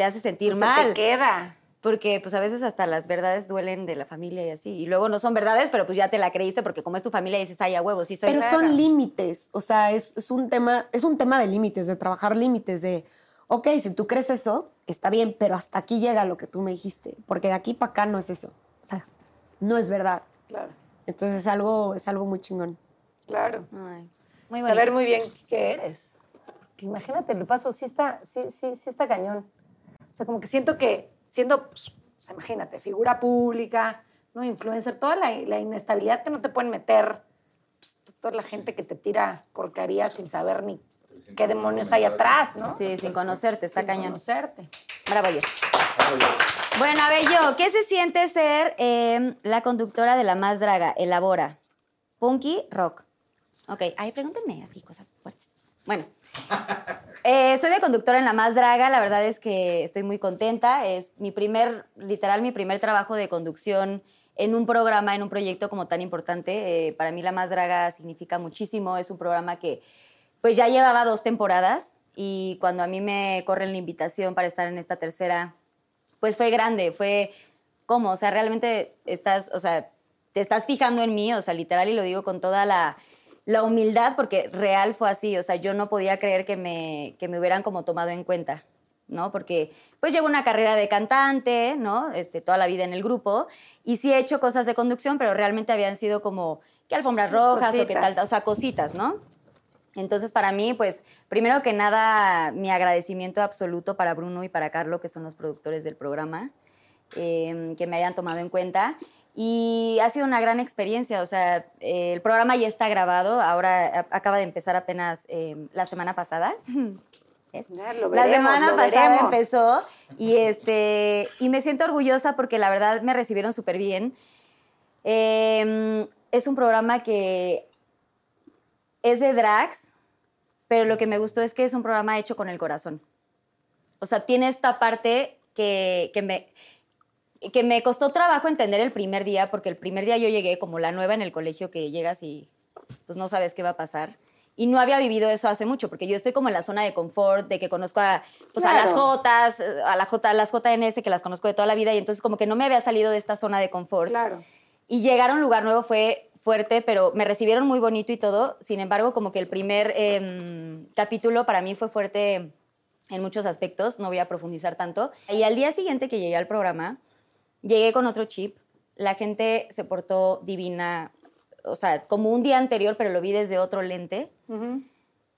te hace sentir Pues mal. Se te queda. Porque pues a veces hasta las verdades duelen de la familia y así. Y luego no son verdades, pero pues ya te la creíste porque como es tu familia dices, ay, a huevo, sí soy Pero rara". son límites, o sea, es, es un tema, es un tema de límites, de trabajar límites, de, ok, si tú crees eso, está bien, pero hasta aquí llega lo que tú me dijiste, porque de aquí para acá no es eso, o sea, no es verdad. Claro, Entonces es algo, es algo muy chingón. claro. Ay, muy. Saber muy bien qué eres. Imagínate, el paso sí está, sí, sí, sí está cañón. O sea, como que siento que siendo, pues, o sea, imagínate, figura pública, ¿no? Influencer, toda la, la inestabilidad que no te pueden meter, pues, toda la gente que te tira porcaría sin saber ni qué demonios hay atrás, ¿no? Sí, sin conocerte, está Sin cañón. conocerte. Bravo, yo. Bueno, a ver, yo, ¿qué se siente ser eh, la conductora de La Más Draga? Elabora. Punky Rock. Ok, ahí pregúntenme así, cosas fuertes. Bueno, eh, estoy de conductora en La Más Draga, la verdad es que estoy muy contenta. Es mi primer, literal, mi primer trabajo de conducción en un programa, en un proyecto como tan importante. Eh, para mí La Más Draga significa muchísimo, es un programa que pues ya llevaba dos temporadas y cuando a mí me corren la invitación para estar en esta tercera, pues fue grande, fue como, o sea, realmente estás, o sea, te estás fijando en mí, o sea, literal, y lo digo con toda la, la humildad, porque real fue así, o sea, yo no podía creer que me, que me hubieran como tomado en cuenta, ¿no? Porque pues llevo una carrera de cantante, ¿no? Este, toda la vida en el grupo, y sí he hecho cosas de conducción, pero realmente habían sido como que alfombras rojas o Cositas. tal, o sea, cositas, ¿no? Entonces, para mí, pues, primero que nada, mi agradecimiento absoluto para Bruno y para Carlo, que son los productores del programa, eh, que me hayan tomado en cuenta. Y ha sido una gran experiencia, o sea, eh, el programa ya está grabado, ahora a- acaba de empezar apenas eh, la semana pasada. ¿Es? Ya, lo la semana lo pasada veremos. empezó y, este, y me siento orgullosa porque la verdad me recibieron súper bien. Eh, es un programa que es de drags, pero lo que me gustó es que es un programa hecho con el corazón. O sea, tiene esta parte que, que me, que me costó trabajo entender el primer día, porque el primer día yo llegué como la nueva en el colegio que llegas y pues no sabes qué va a pasar. Y no había vivido eso hace mucho, porque yo estoy como en la zona de confort, de que conozco a, pues, a las Claro. Jotas, a, la J, a las JNS, que las conozco de toda la vida, y entonces como que no me había salido de esta zona de confort. Claro. Y llegar a un lugar nuevo fue fuerte, pero me recibieron muy bonito y todo. Sin embargo, como que el primer em, capítulo para mí fue fuerte en muchos aspectos, no voy a profundizar tanto. Y al día siguiente que llegué al programa, llegué con otro chip. La gente se portó divina, o sea, como un día anterior, pero lo vi desde otro lente.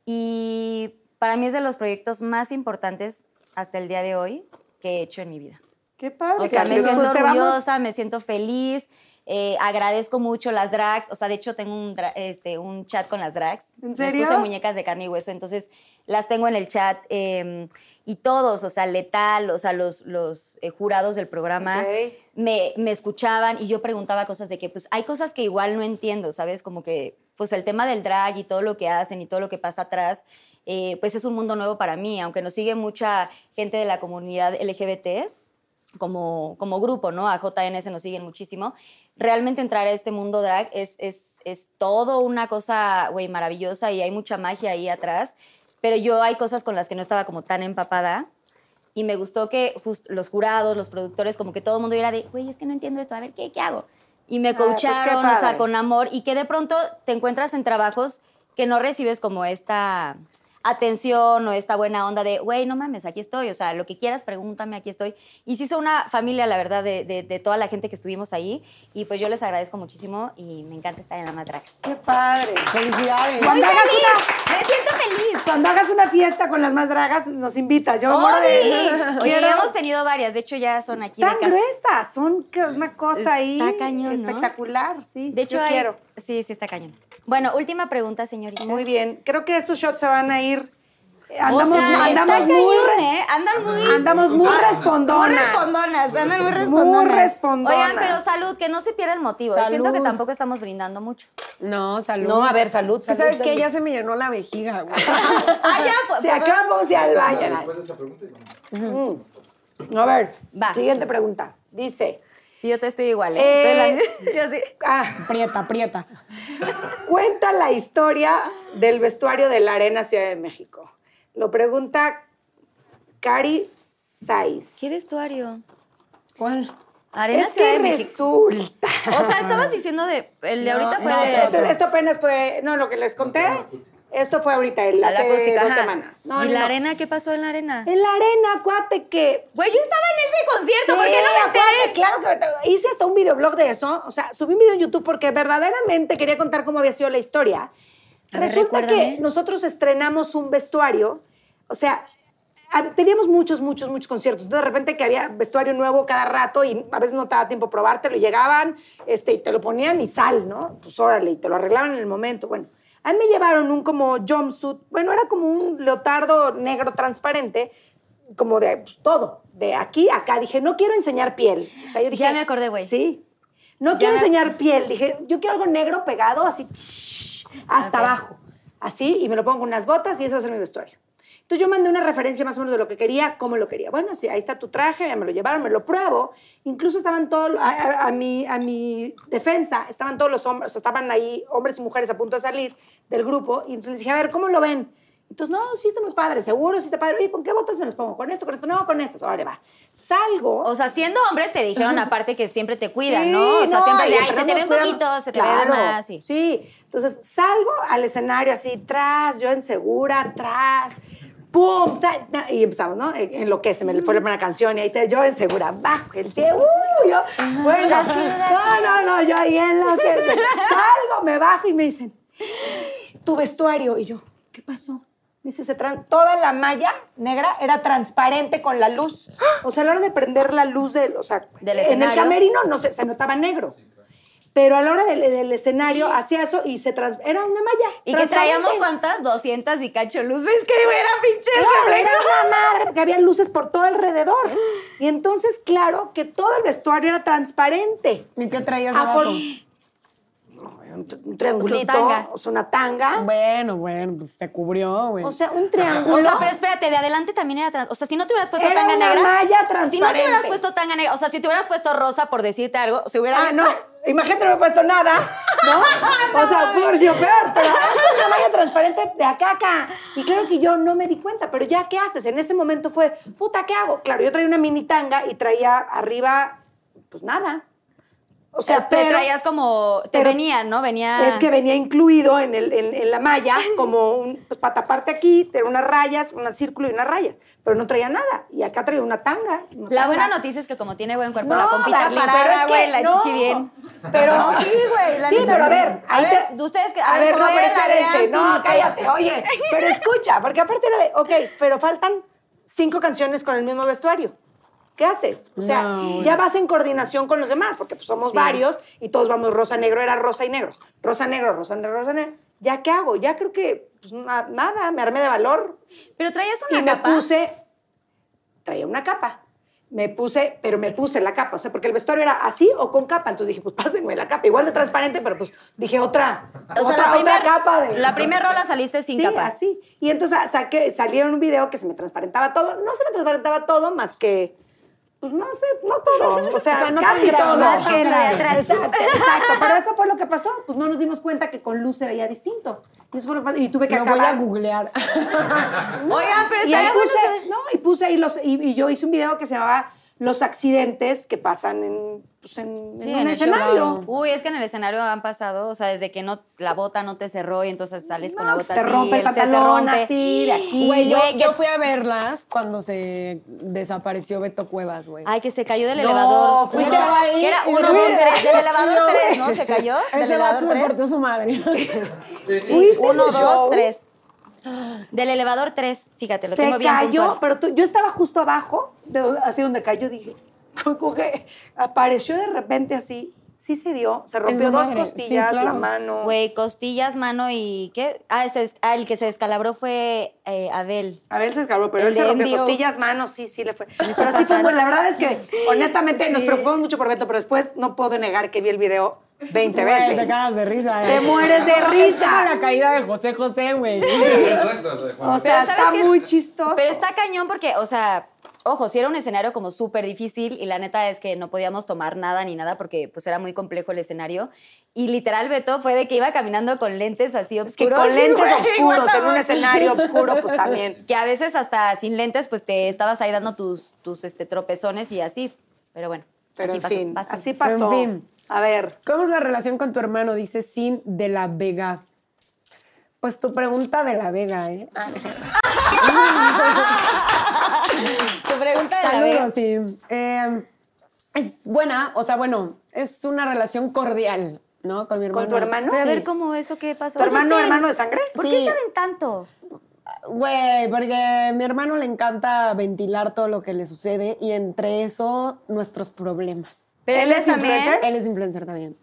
Y para mí es de los proyectos más importantes hasta el día de hoy que he hecho en mi vida. Qué padre. O sea, me siento orgullosa, me siento feliz, eh, agradezco mucho las drags. O sea, de hecho, tengo un, este, un chat con las drags. ¿En serio? Les puse muñecas de carne y hueso, entonces las tengo en el chat. eh, y todos, o sea, Letal, o sea, los, los eh, jurados del programa me, me escuchaban y yo preguntaba cosas de que, pues, hay cosas que igual no entiendo, ¿sabes? Como que, pues, el tema del drag y todo lo que hacen y todo lo que pasa atrás, eh, pues, es un mundo nuevo para mí, aunque nos sigue mucha gente de la comunidad LGBT como, como grupo, ¿no? A JNS nos siguen muchísimo. Realmente entrar a este mundo drag es, es, es todo una cosa, güey, maravillosa y hay mucha magia ahí atrás. Pero yo hay cosas con las que no estaba como tan empapada. Y me gustó que just- los jurados, los productores, como que todo el mundo era de, güey, es que no entiendo esto, a ver, ¿qué, qué hago? Y me pues, qué coacharon, o sea, con amor. Y que de pronto te encuentras en trabajos que no recibes como esta atención o esta buena onda de, güey, no mames, aquí estoy, o sea, lo que quieras, pregúntame, aquí estoy. Y se hizo una familia, la verdad, de, de- de toda la gente que estuvimos ahí, y pues yo les agradezco muchísimo y me encanta estar en la matraca. Qué padre. Felicidades. Cuando ¡Muy hagas feliz! una- ¡Me siento feliz! Cuando hagas una fiesta con las más dragas, nos invitas. Yo me muero de... <laughs> ¡Oye! Quiero- hemos tenido varias, de hecho ya son aquí Están de casa. gruesas, son una cosa Está ahí cañón, ¿no? espectacular, sí. De hecho, yo hay- quiero. Sí, sí, está cañón. Bueno, última pregunta, señorita. Muy bien. Creo que estos shots se van a ir. Andamos, o sea, andamos está muy, cañón, ¿eh? Andan muy... andamos muy Muy respondonas. respondonas, andan muy respondonas. respondonas. Oigan, pero salud, que no se pierda el motivo. Salud. Siento que tampoco estamos brindando mucho. No, salud. No, a ver, salud, Es que salud, ¿Sabes qué? Ya se me llenó la vejiga, güey. <laughs> Ah, ya, pues. Si acá vamos a ir al baño. Después de esta pregunta, vamos. Mm. A ver, Va. siguiente pregunta. Dice, Sí, yo te estoy igual, ¿eh? Eh, Estoy en la- <laughs> Yo sí. ah, Aprieta, aprieta. cuenta la historia del vestuario de la Arena Ciudad de México. Lo pregunta Cari Saiz. ¿Qué vestuario? ¿Cuál? Arena Es Ciudad que de México. resulta. O sea, estabas diciendo de... El de No, ahorita fue no, de... Esto, esto apenas fue, no, lo que les conté, esto fue ahorita, el, hace dos semanas. No, ¿Y no, la no. arena? ¿Qué pasó en la arena? En la arena, acuérdate que Güey, yo estaba en ese concierto, ¿por Sí, qué no me enteré? Claro que hice hasta un videoblog de eso. O sea, subí un video en YouTube porque verdaderamente quería contar cómo había sido la historia. Ver, Resulta recuérdame. que nosotros estrenamos un vestuario. O sea, teníamos muchos, muchos, muchos conciertos. Entonces, de repente que había vestuario nuevo cada rato y a veces no te daba tiempo probártelo. Llegaban este, y te lo ponían y sal, ¿no? Pues órale, y te lo arreglaban en el momento. Bueno, a mí me llevaron un como jumpsuit. Bueno, era como un leotardo negro transparente como de pues, todo, de aquí a acá. Dije, no quiero enseñar piel. O sea, yo dije, Ya me acordé, güey. Sí. No Ya quiero me- enseñar piel. Dije, yo quiero algo negro pegado así hasta abajo. Así, y me lo pongo unas botas y eso va a ser mi vestuario. Entonces yo mandé una referencia más o menos de lo que quería, cómo lo quería. Bueno, sí, ahí está tu traje, ya me lo llevaron, me lo pruebo. Incluso estaban todos, a, a- a mi, a mi defensa, estaban todos los hombres, o sea, estaban ahí hombres y mujeres a punto de salir del grupo. Y entonces les dije, a ver, ¿cómo lo ven? Entonces, no, sí está muy padre, seguro, sí está padre. Oye, ¿con qué botas me los pongo? ¿Con esto, con esto? No, con esto. Ahora va. Salgo. O sea, siendo hombres te dijeron aparte que siempre te cuidan, Sí, ¿no? O sea, siempre de, entre ay, se te ve un cuidamos". poquito, se te Claro, más. Sí. Sí, entonces salgo al escenario así, tras, yo insegura, atrás, ¡pum! Y empezamos, ¿no? En en lo que se me fue la primera canción y ahí te, yo insegura, bajo el pie, ¡uh! Yo, bueno, <laughs> no, no, no, yo ahí en lo que salgo, me bajo y me dicen, tu vestuario. Y yo, ¿qué pasó? Me dice, se tran- toda la malla negra era transparente con la luz. O sea, a la hora de prender la luz del, o sea, Del en el camerino no se, se notaba negro. Pero a la hora del, del escenario hacía eso y se trans, era una malla. Y que traíamos cuántas, 200 y cacho luces, que era pinche Claro, era una madre, porque había luces por todo alrededor. Y entonces, claro, que todo el vestuario era transparente. ¿Y qué traías abajo? Un, un triangulito, tanga. o sea, una tanga. Bueno, bueno, pues se cubrió, güey. O sea, un triángulo. O sea, pero espérate, de adelante también era trans. O sea, si no te hubieras puesto Era tanga una negra. malla Si no te transparente. hubieras puesto tanga negra, o sea, si te hubieras puesto rosa por decirte algo, se hubiera Ah, visto. no. Imagínate, no me he puesto nada, ¿no? <laughs> o sea, pudo haber sido peor, pero es una malla transparente de acá a acá. Y claro que yo no me di cuenta, pero ya, ¿qué haces? En ese momento fue, puta, ¿qué hago? Claro, yo traía una mini tanga y traía arriba, pues nada. O sea, te pero... traías como. Te pero- venía, ¿no? Venía. Es que venía incluido en, el, en, en la malla, como un, pues para taparte aquí, tener unas rayas, un círculo y unas rayas. Pero no traía nada. Y acá traía una tanga. una La tanga. buena noticia es que como tiene buen cuerpo, No, la Darling, pero parada, es que güey, la no. chichi bien. <laughs> Pero No, sí, güey, Sí, pero a ver, A ver, te- ustedes que- A ver, no, pero espérense. No, cállate. Oye, pero escucha, porque aparte era de, ok, pero faltan cinco canciones con el mismo vestuario. ¿Qué haces? O sea, No, ya vas en coordinación con los demás, porque pues, somos varios y todos vamos rosa, negro, era rosa y negro. Rosa, negro, rosa, negro, rosa, negro. ¿Ya qué hago? Ya creo que, pues na- nada, me armé de valor, Pero traías y una me capa. puse, traía una capa. Me puse, pero me puse la capa, o sea, porque el vestuario era así o con capa. Entonces dije, pues pásenme la capa, igual de transparente, pero pues dije otra, O sea, otra, la otra primer- capa de. La primera rola saliste sin sí, capa. así. Y entonces saqué, salieron un video que se me transparentaba todo. No se me transparentaba todo, más que, pues no sé, no todo. <laughs> O sea, O sea, no casi todo. más que la. Exacto, exacto. Pero eso fue lo que pasó. Pues no nos dimos cuenta que con luz se veía distinto. Y eso fue lo que pasó. Y tuve que voy acabar. a googlear. <laughs> Oigan, pero Y ahí bueno puse, saber. no, y puse ahí los, y, y yo hice un video que se llamaba Los accidentes que pasan en, pues, en, Sí, en un en el show. escenario. Uy, es que en el escenario han pasado, o sea, desde que no la bota no te cerró y entonces sales con la No, bota te así, rompe el se te pantalón rompe. así, de aquí. Güey, yo, yo fui a verlas cuando se desapareció Beto Cuevas, güey. Ay, que se cayó del No, elevador. fuiste No, ahí que era uno, dos, tres. Del elevador <laughs> tres, ¿no? ¿Se cayó? ¿Del Ese elevador vato se tres? portó su madre. <laughs> ¿Fuiste a Uno, dos, show? tres. Del elevador tres, fíjate, lo Se tengo bien cayó, puntual. pero tú- yo estaba justo abajo, de, así donde cayó, dije, <laughs> como que apareció de repente así, sí se dio, se rompió dos madre, sí, costillas, claro. la mano. Güey, costillas, mano y ¿qué? Ah, ese es- ah, el que se descalabró fue eh, Abel. Abel se escaló, pero El él se rompió MDO. costillas, manos, sí, sí le fue. <laughs> Pero sí fue bueno. La verdad es que, <laughs> honestamente, nos preocupamos mucho por Beto, pero después no puedo negar que vi el video 20 Güey, veces. Te cagas de risa. Te eh. mueres de Es risa. la caída de José José, güey. O sea, ¿sabes está qué es? muy chistoso. Pero está cañón porque, o sea, ojo, si era un escenario como súper difícil y la neta es que no podíamos tomar nada ni nada porque pues era muy complejo el escenario. Y literal, Beto fue de que iba caminando con lentes así que oscuros. con lentes oscuros, en un escenario oscuro, pues también. <laughs> Que a veces hasta sin lentes, pues te estabas ahí dando tus, tus este, tropezones y así. Pero bueno, Pero así en pasó. fin, así pasó. En fin. A ver, ¿Cómo es la relación con tu hermano? Dice Sin de la Vega. Pues tu pregunta de la Vega, ¿eh? <laughs> <laughs> Tu pregunta de. Saludos, sí. Eh, es buena, o sea, bueno, es una relación cordial, ¿no? Con mi hermano. ¿Con tu hermano? Pero a ver cómo eso, ¿qué pasó? ¿tu hermano, hermano de sangre? ¿Por Sí. qué saben tanto? Güey, porque a mi hermano le encanta ventilar todo lo que le sucede y entre eso nuestros problemas. Pero ¿Él es también- influencer? Él es influencer también.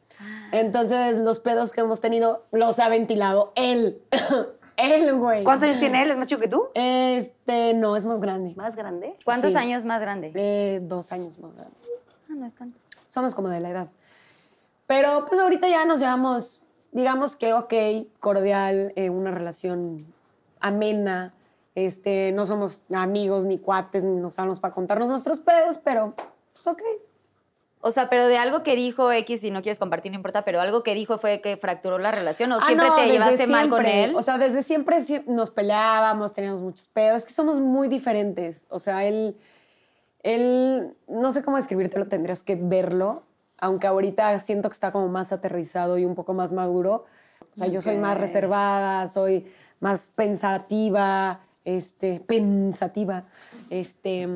Entonces, los pedos que hemos tenido los ha ventilado él. <coughs> él, güey. ¿Cuántos años tiene él? ¿Es más chico que tú? Este, no, es más grande. ¿Más grande? ¿Cuántos Sí. años más grande? Eh, dos años más grande. Ah, no es tanto. Somos como de la edad. Pero pues ahorita ya nos llevamos, digamos que ok, cordial, eh, una relación amena. Este, no somos amigos ni cuates, ni nos hablamos para contarnos nuestros pedos, pero pues ok. O sea, pero de algo que dijo X, si no quieres compartir, no importa, pero algo que dijo fue que fracturó la relación o Ah, siempre no, te llevaste mal con él. O sea, desde siempre sie- nos peleábamos, teníamos muchos pedos. Es que somos muy diferentes. O sea, él, él, no sé cómo describírtelo, tendrías que verlo. Aunque ahorita siento que está como más aterrizado y un poco más maduro. O sea, yo soy más reservada, soy más pensativa, este, pensativa. Este,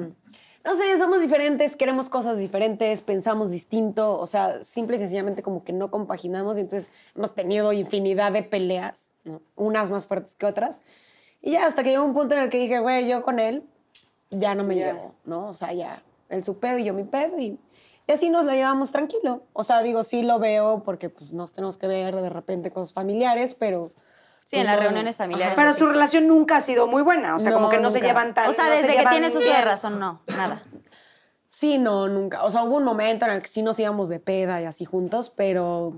no sé, somos diferentes, queremos cosas diferentes, pensamos distinto. O sea, simple y sencillamente como que no compaginamos y entonces hemos tenido infinidad de peleas, ¿no? unas más fuertes que otras. Y ya hasta que llegó un punto en el que dije, güey, yo con él ya no me llevo, ¿no? O sea, ya, él su pedo y yo mi pedo y, y así nos la llevamos tranquilo. O sea, digo, sí lo veo porque pues nos tenemos que ver de repente cosas familiares, pero... Sí, en las reuniones familiares. Ajá. Pero su relación nunca ha sido muy buena. O sea, como No, que no se llevan tan o sea, no se desde que uso de bien. razón, no, nada. Sí, no, nunca. O sea, hubo un momento en el que sí nos íbamos de peda y así juntos, pero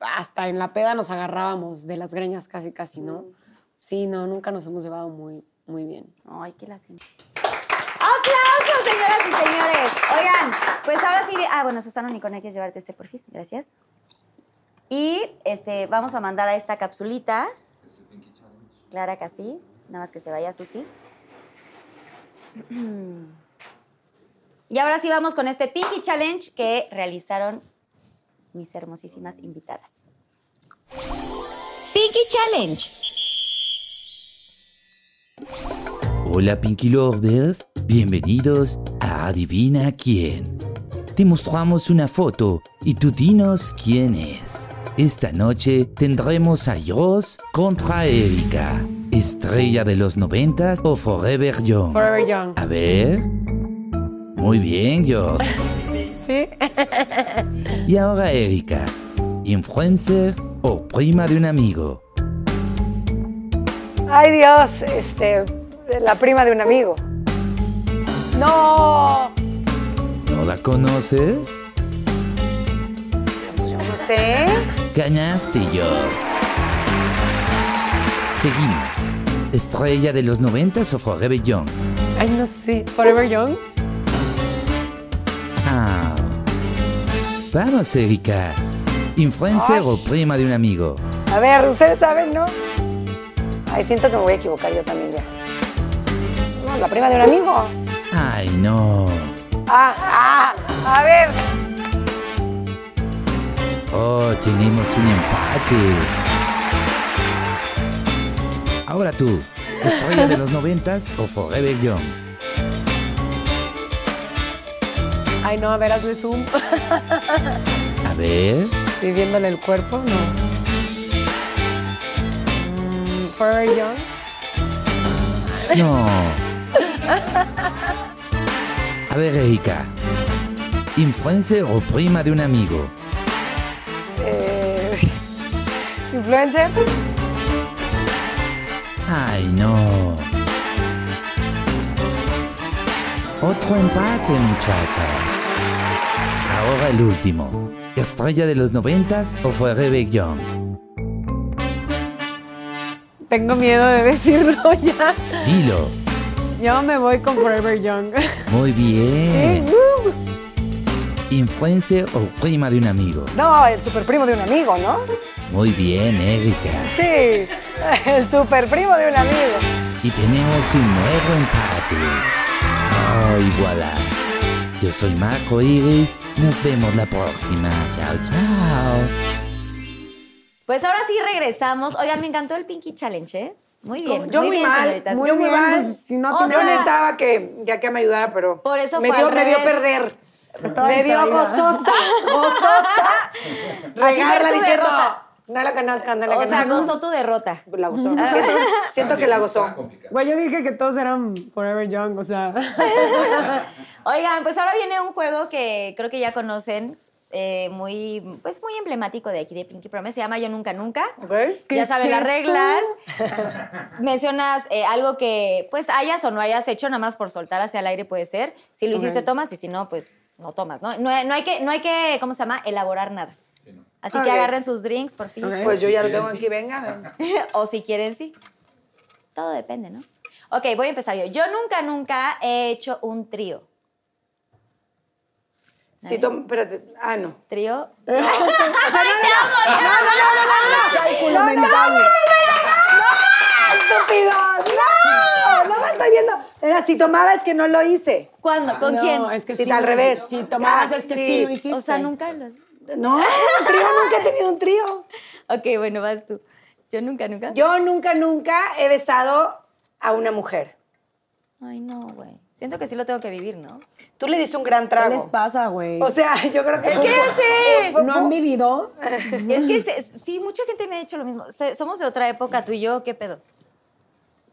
hasta en la peda nos agarrábamos de las greñas casi, casi, ¿no? Sí, no, nunca nos hemos llevado muy, muy bien. Ay, qué lástima. ¡Aplausos, señoras y señores! Oigan, pues ahora sí. Ah, bueno, Susana Nicone, quieres llevarte este porfis. Gracias. Y este, vamos a mandar a esta capsulita. Clara casi. Nada más que se vaya Susi. <clears throat> Y ahora sí vamos con este Pinky Challenge que realizaron mis hermosísimas invitadas. Pinky Challenge. Hola Pinky Lovers, bienvenidos a Adivina quién. Te mostramos una foto y tú dinos quién es. Esta noche tendremos a Ross contra Erika, estrella de los noventas o Forever Young. Forever Young. A ver. Muy bien, Joss. <laughs> ¿Sí? Y ahora Erika, influencer o prima de un amigo. Ay, Dios, este, la prima de un amigo. No, ¿No la conoces? pues yo no sé. Ganaste, Joss. Seguimos. Estrella de los noventas o Forever Young. Ay, no sé. Forever Young. Ah. Vamos, Erika. Influencer o prima de un amigo. A ver, ustedes saben, ¿no? Ay, siento que me voy a equivocar yo también ya. No, la prima de un amigo. Ay, no. Ah, ah, a ver. Oh, tenemos un empate. Ahora tú. Estrella de los noventas o Forever Young. Ay, no, a ver, hazle zoom. A ver. Sí, viéndole el cuerpo, no. Mm, Forever Young. No. A ver, Erika. Influencer o prima de un amigo. ¿Influencer? Ay, no. Otro empate, muchachas. Ahora el último. Estrella de los noventas o Forever Young. Tengo miedo de decirlo <laughs> ya. Dilo. Yo me voy con Forever Young. Muy bien. Sí, uh. Influencer o prima de un amigo. No, el super primo de un amigo, ¿no? Muy bien, Erika. Sí, <laughs> el super primo de un amigo. Y tenemos un nuevo empate. Oh, y voilà. Yo soy Marco Iris. Nos vemos la próxima. Chao, chao. Pues ahora sí regresamos. Oigan, me encantó el Pinky Challenge, ¿eh? Muy bien. Yo muy, bien, mal, señoritas. muy, muy mal. si no O sea, necesitaba que ya que me ayudara, pero Por eso me fue dio, al me dio perder. Estaba Me dio distraída. gozosa, <laughs> gozosa. Regarla diciendo, derrota. no la conozcan, no la O sea, gozó tu derrota. La gozó. Siento, siento que la gozó. Güey, yo dije que todos eran Forever Young, o sea. <laughs> Oigan, pues ahora viene un juego que creo que ya conocen, eh, muy, pues muy emblemático de aquí de Pinky Promise. Se llama Yo Nunca Nunca. ¿Ok? ¿Qué Ya es saben las reglas. <laughs> Mencionas eh, algo que pues hayas o no hayas hecho, nada más por soltar hacia el aire puede ser. Si lo hiciste, tomas y si no, pues no tomas, ¿no? No, no hay que, no hay que, ¿cómo se llama? Elaborar nada. Así que Ok. agarren sus drinks, por fin. Ok. Pues yo ya lo tengo aquí, venga. venga. <laughs> o si quieren, sí. Todo depende, ¿no? Ok, voy a empezar yo. Yo nunca, nunca he hecho un trío. Sí, tom- espérate. Ah, no. ¿Trío? <laughs> Cálculo mental. ¡Estúpido! ¡No! No me estoy viendo. Era si tomaba es que no lo hice. ¿Cuándo? ¿Con no, quién? es que Sí, sí. al revés. Si tomabas Ah, es que sí. sí, lo hiciste. O sea, nunca lo... No, un trío, nunca he tenido un trío. Ok, bueno, vas tú. Yo nunca, nunca. Yo nunca, nunca he besado a una mujer. Ay, no, güey. Siento que sí lo tengo que vivir, ¿no? Tú le diste un gran ¿Qué trago. les pasa, güey? O sea, <laughs> yo creo que... Es que sí. ¿No han vivido? Es que sí, mucha gente me ha dicho lo mismo. Somos de otra época, tú y yo, ¿qué pedo?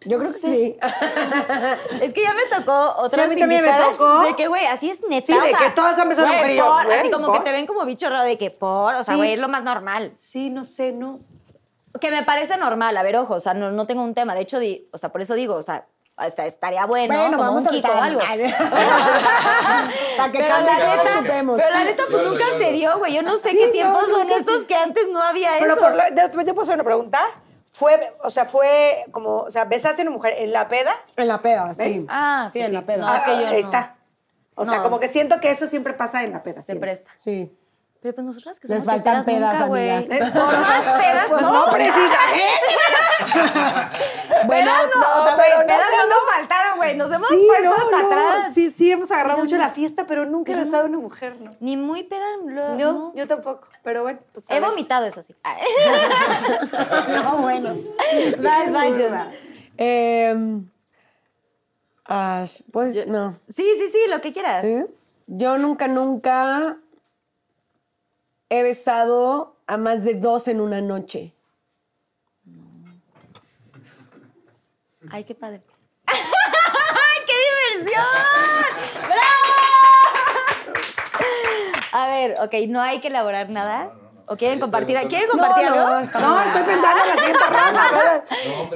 Yo creo que sí. <laughs> Es que ya me tocó otras a mí también me tocó. De que, güey, así es neta. Sí, o de sea, que todas han besado trío, por, Así como por. que te ven como bicho raro de que por, o sea, Sí. güey, es lo más normal. Sí, no sé, no. Que me parece normal, a ver, ojo, o sea, no, no tengo un tema. De hecho, di- o sea, por eso digo, o sea, Hasta estaría bueno, Bueno, como vamos un a Kiko o algo. <laughs> <laughs> Para que Pero cambie neta- chupemos. Pero la neta, pues nunca se dio, güey. Yo no sé Sí, qué no, tiempos son esos que antes no había Pero eso. por lo, ¿yo puedo hacer una pregunta? Fue, o sea, fue como, o sea, besaste a una mujer en la peda. En la peda, sí. Ah, Sí, pues en la peda. No, es que yo Ah, no. Ahí está. O sea, No. como que siento que eso siempre pasa en la peda. Se siempre. presta. Sí. Pero pues nosotras que Les somos faltan fiesteras pedas, güey. Por más pedas, <laughs> Pues no. no, precisamente. <laughs> Bueno, Pedas no, no, o sea, pero no pedas no no. nos faltaron, güey. Nos hemos Sí, puesto no, hasta no. atrás. Sí, sí, hemos agarrado mucho la fiesta, pero nunca he besado a una mujer, ¿no? Ni muy peda. no. yo tampoco, pero bueno. Pues, He vomitado, eso sí. <laughs> No, bueno. Vas, vas. Eh, pues, no. Sí, sí, sí, lo que quieras. ¿Sí? Yo nunca, nunca he besado a más de dos en una noche. Ay, qué padre. <laughs> ¡Qué diversión! ¡Bravo! A ver, ok, no hay que elaborar nada. ¿O quieren compartir? ¿Quieren compartir No, no, algo? está No, estoy pensando en la siguiente <laughs> ronda.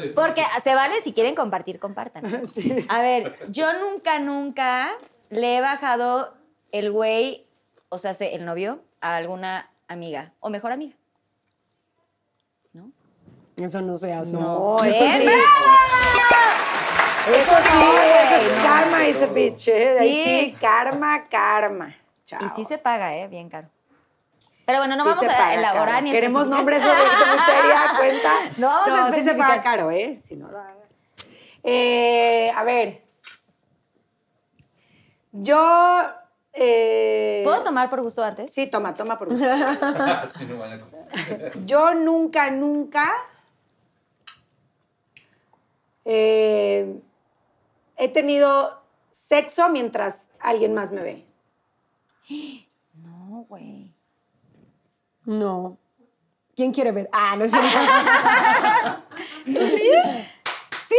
No, Porque se vale, si quieren compartir, compartan. <laughs> A ver, yo nunca, nunca le he bajado el güey, o sea, se- el novio, a alguna amiga o mejor amiga. ¿No? Eso no se hace. No, eso sí. Eso sí, eso es karma a bitch. ¿eh? Sí. sí, karma, karma. Chao. Y sí se paga, ¿eh? Bien caro. Pero bueno, no Sí vamos a paga elaborar caro. ni Queremos nombres sobre esto muy seria, <laughs> cuenta. No vamos a sí se paga caro, ¿eh? Si no lo hagan. Eh, a ver. Yo. Eh, ¿Puedo tomar por gusto antes? Sí, toma, toma por gusto. <laughs> sí, Yo nunca, nunca eh, he tenido sexo mientras alguien más me ve. No, güey. No. ¿Quién quiere ver? Ah, no es cierto. ¿Sí?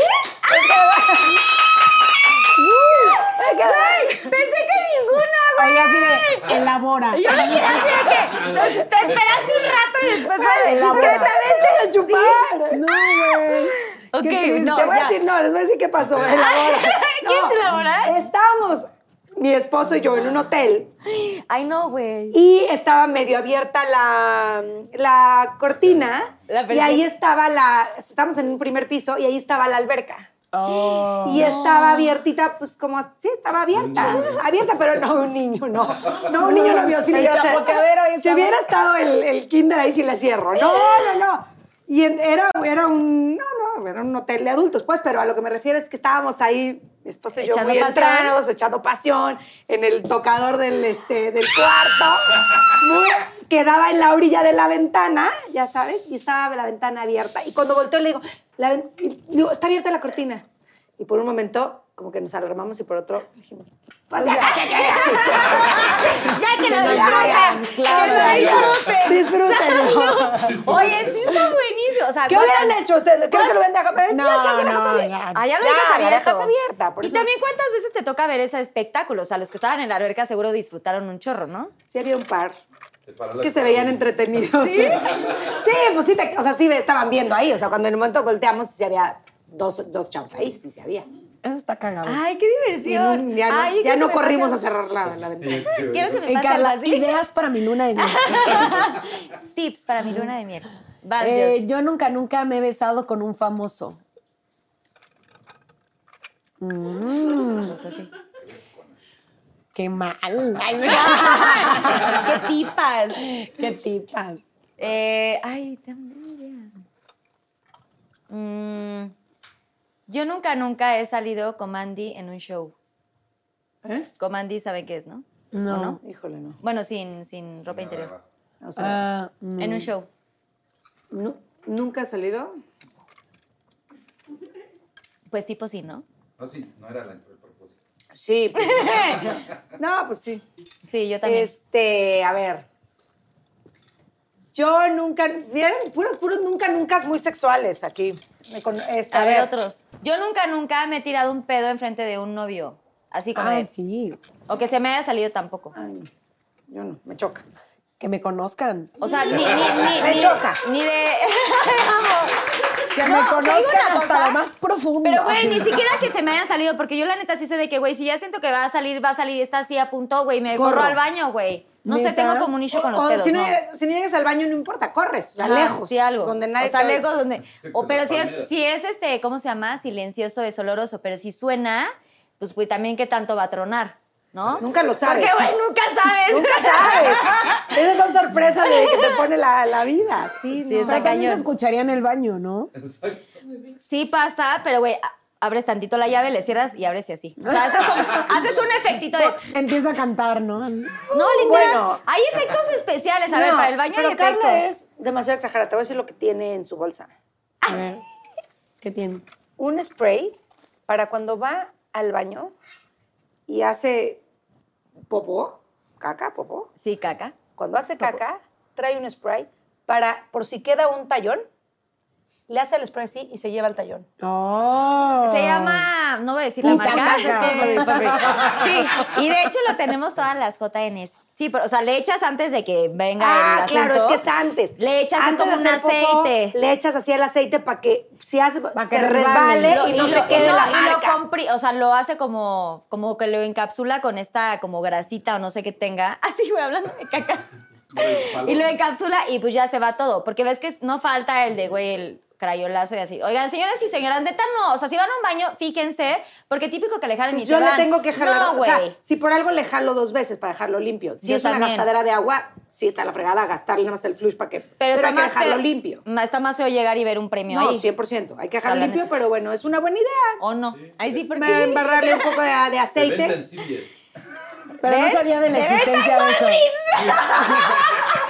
Pensé que ninguna, Ahí así de, elabora. Yo así de que <laughs> o sea, te esperaste un rato y después me elabora. decís de chupar! No, güey. Ok, Qué no, Te voy a ya. decir, no, les voy a decir qué pasó. Elabora. <laughs> ¿Quieres elaborar? Estábamos, mi esposo y yo, en un hotel Ay, no, güey. y estaba medio abierta la, la cortina La y ahí estaba la, estábamos en un primer piso y ahí estaba la alberca. Oh. Y estaba abiertita, pues como, sí, estaba abierta. Abierta, pero no un niño, no. No, un niño no vio. Si, El hubiera- si hubiera estado el, el kinder ahí, sí le cierro. No, no, no. Y en- era, era un, no, no, era un hotel de adultos, pues, pero a lo que me refiero es que estábamos ahí, mi esposo y yo Echando muy entrados, echando pasión, en el tocador del, este, del cuarto, muy- que daba en la orilla de la ventana, ya sabes, y estaba la ventana abierta. Y cuando volteo le digo, la digo, está abierta la cortina. Y por un momento, como que nos alarmamos y por otro dijimos, pues ya, ya, ya, ya, sí. <laughs> Ya que lo Ya, ya, disfruten. claro, que lo disfruten. Disfrútenlo. Oye, sí está buenísimo. O sea, ¿Qué ¿cuántas- hubieran hecho ustedes? Creo que lo hubieran dejado, pero No, ya, no, abierta. ya. Ah, ya lo Ya, dejas abierta, por y eso- también, ¿cuántas veces te toca ver ese espectáculo? O sea, los que estaban en la alberca seguro disfrutaron un chorro, ¿no? Sí había un par que se veían entretenidos. ¿Sí? Sí, pues sí, te- o sea, sí estaban viendo ahí. O sea, cuando en el momento volteamos, sí había dos, dos chavos ahí, sí, sí había. Eso está cagado. Ay, qué diversión. no- ya no, Ay, ya no corrimos a cerrar la, la ventana. Quiero que me pase Carla, así. ideas para mi luna de miel. <laughs> Tips para mi luna de miel. Vas, Eh, yo nunca, nunca me he besado con un famoso. Mm, Pues así. qué mal. <laughs> ¡Qué tipas! qué tipas. Eh, ay, también ideas. Mm, yo nunca, nunca he salido con Mandy en un show. ¿Eh? Con Mandy, ¿saben qué es, no? ¿O No. no? Híjole, no. Bueno, sin, sin ropa interior. O sea, Ah, no. En un show. nu- ¿Nunca ha salido? Pues tipo sí, ¿no? No, sí, no era la- el propósito. Sí. pues, no, <laughs> pues sí. Sí, yo también. Este, a ver. Yo nunca, ¿vieron? Puros, puros nunca, nunca muy sexuales aquí. Me con- este, a ver, otros. Yo nunca, nunca me he tirado un pedo enfrente de un novio. Así como Ay, de- sí. O que se me haya salido tampoco. Ay, yo no, me choca. Que me conozcan. O sea, ni, ni, ni, <laughs> Me ni- choca. Ni de. <laughs> Que me conozcan hasta cosa, lo más profundo. Pero, güey, ni siquiera que se me hayan salido, porque yo la neta sí soy de que, güey, si ya siento que va a salir, va a salir, está así a punto, güey, me corro, Corro. al baño, güey. No sé, tengo como un issue con los O pedos, si, no, ¿no? si no llegas al baño, no importa, corres, o sea, Ajá, lejos. Sí, algo. Donde nadie o sea, te lejos donde... O, pero si es, si es, este, ¿cómo se llama? Silencioso, es oloroso. Pero si suena, pues, güey, también qué tanto va a tronar, ¿no? Nunca lo sabes. Porque, güey, nunca sabes. Nunca sabes. Esas son sorpresas de que te pone la, la vida. Sí, Sí, no. Pero también se escucharía en el baño, ¿no? Exacto. Sí pasa, pero, güey, abres tantito la llave, le cierras y abres y así. O sea, haces, como- <laughs> haces un efectito de... <laughs> Empieza a cantar, ¿no? No, literal. Bueno. hay efectos especiales. A ver, para el baño hay pero efectos. Carla es demasiado exagerada. Te voy a decir lo que tiene en su bolsa. <laughs> A ver. ¿Qué tiene? Un spray para cuando va al baño y hace popó, caca, popó. Sí, caca. Cuando hace caca, trae un spray para, por si queda un tallón, le hace el spray así y se lleva el tallón. Oh. Se llama, no voy a decir la marca. <laughs> Sí, y de hecho lo tenemos todas las JNS. Sí, pero, o sea, le echas antes de que venga Ah, el claro, es asunto. que es antes. Le echas es Antes como un aceite. le echas así el aceite para que si hace, Pa' que se resbale. resbale Lo- y no lo- se quede no, la y lo marca. compri- o sea, lo hace como, como que lo encapsula con esta como grasita o no sé qué tenga. <laughs> Así, güey, hablando de cacas. Y lo encapsula y pues ya se va todo. Porque ves que no falta el de, güey, el crayolazo y así. Oigan, señores y señoras, neta no. O sea, si van a un baño, fíjense, porque típico que le jalen y Pues se yo le van. tengo que jalar. No, o sea, si por algo le jalo dos veces para dejarlo limpio. Si Yo es una también. gastadera de agua, sí está la fregada gastarle nada más el flush para que. pero está hay que más dejarlo feo, limpio. Está más feo llegar y ver un premio No, ahí. 100%. Hay que dejarlo limpio, pero bueno, es una buena idea. ¿O no? Ahí sí, porque... Me- Embarrarle un poco de, de aceite. Pero no sabía de la De existencia en de eso. <laughs>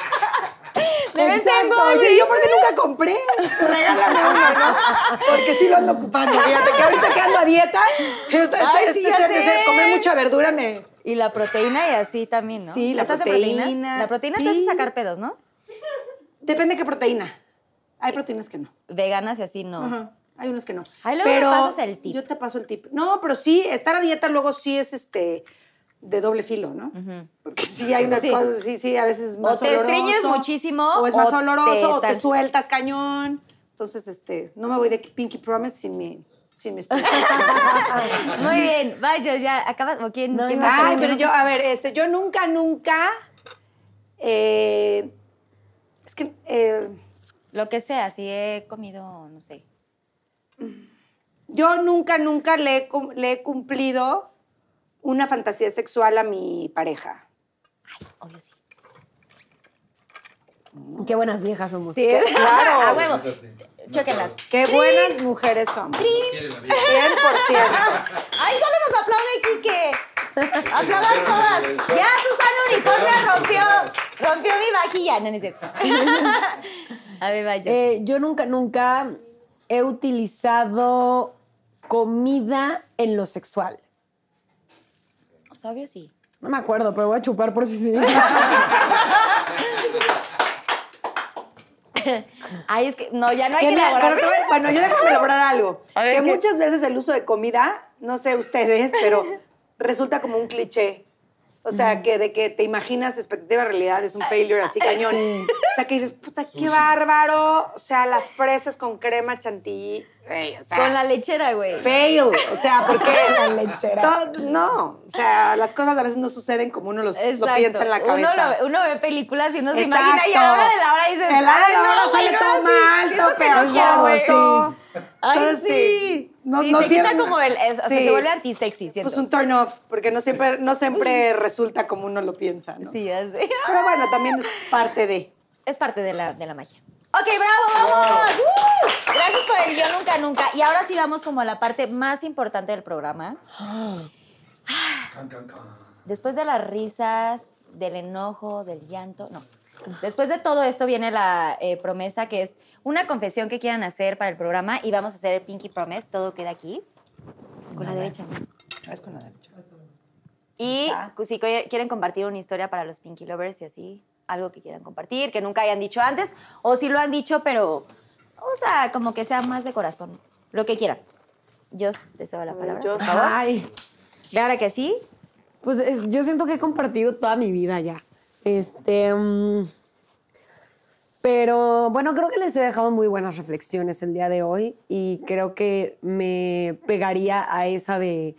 De Exacto. Walgreens. yo porque nunca compré. Regálame uno, ¿no? Porque sí lo ando ocupando. Fíjate que ahorita que ando a dieta, este, Ay, este- sí, este ya ser de sé. ser- comer mucha verdura me... Y la proteína y así también, ¿no? Sí, la ¿Les hace proteína, proteínas? La proteína te hace sí. sacar pedos, ¿no? Depende qué proteína. Hay proteínas que no. Veganas y así, no. Ajá. Hay unos que no. Ahí luego me pero pasas el tip. Yo te paso el tip. No, pero sí, estar a dieta luego sí es este de doble filo, ¿no? Porque sí hay unas Sí. cosas, sí, sí, a veces es más te estreñes oloroso, muchísimo, O es más o oloroso, te o te tal. sueltas cañón. Entonces, este, no me voy de Pinky Promise sin mi, sin mi. <laughs> Muy bien, vaya, ya acabas. ¿O quién, No, quién? Ay, pero yo, a ver, este, yo nunca, nunca, eh, es que, eh, Lo que sea, si he comido, no sé. Yo nunca, nunca le he, cum- le he cumplido una fantasía sexual a mi pareja. Obvio sí. Qué buenas viejas somos. Sí, claro. A huevo. Chóquenlas. Qué buenas mujeres somos. Vida. 100%. ¡Ay, solo nos aplaude Quique! ¡Aplaudan todas! Ya Susana Unicornia rompió, rompió mi vajilla. No, no es cierto. <laughs> A ver, vaya. Eh, yo nunca, nunca he utilizado comida en lo sexual. Obvio sí. No me acuerdo, pero voy a chupar por si sí. <laughs> Ay, es que no, ya no hay Que elaborar. pero bueno, yo déjame elaborar algo. <laughs> Ver, que ¿qué? muchas veces el uso de comida, no sé ustedes, pero resulta como un cliché. O sea, que de que te imaginas expectativa realidad es un failure así cañón. O sea, que dices, puta, qué bárbaro. O sea, las fresas con crema chantilly. Ey, o sea, Con la lechera, güey. fail. O sea, porque. <laughs> La lechera. todo- no. O sea, las cosas a veces no suceden como uno los, lo piensa en la cabeza. Uno, lo ve- uno ve películas y uno se imagina y a la hora de la hora dices, El ay, no, no, sale no, todo sí, mal, todo pegajoso. Ay, Entonces, sí. No, sí, no te siempre- quita como el, es- o sea, sí. se vuelve antisexy, siento. Pues un turn off, porque no siempre, no siempre resulta como uno lo piensa, ¿no? Sí, ya sé. Pero bueno, también es parte de. Es parte de la, de la magia. Ok, bravo, vamos. ¡Uh! Gracias por el yo nunca, nunca. Y ahora sí vamos como a la parte más importante del programa. <gasps> Después de las risas, del enojo, del llanto, no. Después de todo esto viene la eh, promesa, que es una confesión que quieran hacer para el programa y vamos a hacer el Pinky Promise. Todo queda aquí. Con la derecha. ¿no? Es con la derecha. Y si quieren compartir una historia para los Pinky Lovers y así, algo que quieran compartir, que nunca hayan dicho antes, o si lo han dicho, pero, o sea, como que sea más de corazón, lo que quieran. Yo te cedo la palabra, yo- por favor. <laughs> Ay, Claro que sí. pues es- yo siento que he compartido toda mi vida ya. Este. mm, Pero bueno, creo que les he dejado muy buenas reflexiones el día de hoy y creo que me pegaría a esa de,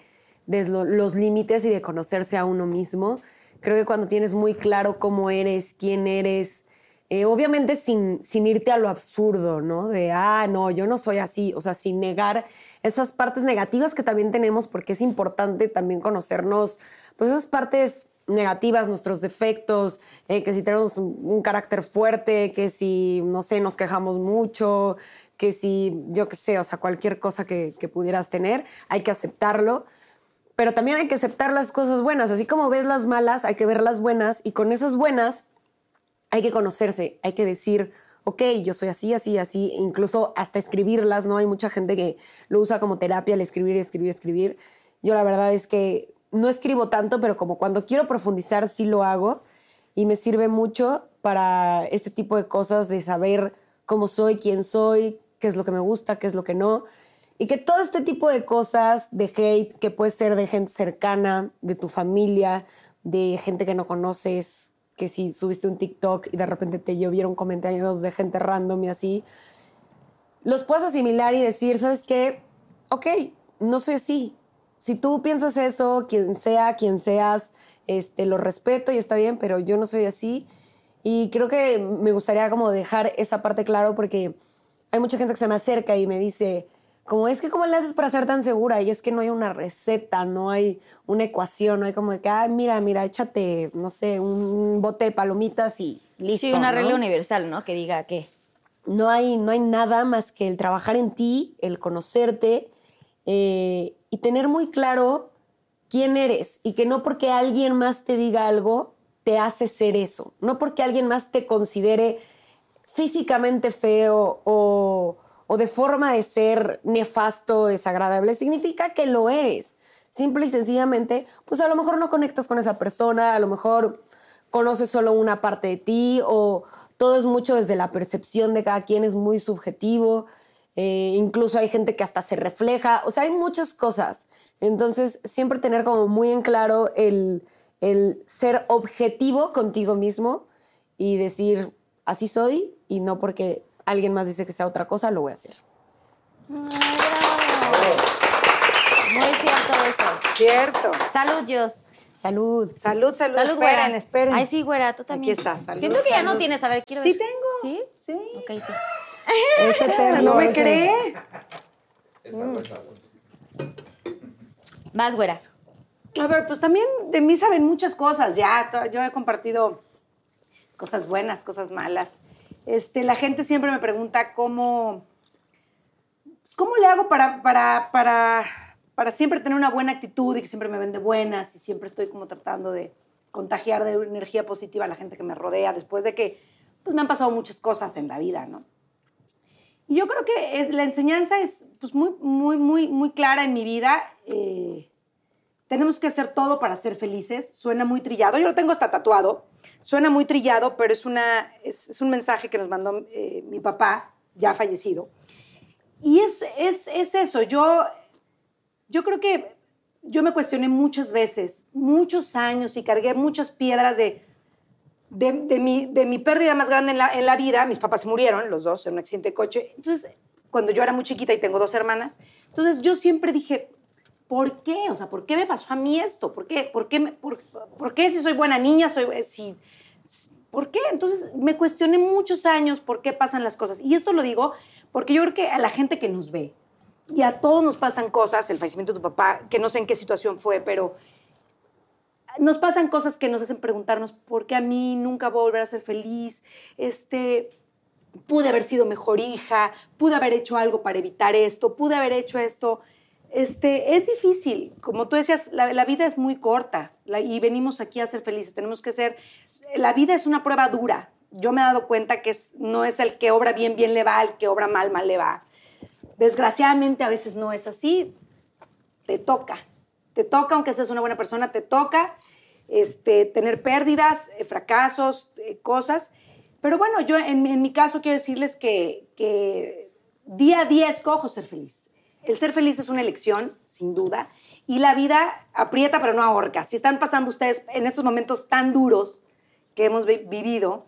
de lo- los límites y de conocerse a uno mismo. Creo que cuando tienes muy claro cómo eres, quién eres, eh, obviamente sin, sin irte a lo absurdo, ¿no? De, ah, no, yo no soy así, o sea, sin negar esas partes negativas que también tenemos, porque es importante también conocernos, pues esas partes negativas, nuestros defectos, eh, que si tenemos un, carácter fuerte, que si, no sé, nos quejamos mucho, que si, yo qué sé, o sea, cualquier cosa que, pudieras tener, hay que aceptarlo. Pero también hay que aceptar las cosas buenas, así como ves las malas, hay que ver las buenas y con esas buenas hay que conocerse, hay que decir, ok, yo soy así, así, así, incluso hasta escribirlas, ¿no? Hay mucha gente que lo usa como terapia, el escribir, escribir, escribir. Yo la verdad es que no escribo tanto, pero como cuando quiero profundizar sí lo hago y me sirve mucho para este tipo de cosas, de saber cómo soy, quién soy, qué es lo que me gusta, qué es lo que no. Y que todo este tipo de cosas de hate, que puede ser de gente cercana, de tu familia, de gente que no conoces, que si subiste un TikTok y de repente te llovieron comentarios de gente random y así, los puedes asimilar y decir, ¿sabes qué? Ok, no soy así. Si tú piensas eso, quien sea, quien seas, este, lo respeto y está bien, pero yo no soy así. Y creo que me gustaría como dejar esa parte claro porque hay mucha gente que se me acerca y me dice, como es que cómo le haces para ser tan segura y es que no hay una receta, no hay una ecuación, no hay como de que, ah, mira, mira, échate, no sé, un bote de palomitas y listo. Sí, una ¿no? regla universal, ¿no? Que diga que. no hay, no hay nada más que el trabajar en ti, el conocerte eh, y tener muy claro quién eres y que no porque alguien más te diga algo te hace ser eso, no porque alguien más te considere físicamente feo o, o de forma de ser nefasto, desagradable, significa que lo eres. Simple y sencillamente, pues a lo mejor no conectas con esa persona, a lo mejor conoces solo una parte de ti o todo es mucho desde la percepción de cada quien, es muy subjetivo. Eh, incluso hay gente que hasta se refleja, o sea, hay muchas cosas. Entonces, siempre tener como muy en claro el, el ser objetivo contigo mismo y decir, así soy y no porque alguien más dice que sea otra cosa, lo voy a hacer. Muy cierto eso. Cierto. Salud, Dios. Salud. Salud, salud. Salud, esperen, güera. esperen. Ay, sí, güera, tú también. Aquí está, salud, Siento que ya no salud. tienes. A ver, quiero Sí ver. tengo. ¿Sí? Sí. Ok, sí. Es <laughs> eterno, ¿No me ese- cree? Más, güera. A ver, pues también de mí saben muchas cosas ya. To- Yo he compartido cosas buenas, cosas malas. Este, la gente siempre me pregunta cómo, pues, cómo le hago para, para, para, para siempre tener una buena actitud y que siempre me ven de buenas y siempre estoy como tratando de contagiar de energía positiva a la gente que me rodea después de que pues, me han pasado muchas cosas en la vida, ¿no? Y yo creo que es, la enseñanza es pues, muy, muy, muy, muy clara en mi vida. Eh, tenemos que hacer todo para ser felices. Suena muy trillado. Yo lo tengo hasta tatuado. Suena muy trillado, pero es, una, es, es un mensaje que nos mandó eh, mi papá, ya fallecido. Y es, es, es eso. Yo, yo creo que yo me cuestioné muchas veces, muchos años, y cargué muchas piedras de, de, de mi, de mi pérdida más grande en la, en la vida. Mis papás se murieron, los dos, en un accidente de coche. Entonces, cuando yo era muy chiquita y tengo dos hermanas, entonces yo siempre dije, ¿por qué? O sea, ¿por qué me pasó a mí esto? ¿Por qué? ¿Por qué, me- por, por qué si soy buena niña, soy, eh, si, ¿por qué? Entonces me cuestioné muchos años por qué pasan las cosas. Y esto lo digo porque yo creo que a la gente que nos ve, y a todos nos pasan cosas, el fallecimiento de tu papá, que no sé en qué situación fue, pero nos pasan cosas que nos hacen preguntarnos por qué a mí nunca voy a volver a ser feliz, este, pude haber sido mejor hija, pude haber hecho algo para evitar esto, pude haber hecho esto. Este, es difícil, como tú decías, la, vida es muy corta y venimos aquí a ser felices, tenemos que ser, la vida es una prueba dura. Yo me he dado cuenta que no es el que obra bien, bien le va, el que obra mal, mal le va. Desgraciadamente a veces no es así, te toca, te toca, aunque seas una buena persona, te toca este, tener pérdidas, eh, fracasos, eh, cosas. Pero bueno, yo en, mi caso quiero decirles que, que día a día escojo ser feliz. El ser feliz es una elección, sin duda, y la vida aprieta pero no ahorca. Si están pasando ustedes en estos momentos tan duros que hemos vi- vivido,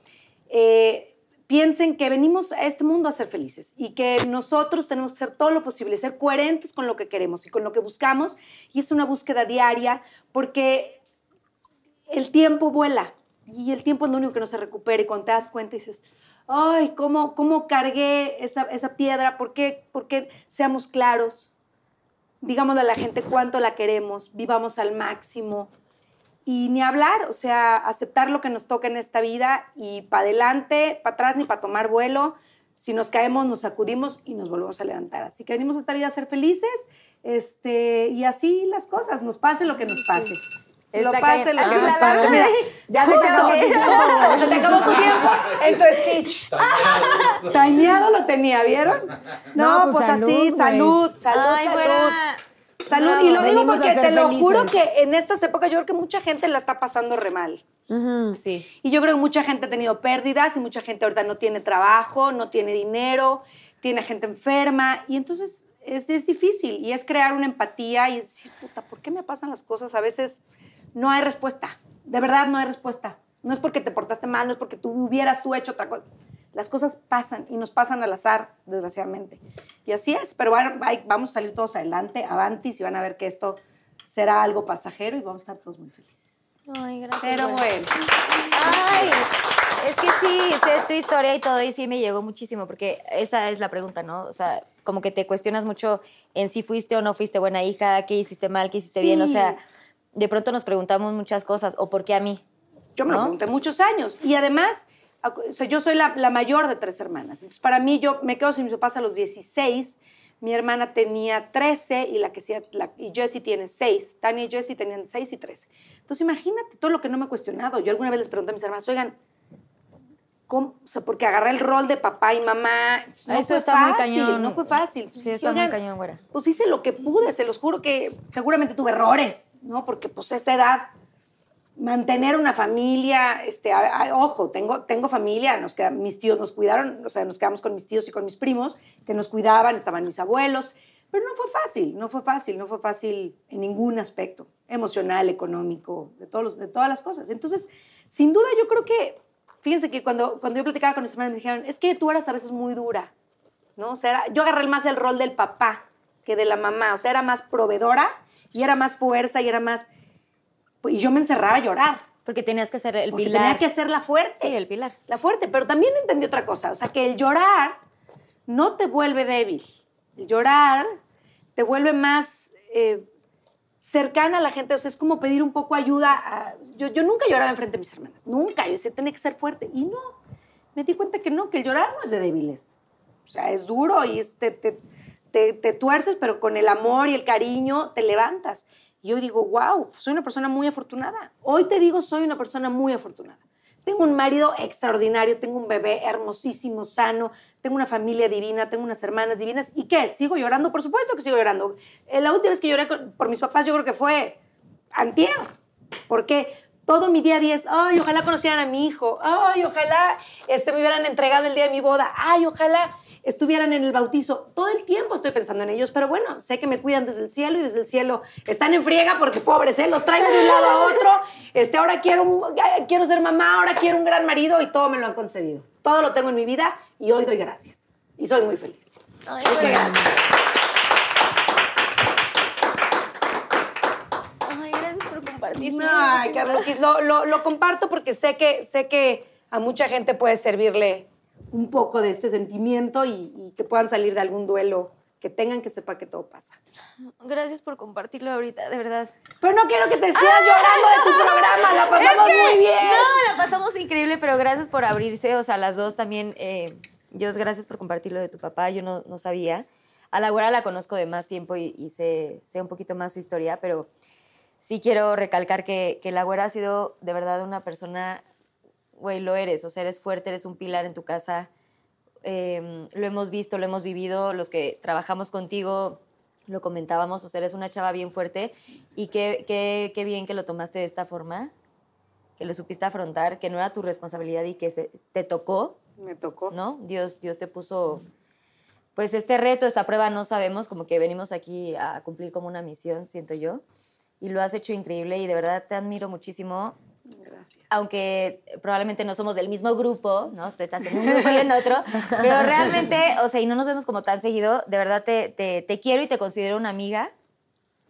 eh, piensen que venimos a este mundo a ser felices y que nosotros tenemos que hacer todo lo posible, ser coherentes con lo que queremos y con lo que buscamos. Y es una búsqueda diaria porque el tiempo vuela y el tiempo es lo único que no se recupera y cuando te das cuenta dices, ay, ¿cómo, cómo cargué esa, esa piedra? ¿Por qué, ¿Por qué seamos claros? Digámosle a la gente cuánto la queremos, vivamos al máximo, y ni hablar, o sea, aceptar lo que nos toca en esta vida y para adelante, para atrás ni para tomar vuelo. Si nos caemos, nos sacudimos y nos volvemos a levantar. Así que venimos a esta vida a ser felices este, y así las cosas, nos pase lo que nos pase. Lo pase lo que nos pase. Mira, ya se acabó, <laughs> se te acabó tu tiempo en tu speech. Tañado lo tenía, ¿vieron? No, No, pues, pues, así, salud, salud, salud, Ay, salud. Salud, No, y lo digo porque te lo felices. juro que en estas épocas yo creo que mucha gente la está pasando re mal. Sí. Y yo creo que mucha gente ha tenido pérdidas y mucha gente ahorita no tiene trabajo, no tiene dinero, tiene gente enferma y entonces es, es difícil y es crear una empatía y decir, puta, ¿por qué me pasan las cosas? A veces no hay respuesta, de verdad no hay respuesta. No es porque te portaste mal, no es porque tú hubieras tú hecho otra cosa. Las cosas pasan y nos pasan al azar, desgraciadamente. Y así es, pero bueno, vamos a salir todos adelante, avanti, y van a ver que esto será algo pasajero y vamos a estar todos muy felices. Ay, gracias. Pero güera. bueno. Ay, es que sí, sé tu historia y todo, y sí me llegó muchísimo, porque esa es la pregunta, ¿no? O sea, como que te cuestionas mucho en si fuiste o no fuiste buena hija, qué hiciste mal, qué hiciste bien, o Sí. sea, de pronto nos preguntamos muchas cosas, o por qué a mí. Yo me lo ¿No? pregunté muchos años. Y además, o sea, yo soy la, la mayor de tres hermanas. Entonces, para mí, yo me quedo sin mis papás a los 16. Mi hermana tenía 13 y, la que sí, la, y Jessie tiene 6. Tania y Jessie tenían 6 y 13. Entonces, imagínate todo lo que no me he cuestionado. Yo alguna vez les pregunté a mis hermanas, oigan, ¿cómo? O sea, porque agarré el rol de papá y mamá. No Eso fue está muy fácil, cañón. No fue fácil. Sí, está muy cañón, güera. Pues hice lo que pude, se los juro que seguramente tuve errores, ¿no? Porque pues a esa edad mantener una familia, este, a- a- ojo, tengo, tengo familia, nos mis tíos nos cuidaron, o sea, nos quedamos con mis tíos y con mis primos, que nos cuidaban, estaban mis abuelos, pero no fue fácil, no fue fácil, no fue fácil en ningún aspecto, emocional, económico, de, todos los- de todas las cosas. Entonces, sin duda yo creo que, fíjense que cuando, cuando yo platicaba con mis hermanos me dijeron, es que tú eras a veces muy dura, ¿no? O sea, era- yo agarré más el rol del papá que de la mamá, o sea, era más proveedora y era más fuerza y era más... Y yo me encerraba a llorar. Porque tenías que ser el Porque pilar. tenía que ser la fuerte. Sí, el pilar. La fuerte, pero también entendí otra cosa, o sea, que el llorar no te vuelve débil. El llorar te vuelve más eh, cercana a la gente, o sea, es como pedir un poco ayuda. a- yo, yo nunca lloraba enfrente de mis hermanas, nunca, yo decía, tenía que ser fuerte. Y no, me di cuenta que no, que el llorar no es de débiles. O sea, es duro y es- te, te, te- te tuerces, pero con el amor y el cariño te levantas. Y yo digo, wow, soy una persona muy afortunada. Hoy te digo, soy una persona muy afortunada. Tengo un marido extraordinario, tengo un bebé hermosísimo, sano, tengo una familia divina, tengo unas hermanas divinas. ¿Y qué? ¿Sigo llorando? Por supuesto que sigo llorando. Eh, La última vez que lloré por mis papás yo creo que fue antier. Porque todo mi día a día es, ay, ojalá conocieran a mi hijo, ay, ojalá este, me hubieran entregado el día de mi boda, ay, ojalá estuvieran en el bautizo. Todo el tiempo estoy pensando en ellos, pero bueno, sé que me cuidan desde el cielo y desde el cielo están en friega porque pobres, ¿eh? los traigo de un lado a otro. Este, ahora quiero, quiero ser mamá, ahora quiero un gran marido y todo me lo han concedido. Todo lo tengo en mi vida y hoy doy gracias. Y soy muy feliz. Ay, Muchas gracias. Ay, gracias por compartir. Ay, Carluquis, lo, lo, lo comparto porque sé que, sé que a mucha gente puede servirle un poco de este sentimiento y, y que puedan salir de algún duelo, que tengan que sepa que todo pasa. Gracias por compartirlo ahorita, de verdad. Pero no quiero que te estés llorando de tu programa, la pasamos Es que- muy bien. No, la pasamos increíble, pero gracias por abrirse. O sea, las dos también. Eh, Dios, gracias por compartir lo de tu papá. Yo no, no sabía. A la güera la conozco de más tiempo y, y sé, sé un poquito más su historia, pero sí quiero recalcar que, que la güera ha sido de verdad una persona, güey, lo eres. O sea, eres fuerte, eres un pilar en tu casa. Eh, lo hemos visto, lo hemos vivido. Los que trabajamos contigo lo comentábamos. O sea, eres una chava bien fuerte y qué, qué, qué bien que lo tomaste de esta forma que lo supiste afrontar, que no era tu responsabilidad y que se- te tocó, Me tocó. ¿no? Dios, Dios te puso, pues este reto, esta prueba, no sabemos, como que venimos aquí a cumplir como una misión, siento yo, y lo has hecho increíble y de verdad te admiro muchísimo. Aunque probablemente no somos del mismo grupo, ¿no? Tú estás en un grupo y en otro, pero realmente, o sea, y no nos vemos como tan seguido, de verdad te, te, te quiero y te considero una amiga.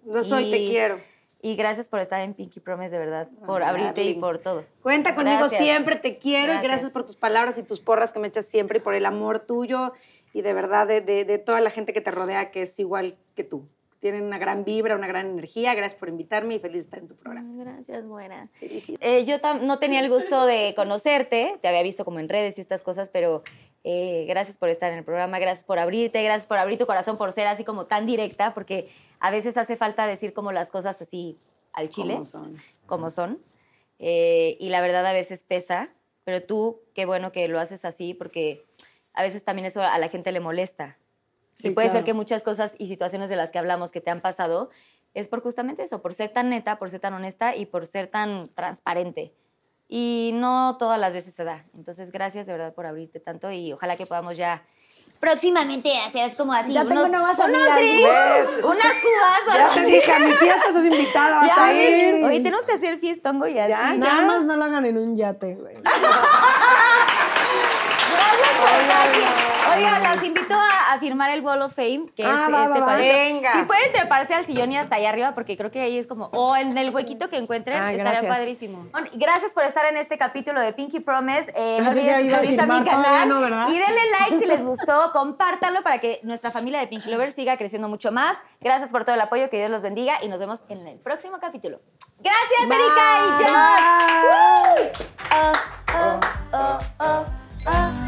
No soy, te Y- quiero. Y gracias por estar en Pinky Promise, de verdad, por abrirte y por todo. Cuenta conmigo Gracias. siempre, te quiero y Gracias. gracias por tus palabras y tus porras que me echas siempre y por el amor tuyo y de verdad de, de- de toda la gente que te rodea que es igual que tú. Tienen una gran vibra, una gran energía. Gracias por invitarme y feliz de estar en tu programa. Gracias, buena. Eh, yo no tenía el gusto de conocerte, te había visto como en redes y estas cosas, pero eh, gracias por estar en el programa, gracias por abrirte, gracias por abrir tu corazón, por ser así como tan directa, porque a veces hace falta decir como las cosas así al chile, Como son. como son. Eh, y la verdad a veces pesa, pero tú, qué bueno que lo haces así, porque a veces también eso a la gente le molesta. Sí, y puede ser claro. que muchas cosas y situaciones de las que hablamos que te han pasado es por justamente eso, por ser tan neta, por ser tan honesta y por ser tan transparente. Y no todas las veces se da. Entonces, gracias de verdad por abrirte tanto y ojalá que podamos ya próximamente hacer como así Ya tengo unos, nuevas unos amigas, drinks, unas cubas. Ya te dije, a mi fiesta estás invitado, vas Ya, a ir. Oye, tenemos que hacer fiestongo y así. Ya, Nada más no lo hagan en un yate, güey. <laughs> Gracias por estar aquí. Oigan, las invito a, a firmar el Wall of Fame, que Ah, es va, este va, va. cuadrito. Venga. Si pueden treparse al sillón y hasta allá arriba, porque creo que ahí es como, o en el huequito que encuentren, Ah, estaría gracias. padrísimo. Bueno, gracias por estar en este capítulo de Pinky Promise. Eh, no olviden iba a suscribirse a mi canal y denle like si les <laughs> gustó, compártanlo para que nuestra familia de Pinky Lovers siga creciendo mucho más. Gracias por todo el apoyo, que Dios los bendiga y nos vemos en el próximo capítulo. Gracias, Erika y John. Bye. Ah.